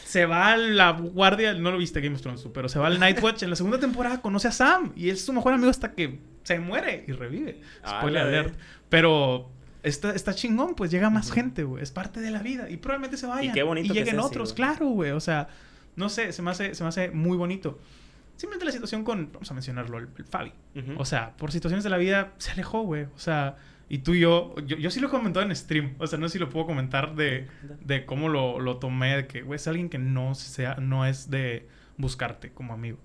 Se va a la guardia, no lo viste Game of Thrones, tú, pero se va al Nightwatch. En la segunda temporada conoce a Sam y es su mejor amigo hasta que se muere y revive. Ah, Spoiler alert. Pero está, está chingón, pues llega más gente, güey. Es parte de la vida y probablemente se vayan. qué bonito que lleguen sea así, otros, güey. claro, güey. O sea, no sé, se me hace, se me hace muy bonito. Simplemente la situación con, vamos a mencionarlo, el, el Fabi. O sea, por situaciones de la vida se alejó, güey. O sea, y tú y yo, yo, yo sí lo he comentado en stream. O sea, no sé si lo puedo comentar de, de cómo lo, lo tomé, de que, güey, es alguien que no, sea, no es de buscarte como amigo.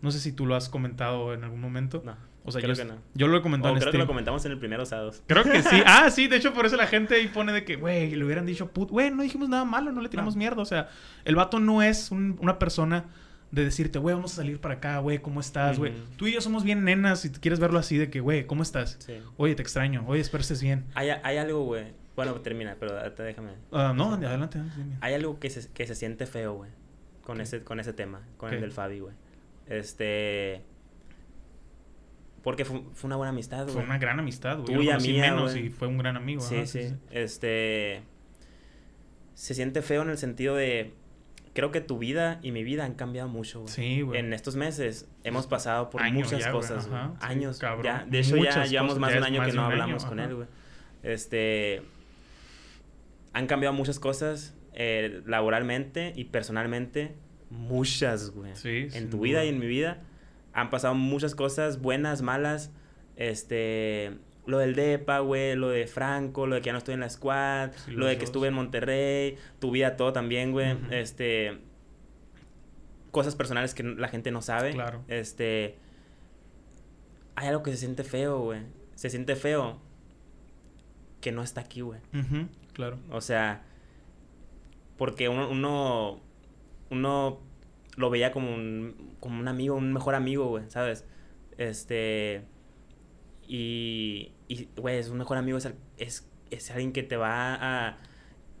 No sé si tú lo has comentado en algún momento. No. O sea, creo yo, que no. yo lo he comentado O en creo que stream. lo comentamos en el primer Osados. Creo que sí. Ah, sí, de hecho por eso la gente ahí pone de que, güey, le hubieran dicho put. Güey, no dijimos nada malo, no le tiramos No. mierda. O sea, el vato no es un- una persona de decirte, güey, vamos a salir para acá, güey, ¿cómo estás, güey? Tú y yo somos bien nenas si quieres verlo así de que, güey, ¿cómo estás? Sí. Oye, te extraño. Oye, espero estés bien. Hay, hay algo, güey. Bueno, termina, pero ahorita déjame. Ah, no, adelante. adelante. Hay algo que se, que se siente feo, güey. Con, ese, con ese tema, con el del Fabi, güey. Este. Porque fue, fue una buena amistad, güey. Fue una gran amistad, güey. Tuya, mía, menos güey. y fue un gran amigo. Sí, ajá, sí, Este. Se siente feo en el sentido de. Creo que tu vida y mi vida han cambiado mucho, güey. Sí, güey. En estos meses hemos pasado por Año muchas ya, cosas, güey. ajá, sí, Años, ya. De hecho, ya llevamos más de un año que no año, hablamos con ajá. él, güey. Este. Han cambiado muchas cosas eh, laboralmente y personalmente. Muchas, güey. Sí, en tu duda. vida y en mi vida han pasado muchas cosas buenas, malas. Este. Lo del DEPA, güey, lo de Franco, lo de que ya no estoy en la squad, Sí, lo de que estuve en Monterrey, tu vida, todo también, güey. Este. Cosas personales que la gente no sabe. Claro. Este. Hay algo que se siente feo, güey. Se siente feo que no está aquí, güey. Ujú, claro. O sea, porque uno, uno, uno lo veía como un, como un amigo, un mejor amigo, güey, ¿sabes? Este, y, y, güey, es un mejor amigo, es, es, es alguien que te va a,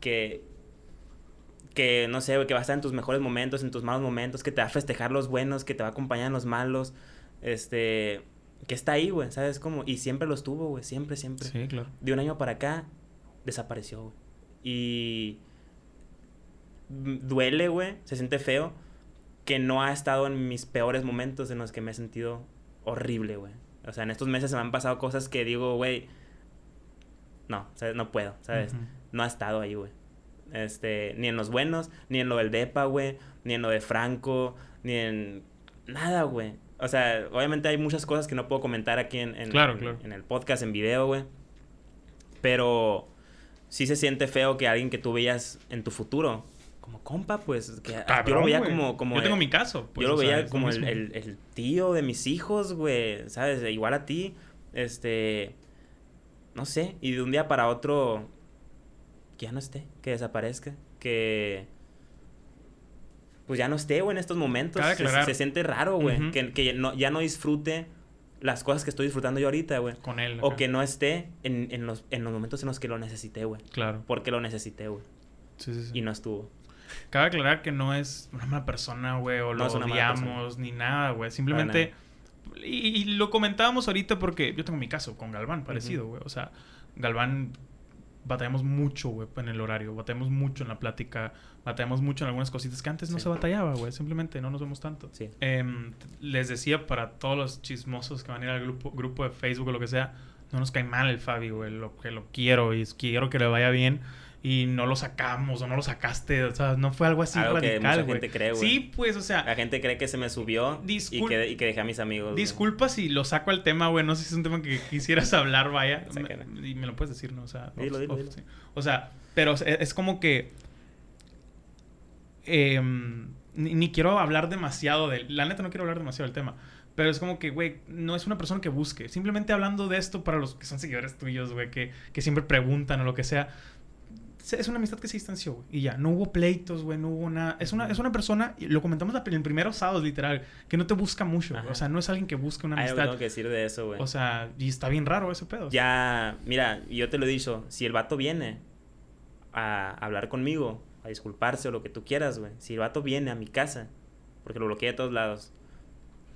que, que, no sé, güey, que va a estar en tus mejores momentos, en tus malos momentos, que te va a festejar los buenos, que te va a acompañar en los malos, este, que está ahí, güey, ¿sabes? Como, y siempre lo estuvo, güey, siempre, siempre Sí, claro. de un año para acá desapareció, güey. Y mm, duele, güey, se siente feo que no ha estado en mis peores momentos en los que me he sentido horrible, güey. O sea, en estos meses se me han pasado cosas que digo, güey, no, ¿sabes? no puedo, ¿sabes? No ha estado ahí, güey. Este, ni en los buenos, ni en lo del DEPA, güey, ni en lo de Franco, ni en nada, güey. O sea, obviamente hay muchas cosas que no puedo comentar aquí en, en- Claro, en- claro. en el podcast, en video, güey. Pero sí se siente feo que alguien que tú veías en tu futuro, como compa, pues, que yo lo veía como, como Yo tengo el- mi caso. pues, yo lo veía lo como el, mismo. el- el tío de mis hijos, güey, ¿sabes? Igual a ti, este, no sé, y de un día para otro, que ya no esté, que desaparezca, que, pues ya no esté, güey, en estos momentos. Se, siente raro, güey, que, que no, ya no disfrute las cosas que estoy disfrutando yo ahorita, güey. Con él. O acá. que no esté en, en los, en los momentos en los que lo necesité, güey. Claro. Porque lo necesité, güey. Sí, sí, sí. Y no estuvo. Cabe aclarar que no es una mala persona, güey, o No lo odiamos, ni nada, güey. Simplemente. Y, y lo comentábamos ahorita porque yo tengo mi caso con Galván, parecido, güey. O sea, Galván batallamos mucho, güey, en el horario. Batallamos mucho en la plática. Batallamos mucho en algunas cositas que antes no se batallaba, güey. Simplemente no nos vemos tanto. Sí. Em, les decía para todos los chismosos que van a ir al grupo, grupo de Facebook o lo que sea, no nos cae mal el Fabi, güey. Lo que lo quiero y quiero que le vaya bien. Y no lo sacamos o no lo sacaste. O sea, no fue algo así Algo que radical, mucha güey. gente cree, güey. Sí, pues, o sea, La gente cree que se me subió y que, y que dejé a mis amigos. Disculpa si lo saco al tema, güey. No sé si es un tema que quisieras hablar, vaya. Me- y me lo puedes decir, ¿no? O sea, Dilo, off- dilo, off, dilo. sí. O sea, pero es, es como que. em, ni, ni quiero hablar demasiado de. La neta, no quiero hablar demasiado del tema. Pero es como que, güey, no es una persona que busque. Simplemente hablando de esto para los que son seguidores tuyos, güey, que, que siempre preguntan o lo que sea. Es una amistad que se distanció, güey. Y ya, no hubo pleitos, güey, no hubo nada. Es una, es una persona, y lo comentamos en el primer sábado, literal, que no te busca mucho. O sea, no es alguien que busca una amistad. Hay algo que decir de eso, güey. O sea, y está bien raro ese pedo. Ya, mira, yo te lo he dicho, si el vato viene a hablar conmigo, a disculparse o lo que tú quieras, güey. Si el vato viene a mi casa, porque lo bloqueé de todos lados.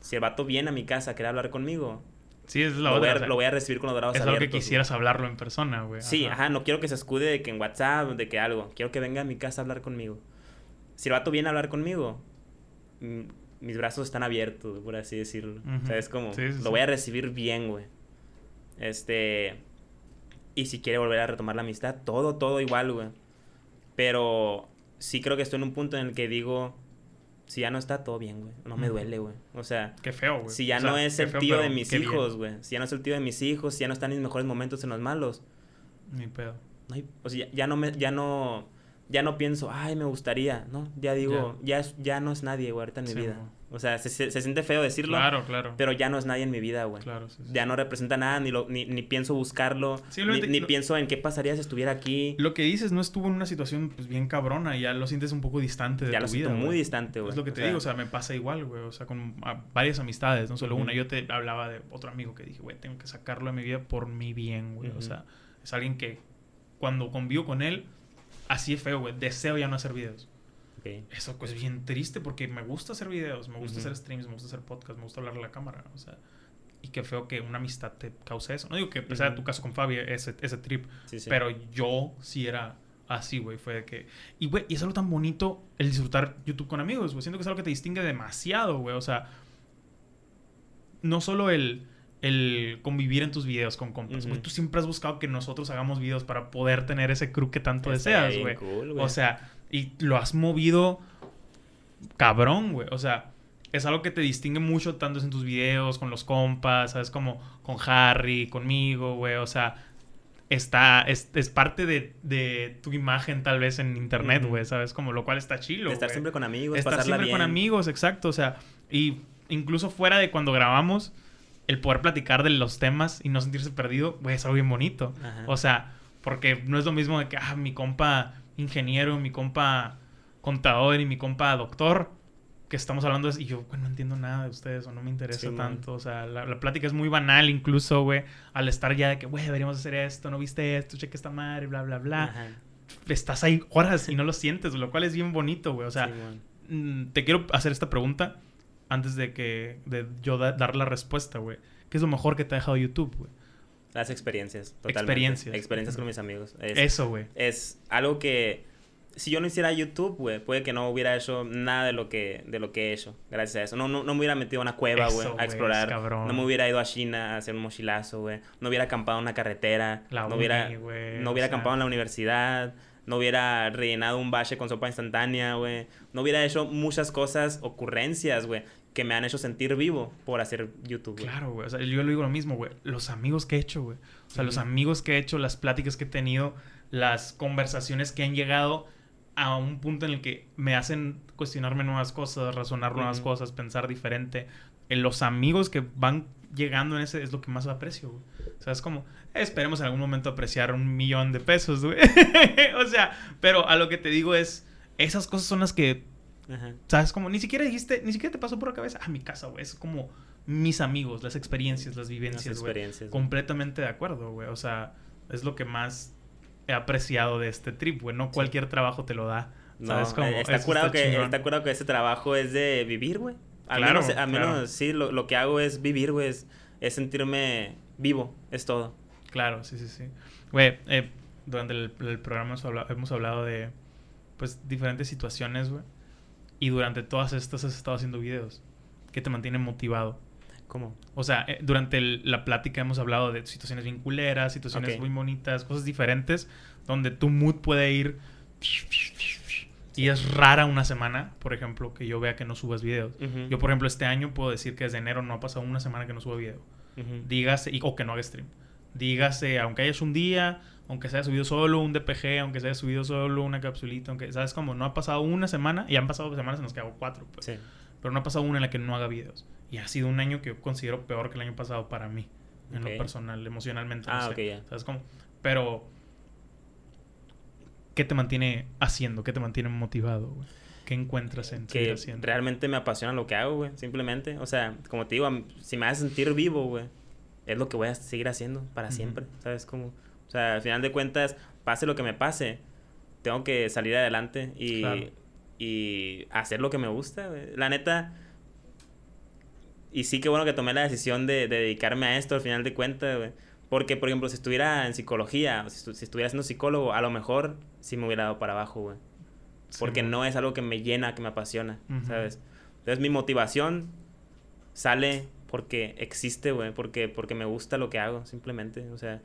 Si el vato viene a mi casa a querer hablar conmigo, Sí, es la lo, otra. voy a, lo voy a recibir con los brazos es abiertos. algo que quisieras hablarlo en persona, güey. Sí, ajá. no quiero que se escude de que en WhatsApp, de que algo. Quiero que venga a mi casa a hablar conmigo. Si el vato viene a hablar conmigo, mis brazos están abiertos, por así decirlo. O sea, es como, Sí, sí, lo voy a recibir bien, güey. Este. Y si quiere volver a retomar la amistad, todo, todo igual, güey. Pero sí creo que estoy en un punto en el que digo, si ya no está, todo bien, güey. No me duele, güey. O sea, Qué feo, güey. si ya O sea, no es el feo, tío de mis hijos, güey. Si ya no es el tío de mis hijos, si ya no están en mis mejores momentos en los malos. Ni pedo. No hay- o sea, ya, ya no me, ya no, ya no pienso, ay, me gustaría, ¿no? Ya digo, ya, es- ya no es nadie, güey, ahorita en mi Sí, vida. O sea, se, se- se siente feo decirlo, Claro, claro. pero ya no es nadie en mi vida, güey. Claro, sí, sí. Ya no representa nada, ni, lo, ni, ni pienso buscarlo, ni, ni lo- pienso en qué pasaría si estuviera aquí. Lo que dices no estuvo en una situación pues bien cabrona, ya lo sientes un poco distante de ya tu lo siento vida. muy güey. distante, güey. Es lo que te digo, o sea, me pasa igual, güey. O sea, con varias amistades, no solo una. Yo te hablaba de otro amigo que dije, güey, tengo que sacarlo de mi vida por mi bien, güey. O sea, es alguien que cuando convivo con él, así es feo, güey. Deseo ya no hacer videos. Eso pues bien triste porque me gusta hacer videos, me gusta hacer streams, me gusta hacer podcast, me gusta hablar a la cámara, o sea. Y qué feo que una amistad te cause eso. No digo que sea Ujú. tu caso con Fabi, ese, ese trip, Sí, sí. pero yo sí era así, güey. Fue de que. Y, güey, y es algo tan bonito el disfrutar YouTube con amigos, güey. Siento que es algo que te distingue demasiado, güey. O sea, no solo el, el convivir en tus videos con compas. Tú siempre has buscado que nosotros hagamos videos para poder tener ese crew que tanto deseas, güey. cool, güey. o sea, y lo has movido cabrón, güey. O sea, es algo que te distingue mucho tanto en tus videos, con los compas, ¿sabes? Como con Harry, conmigo, güey. O sea, está, es, es parte de, de tu imagen tal vez en internet, güey, ¿sabes? Como lo cual está chilo, De estar siempre con amigos, Estar pasarla siempre con amigos, exacto. O sea, y incluso fuera de cuando grabamos, el poder platicar de los temas y no sentirse perdido, güey, es algo bien bonito. Ajá. O sea, porque no es lo mismo de que, ah, mi compa ingeniero, mi compa contador y mi compa doctor, que estamos hablando de, y yo, güey, no entiendo nada de ustedes o no me interesa Sí, man. tanto. O sea, la, la plática es muy banal incluso, güey, al estar ya de que, güey, deberíamos hacer esto, no viste esto, cheque esta madre, bla, bla, bla. Ajá. Estás ahí horas y no lo sientes, lo cual es bien bonito, güey. O sea, mm, te quiero hacer esta pregunta antes de que de yo da- dar la respuesta, güey. ¿Qué es lo mejor que te ha dejado YouTube, güey? Las experiencias, totalmente. Experiencias. Experiencias con mis amigos. Es, Eso, güey. es algo que si yo no hiciera YouTube, güey, puede que no hubiera hecho nada de lo que de lo que he hecho gracias a eso. No no, no me hubiera metido a una cueva, güey, a explorar. cabrón. No me hubiera ido a China a hacer un mochilazo, güey. No hubiera acampado en una carretera, La no hubiera güey, no hubiera sea. acampado en la universidad, no hubiera rellenado un bache con sopa instantánea, güey. No hubiera hecho muchas cosas, ocurrencias, güey, que me han hecho sentir vivo por hacer YouTube, güey. Claro, güey. O sea, yo le digo lo mismo, güey. Los amigos que he hecho, güey. O sea, los amigos que he hecho, las pláticas que he tenido, las conversaciones que han llegado a un punto en el que me hacen cuestionarme nuevas cosas, razonar nuevas cosas, pensar diferente. En los amigos que van llegando en ese es lo que más aprecio, güey. O sea, es como, eh, esperemos en algún momento apreciar un millón de pesos, güey. o sea, pero a lo que te digo es, esas cosas son las que Ajá. ¿Sabes? Como ni siquiera dijiste, ni siquiera te pasó por la cabeza, ah, mi casa, güey. Es como mis amigos, las experiencias, las vivencias, güey. Completamente de acuerdo, güey. O sea, es lo que más he apreciado de este trip, güey. No cualquier trabajo te lo da. No, ¿Sabes? Como, eh, está curado que chingón. está curado que ese trabajo es de vivir, güey. Al Claro, menos, al menos claro. sí, lo, lo que hago es vivir, güey. Es, es sentirme vivo, es todo. Claro, sí, sí, sí. Güey, eh, durante el, el programa hemos hablado, hemos hablado de, pues, diferentes situaciones, güey. Y durante todas estas has estado haciendo videos que te mantienen motivado. ¿Cómo? O sea, eh, durante el- la plática hemos hablado de situaciones bien culeras, situaciones muy bonitas, cosas diferentes, donde tu mood puede ir... Y es rara una semana, por ejemplo, que yo vea que no subas videos. Yo, por ejemplo, este año puedo decir que desde enero no ha pasado una semana que no suba video. ujú. Dígase, y- o que no haga stream. Dígase, aunque hayas un día, aunque se haya subido solo un DPG, aunque se haya subido solo una capsulita, aunque, ¿sabes? Como no ha pasado una semana, y han pasado semanas en las que hago cuatro, pues Sí. pero no ha pasado una en la que no haga videos. Y ha sido un año que yo considero peor que el año pasado para mí, en lo personal, emocionalmente. no Ah, sé. ok, ya. ¿Sabes cómo? Pero ¿qué te mantiene haciendo? ¿Qué te mantiene motivado, güey? ¿Qué encuentras en Que haciendo? realmente me apasiona lo que hago, güey. Simplemente. O sea, como te digo, si me hace sentir vivo, güey, es lo que voy a seguir haciendo para Ujú. siempre. ¿Sabes cómo? O sea, al final de cuentas, pase lo que me pase, tengo que salir adelante y, Claro. y hacer lo que me gusta, güey. La neta. Y sí que bueno que tomé la decisión de, de dedicarme a esto al final de cuentas, güey. Porque, por ejemplo, si estuviera en psicología, si, estu- si estuviera siendo psicólogo, a lo mejor sí me hubiera dado para abajo, güey. Porque no es algo que me llena, que me apasiona, Ujú. ¿sabes? Entonces mi motivación sale porque existe, güey, porque, porque me gusta lo que hago, simplemente, o sea,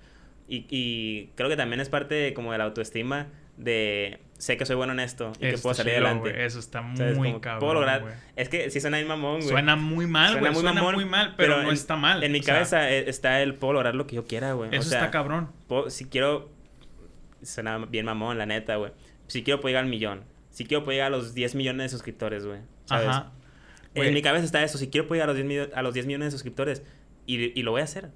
y, y creo que también es parte como de la autoestima de sé que soy bueno en esto y que puedo salir chido, adelante. Eso está muy Como, cabrón, Puedo lograr. Es que sí suena bien mamón, güey. Suena muy mal, Suena güey. muy Suena mamón, muy mal, pero, no en- está mal. En mi O cabeza eh, está el puedo lograr lo que yo quiera, güey. Eso o sea, está cabrón. puedo- si quiero. Suena bien mamón, la neta, güey. Si quiero puedo llegar al millón. Si quiero puedo llegar a los 10 millones de suscriptores, güey. ¿Sabes? Ajá. En mi cabeza está eso. Si quiero puedo llegar a los 10, millo- a los 10 millones de suscriptores. Y, y lo voy a hacer.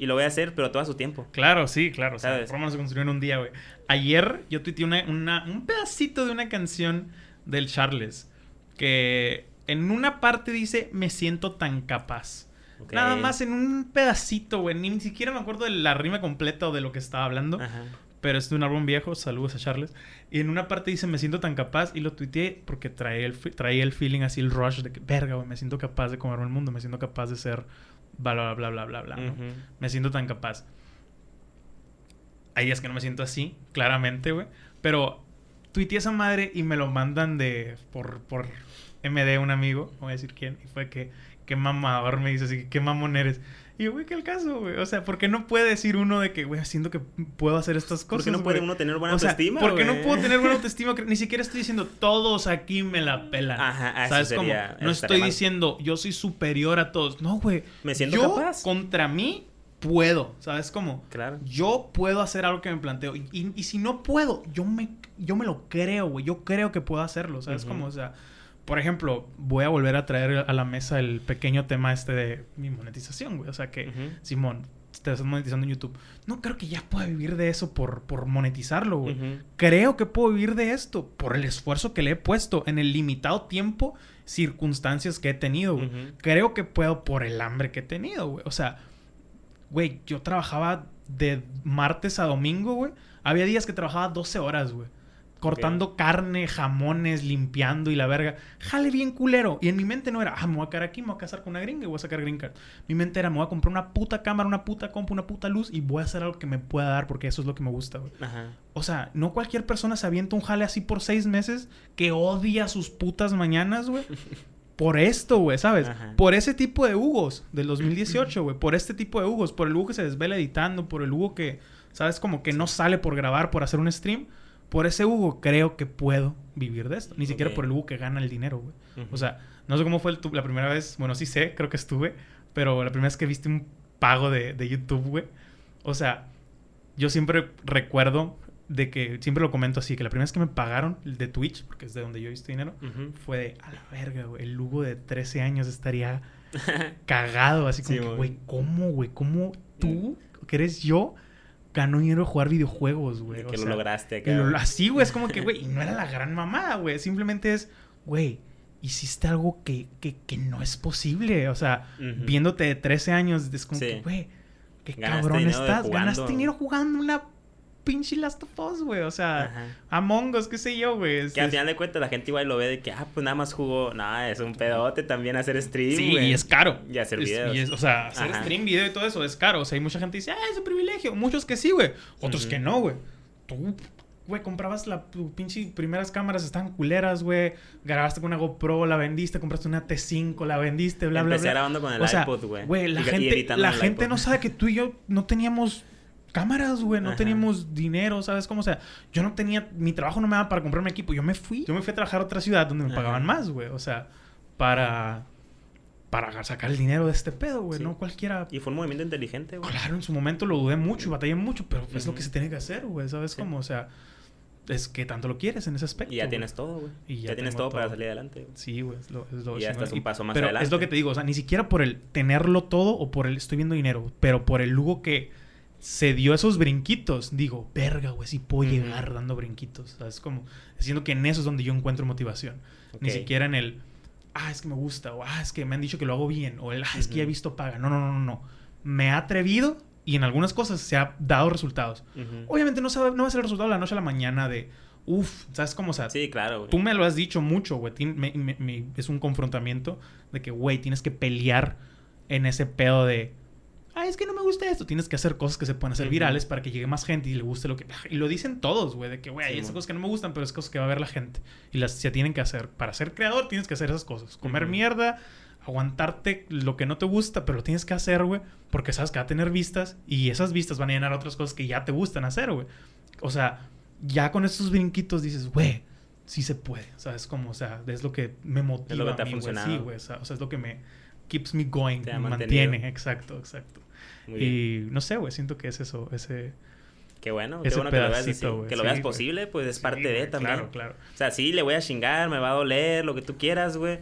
Y lo voy a hacer, pero todo a su tiempo. Claro, sí, claro. O sea, ¿Sabes? por lo menos se construyó en un día, güey. Ayer yo tuiteé una, una- un pedacito de una canción del Charles. Que en una parte dice, me siento tan capaz. Nada más en un pedacito, güey. Ni, ni siquiera me acuerdo de la rima completa o de lo que estaba hablando. Ajá. Pero es de un álbum viejo, saludos a Charles. Y en una parte dice, me siento tan capaz. Y lo tuiteé porque traía el, traía el feeling así, el rush de que, verga, güey, me siento capaz de comerme el mundo. Me siento capaz de ser bla, bla, bla, bla, bla, bla. ¿no? Me siento tan capaz. Hay días que no me siento así, claramente, güey. Pero tuiteé esa madre y me lo mandan de por, por MD un amigo, no voy a decir quién, y fue que, qué mamador me dice así, qué mamón eres. Y yo, güey, ¿qué el caso, güey? O sea, ¿por qué no puede decir uno de que, güey, siento que puedo hacer estas ¿Por cosas? qué no puede güey? uno tener buena o sea, autoestima, ¿por qué no puedo tener buena autoestima? Ni siquiera estoy diciendo, todos aquí me la pelan. Ajá, eso ¿Sabes sería- cómo? eso No estoy mal. diciendo, yo soy superior a todos. No, güey. Me siento yo, capaz. contra mí, puedo. ¿Sabes cómo? Claro. Yo puedo hacer algo que me planteo. Y, y- y si no puedo, yo me, yo me lo creo, güey. Yo creo que puedo hacerlo. ¿Sabes cómo? O sea, por ejemplo, voy a volver a traer a la mesa el pequeño tema este de mi monetización, güey. O sea que. Simón, te estás monetizando en YouTube. No creo que ya pueda vivir de eso por, por monetizarlo, güey. Creo que puedo vivir de esto por el esfuerzo que le he puesto en el limitado tiempo, circunstancias que he tenido, güey. Creo que puedo por el hambre que he tenido, güey. O sea, güey, yo trabajaba de martes a domingo, güey. Había días que trabajaba 12 horas, güey. Cortando carne, jamones, limpiando y la verga. Jale bien culero. Y en mi mente no era, ah, me voy a quedar aquí, me voy a casar con una gringa y voy a sacar green card. Mi mente era, me voy a comprar una puta cámara, una puta compu, una puta luz y voy a hacer algo que me pueda dar porque eso es lo que me gusta, güey. Ajá. O sea, no cualquier persona se avienta un jale así por seis meses que odia sus putas mañanas, güey. Por esto, güey, ¿sabes? Ajá. Por ese tipo de Hugos del 2018, güey. Por este tipo de Hugos. Por el Hugo que se desvela editando. Por el Hugo que, ¿sabes? Como que no sale por grabar, por hacer un stream. Por ese Hugo creo que puedo vivir de esto. Ni siquiera por el Hugo que gana el dinero, güey. Ujú. O sea, no sé cómo fue el la primera vez. Bueno, sí sé, creo que estuve. Pero la primera vez que viste un pago de, de YouTube, güey. O sea, yo siempre recuerdo de que, siempre lo comento así, que la primera vez que me pagaron de Twitch, porque es de donde yo he visto dinero, Ujú. fue de, a la verga, güey, el Lugo de 13 años estaría cagado, así como Sí, que, güey. güey, ¿cómo, güey? ¿Cómo tú, que eres yo, ganó dinero jugar videojuegos, güey? De O que lo sea, lograste acá. lo- así, güey, es como que, güey, y no era la gran mamada, güey. Simplemente es, güey, hiciste algo que, que, que no es posible. O sea, viéndote de 13 años, es como Sí. que, güey, qué Ganaste cabrón estás. Ganaste dinero jugando una pinche Last of Us, güey. O sea, Ajá. Among Us, qué sé yo, güey. Que al final de cuentas la gente igual lo ve de que, ah, pues nada más jugó. Nada, es un pedote también hacer stream, Sí, güey. y es caro. Y hacer Es- videos. y es- o sea, hacer Ajá. stream, video y todo eso es caro. O sea, hay mucha gente que dice, ah, es un privilegio. Muchos que sí, güey. Otros que no, güey. Tú, güey, comprabas la tu pinche primeras cámaras, estaban culeras, güey. Grabaste con una GoPro, la vendiste, compraste una T5, la vendiste, bla, bla, Empecé bla. grabando con el o sea, iPod, güey. Güey, la Y- y gente, editando la gente iPod. no sabe que tú y yo no teníamos cámaras, güey, no Ajá. teníamos dinero, ¿sabes cómo? O sea, yo no tenía, mi trabajo no me daba para comprarme equipo, yo me fui, yo me fui a trabajar a otra ciudad donde me Ajá. pagaban más, güey, o sea, para, para sacar el dinero de este pedo, güey, Sí. no cualquiera... Y fue un movimiento inteligente, güey. Claro, en su momento lo dudé mucho y batallé mucho, pero es lo que se tiene que hacer, güey, ¿sabes Sí. cómo? O sea, es que tanto lo quieres en ese aspecto. Y ya tienes todo, güey. Y ya Ya, tienes todo, para salir adelante, güey. Sí, güey, es lo, es lo Y ya estás un paso más pero adelante. es lo que te digo, o sea, ni siquiera por el tenerlo todo o por el estoy viendo dinero, pero por el lujo que se dio esos brinquitos, digo, verga, güey, sí puedo Ujú. llegar dando brinquitos. O sea, es como, siento que en eso es donde yo encuentro motivación. Ni siquiera en el, ah, es que me gusta, o ah, es que me han dicho que lo hago bien, o el, ah, es que ya he visto paga. No, no, no, no. Me ha atrevido y en algunas cosas se ha dado resultados. Obviamente no, sabe, no va a ser el resultado de la noche a la mañana de, uff, ¿sabes cómo? O sea, Sí, claro, güey. Tú me lo has dicho mucho, güey. Tien- me- me- me- es un confrontamiento de que, güey, tienes que pelear en ese pedo de. Ah, es que no me gusta esto. Tienes que hacer cosas que se pueden hacer virales para que llegue más gente y le guste lo que. Y lo dicen todos, güey, de que, güey, hay Sí, esas cosas que no me gustan, pero es cosas que va a ver la gente. Y las se tienen que hacer. Para ser creador tienes que hacer esas cosas. Comer mierda, aguantarte lo que no te gusta, pero lo tienes que hacer, güey, porque sabes que va a tener vistas y esas vistas van a llenar otras cosas que ya te gustan hacer, güey. O sea, ya con estos brinquitos dices, güey, sí se puede. O sea, es como, o sea, es lo que me motiva. Es lo que te ha a mí, güey. funcionado. Sí, güey. O sea, es lo que me keeps me going, me mantiene. Exacto, exacto. Muy bien. Y no sé, güey, siento que es eso, ese. Qué bueno, qué bueno que lo veas pedacito, así. Que lo Sí, veas posible, pues es Sí, parte de también. Claro, claro. O sea, sí, le voy a chingar, me va a doler, lo que tú quieras, güey.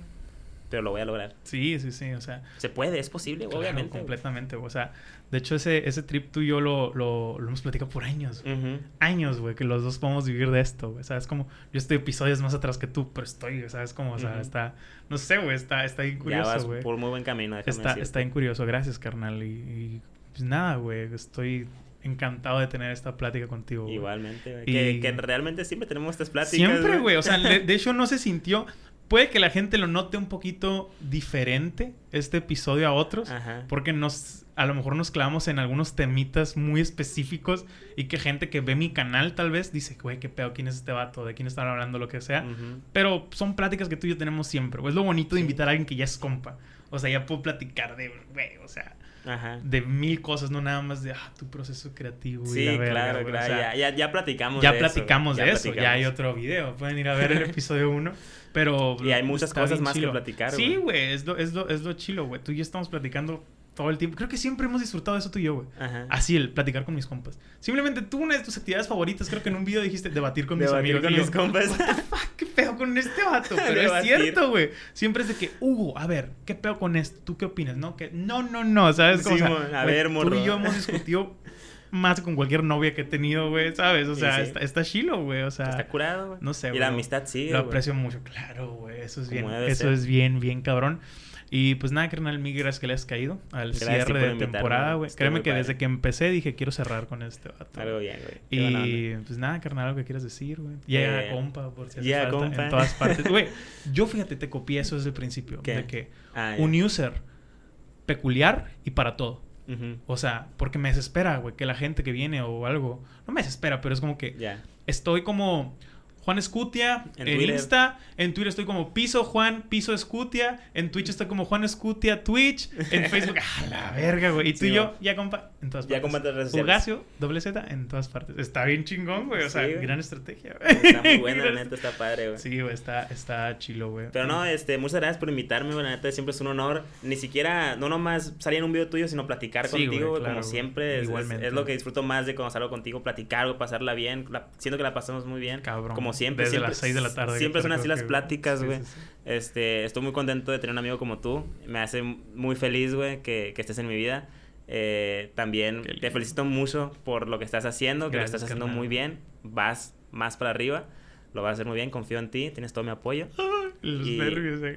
Pero lo voy a lograr. Sí, sí, sí. O sea, Se puede, es posible, claro, obviamente. completamente. O sea, de hecho, ese, ese trip tú y yo lo, lo, lo hemos platicado por años. güey. Años, güey, que los dos podemos vivir de esto, güey. ¿Sabes? Como yo estoy episodios más atrás que tú, pero estoy, ¿sabes? Como, o sea, está, no sé, güey, está, está bien Ya curioso, vas güey. por muy buen camino, déjame Está, decirte. está bien curioso, gracias, carnal. Y, y, pues nada, güey, estoy encantado de tener esta plática contigo. Igualmente, güey. Que, que realmente siempre tenemos estas pláticas. Siempre, güey, o sea, de, hecho no se sintió. Puede que la gente lo note un poquito diferente este episodio a otros. Ajá. Porque nos, a lo mejor nos clavamos en algunos temitas muy específicos y que gente que ve mi canal tal vez dice, güey, qué pedo, ¿quién es este vato? ¿De quién están hablando? Lo que sea. Pero son pláticas que tú y yo tenemos siempre. güey. Es lo bonito de invitar a alguien que ya es compa. O sea, ya puedo platicar de, güey, o sea, Ajá. de mil cosas, no nada más de, ah, tu proceso creativo. y Sí, la verga, claro, güey. O claro. sea, ya, ya, ya platicamos ya de eso, platicamos güey. de eso. Ya platicamos. hay otro video. Pueden ir a ver el episodio 1. Pero. Y hay muchas cosas más que chilo. platicar, Sí, güey. Es lo, es, lo, es lo chilo, güey. Tú y yo estamos platicando todo el tiempo. Creo que siempre hemos disfrutado de eso tú y yo, güey. Así, el platicar con mis compas. Simplemente tú, una de tus actividades favoritas, creo que en un video dijiste debatir con mis Debatir amigos. con y yo, mis compas. "What the fuck, ¿Qué pedo con este vato? Pero es cierto, güey. Siempre es de que, Hugo, a ver, ¿qué pedo con esto? ¿Tú qué opinas? No, que no, no, no, ¿sabes? Como, Sí, o sea, mon, a güey, ver, Tú y yo hemos discutido más con cualquier novia que he tenido, güey, ¿sabes? O Sí, sea, sí. está, está chilo, güey. O sea, Está curado, güey. no sé, Y güey. la amistad sigue, Lo aprecio mucho, claro, güey. Eso es Como bien, eso ser. es bien, bien cabrón. Y pues nada, carnal, mil gracias que le has caído al Gracias cierre de invitarme, temporada, güey. Créeme que padre. desde que empecé dije, quiero cerrar con este vato. Algo bien, güey. Y pues nada, carnal, algo que quieras decir, güey. Llega Eh, compa, por si hace llega falta, compa. en todas partes. Güey, yo fíjate, te copié eso desde el principio. ¿Qué? De que Ah, un user peculiar y para todo. O sea, porque me desespera, güey, que la gente que viene o algo. No me desespera, pero es como que estoy como Juan Escutia En en, Twitter. Insta, en Twitter estoy como Piso Juan, Piso Escutia, en Twitch estoy como Juan Escutia Twitch, en Facebook, ¡ah, la verga, güey! Y tú Sí, y yo, ya compa, en todas Ya partes. las redes sociales. Doble Z, en todas partes. Está bien chingón, güey, o sea, Sí, gran estrategia, güey. Está muy buena, la neta, está padre, güey. Sí, güey, está, está chilo, güey. Pero no, este, muchas gracias por invitarme, güey. La neta siempre es un honor. Ni siquiera, no nomás salir en un video tuyo, sino platicar Sí, contigo, güey, claro, como siempre. Es- Igualmente. Es, lo que disfruto más de cuando salgo contigo, platicar, pasarla bien. La- siento que la pasamos muy bien. Cabrón. Como siempre. Desde siempre las 6 de la tarde. Siempre son así las pláticas, sí, güey. sí, sí. Este, estoy muy contento de tener un amigo como tú. Me hace muy feliz, güey, que, que estés en mi vida. Eh, también te felicito mucho por lo que estás haciendo, que Gracias, lo estás haciendo carnal. muy bien. Vas más para arriba. Lo vas a hacer muy bien, confío en ti, tienes todo mi apoyo. Los Y- nervios, güey.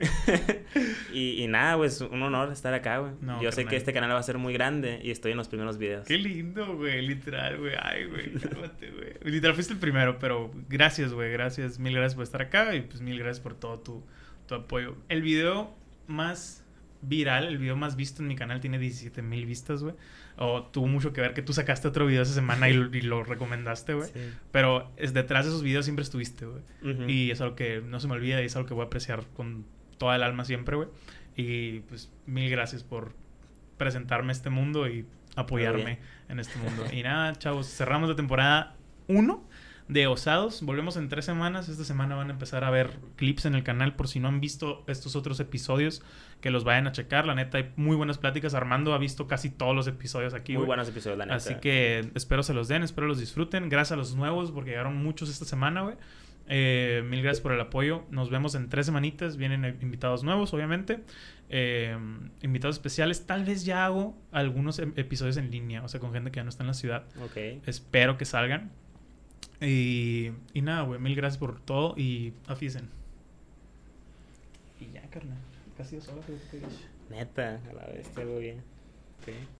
y, y nada, pues un honor estar acá, güey. No, Yo sé que este canal va a ser muy grande y estoy en los primeros videos. Qué lindo, güey, literal, güey. Ay, güey, cálmate, güey. Literal fuiste el primero, pero gracias, güey, gracias. Mil gracias por estar acá y pues mil gracias por todo tu, tu apoyo. El video más viral, el video más visto en mi canal tiene 17 mil vistas, güey. O tuvo mucho que ver que tú sacaste otro video esa semana y, lo- y lo recomendaste, güey. Sí. Pero es, detrás de esos videos siempre estuviste, güey. Y es algo que no se me olvida y es algo que voy a apreciar con toda el alma siempre, güey. Y pues mil gracias por presentarme a este mundo y apoyarme en este mundo. Y nada, chavos, cerramos la temporada 1 de Osados. Volvemos en tres semanas. Esta semana van a empezar a ver clips en el canal por si no han visto estos otros episodios, que los vayan a checar. La neta, hay muy buenas pláticas. Armando ha visto casi todos los episodios aquí, Muy güey. buenos episodios, la neta. Así que espero se los den, espero los disfruten. Gracias a los nuevos porque llegaron muchos esta semana, güey. Eh, mil gracias por el apoyo. Nos vemos en tres semanitas. Vienen eh, invitados nuevos, obviamente. Eh, invitados especiales. Tal vez ya hago algunos em- episodios en línea, o sea, con gente que ya no está en la ciudad. Ok. Espero que salgan. Y, y nada, güey, mil gracias por todo y afisen. Y ya, carnal. Casi dos. Neta, a la vez, güey. Ok.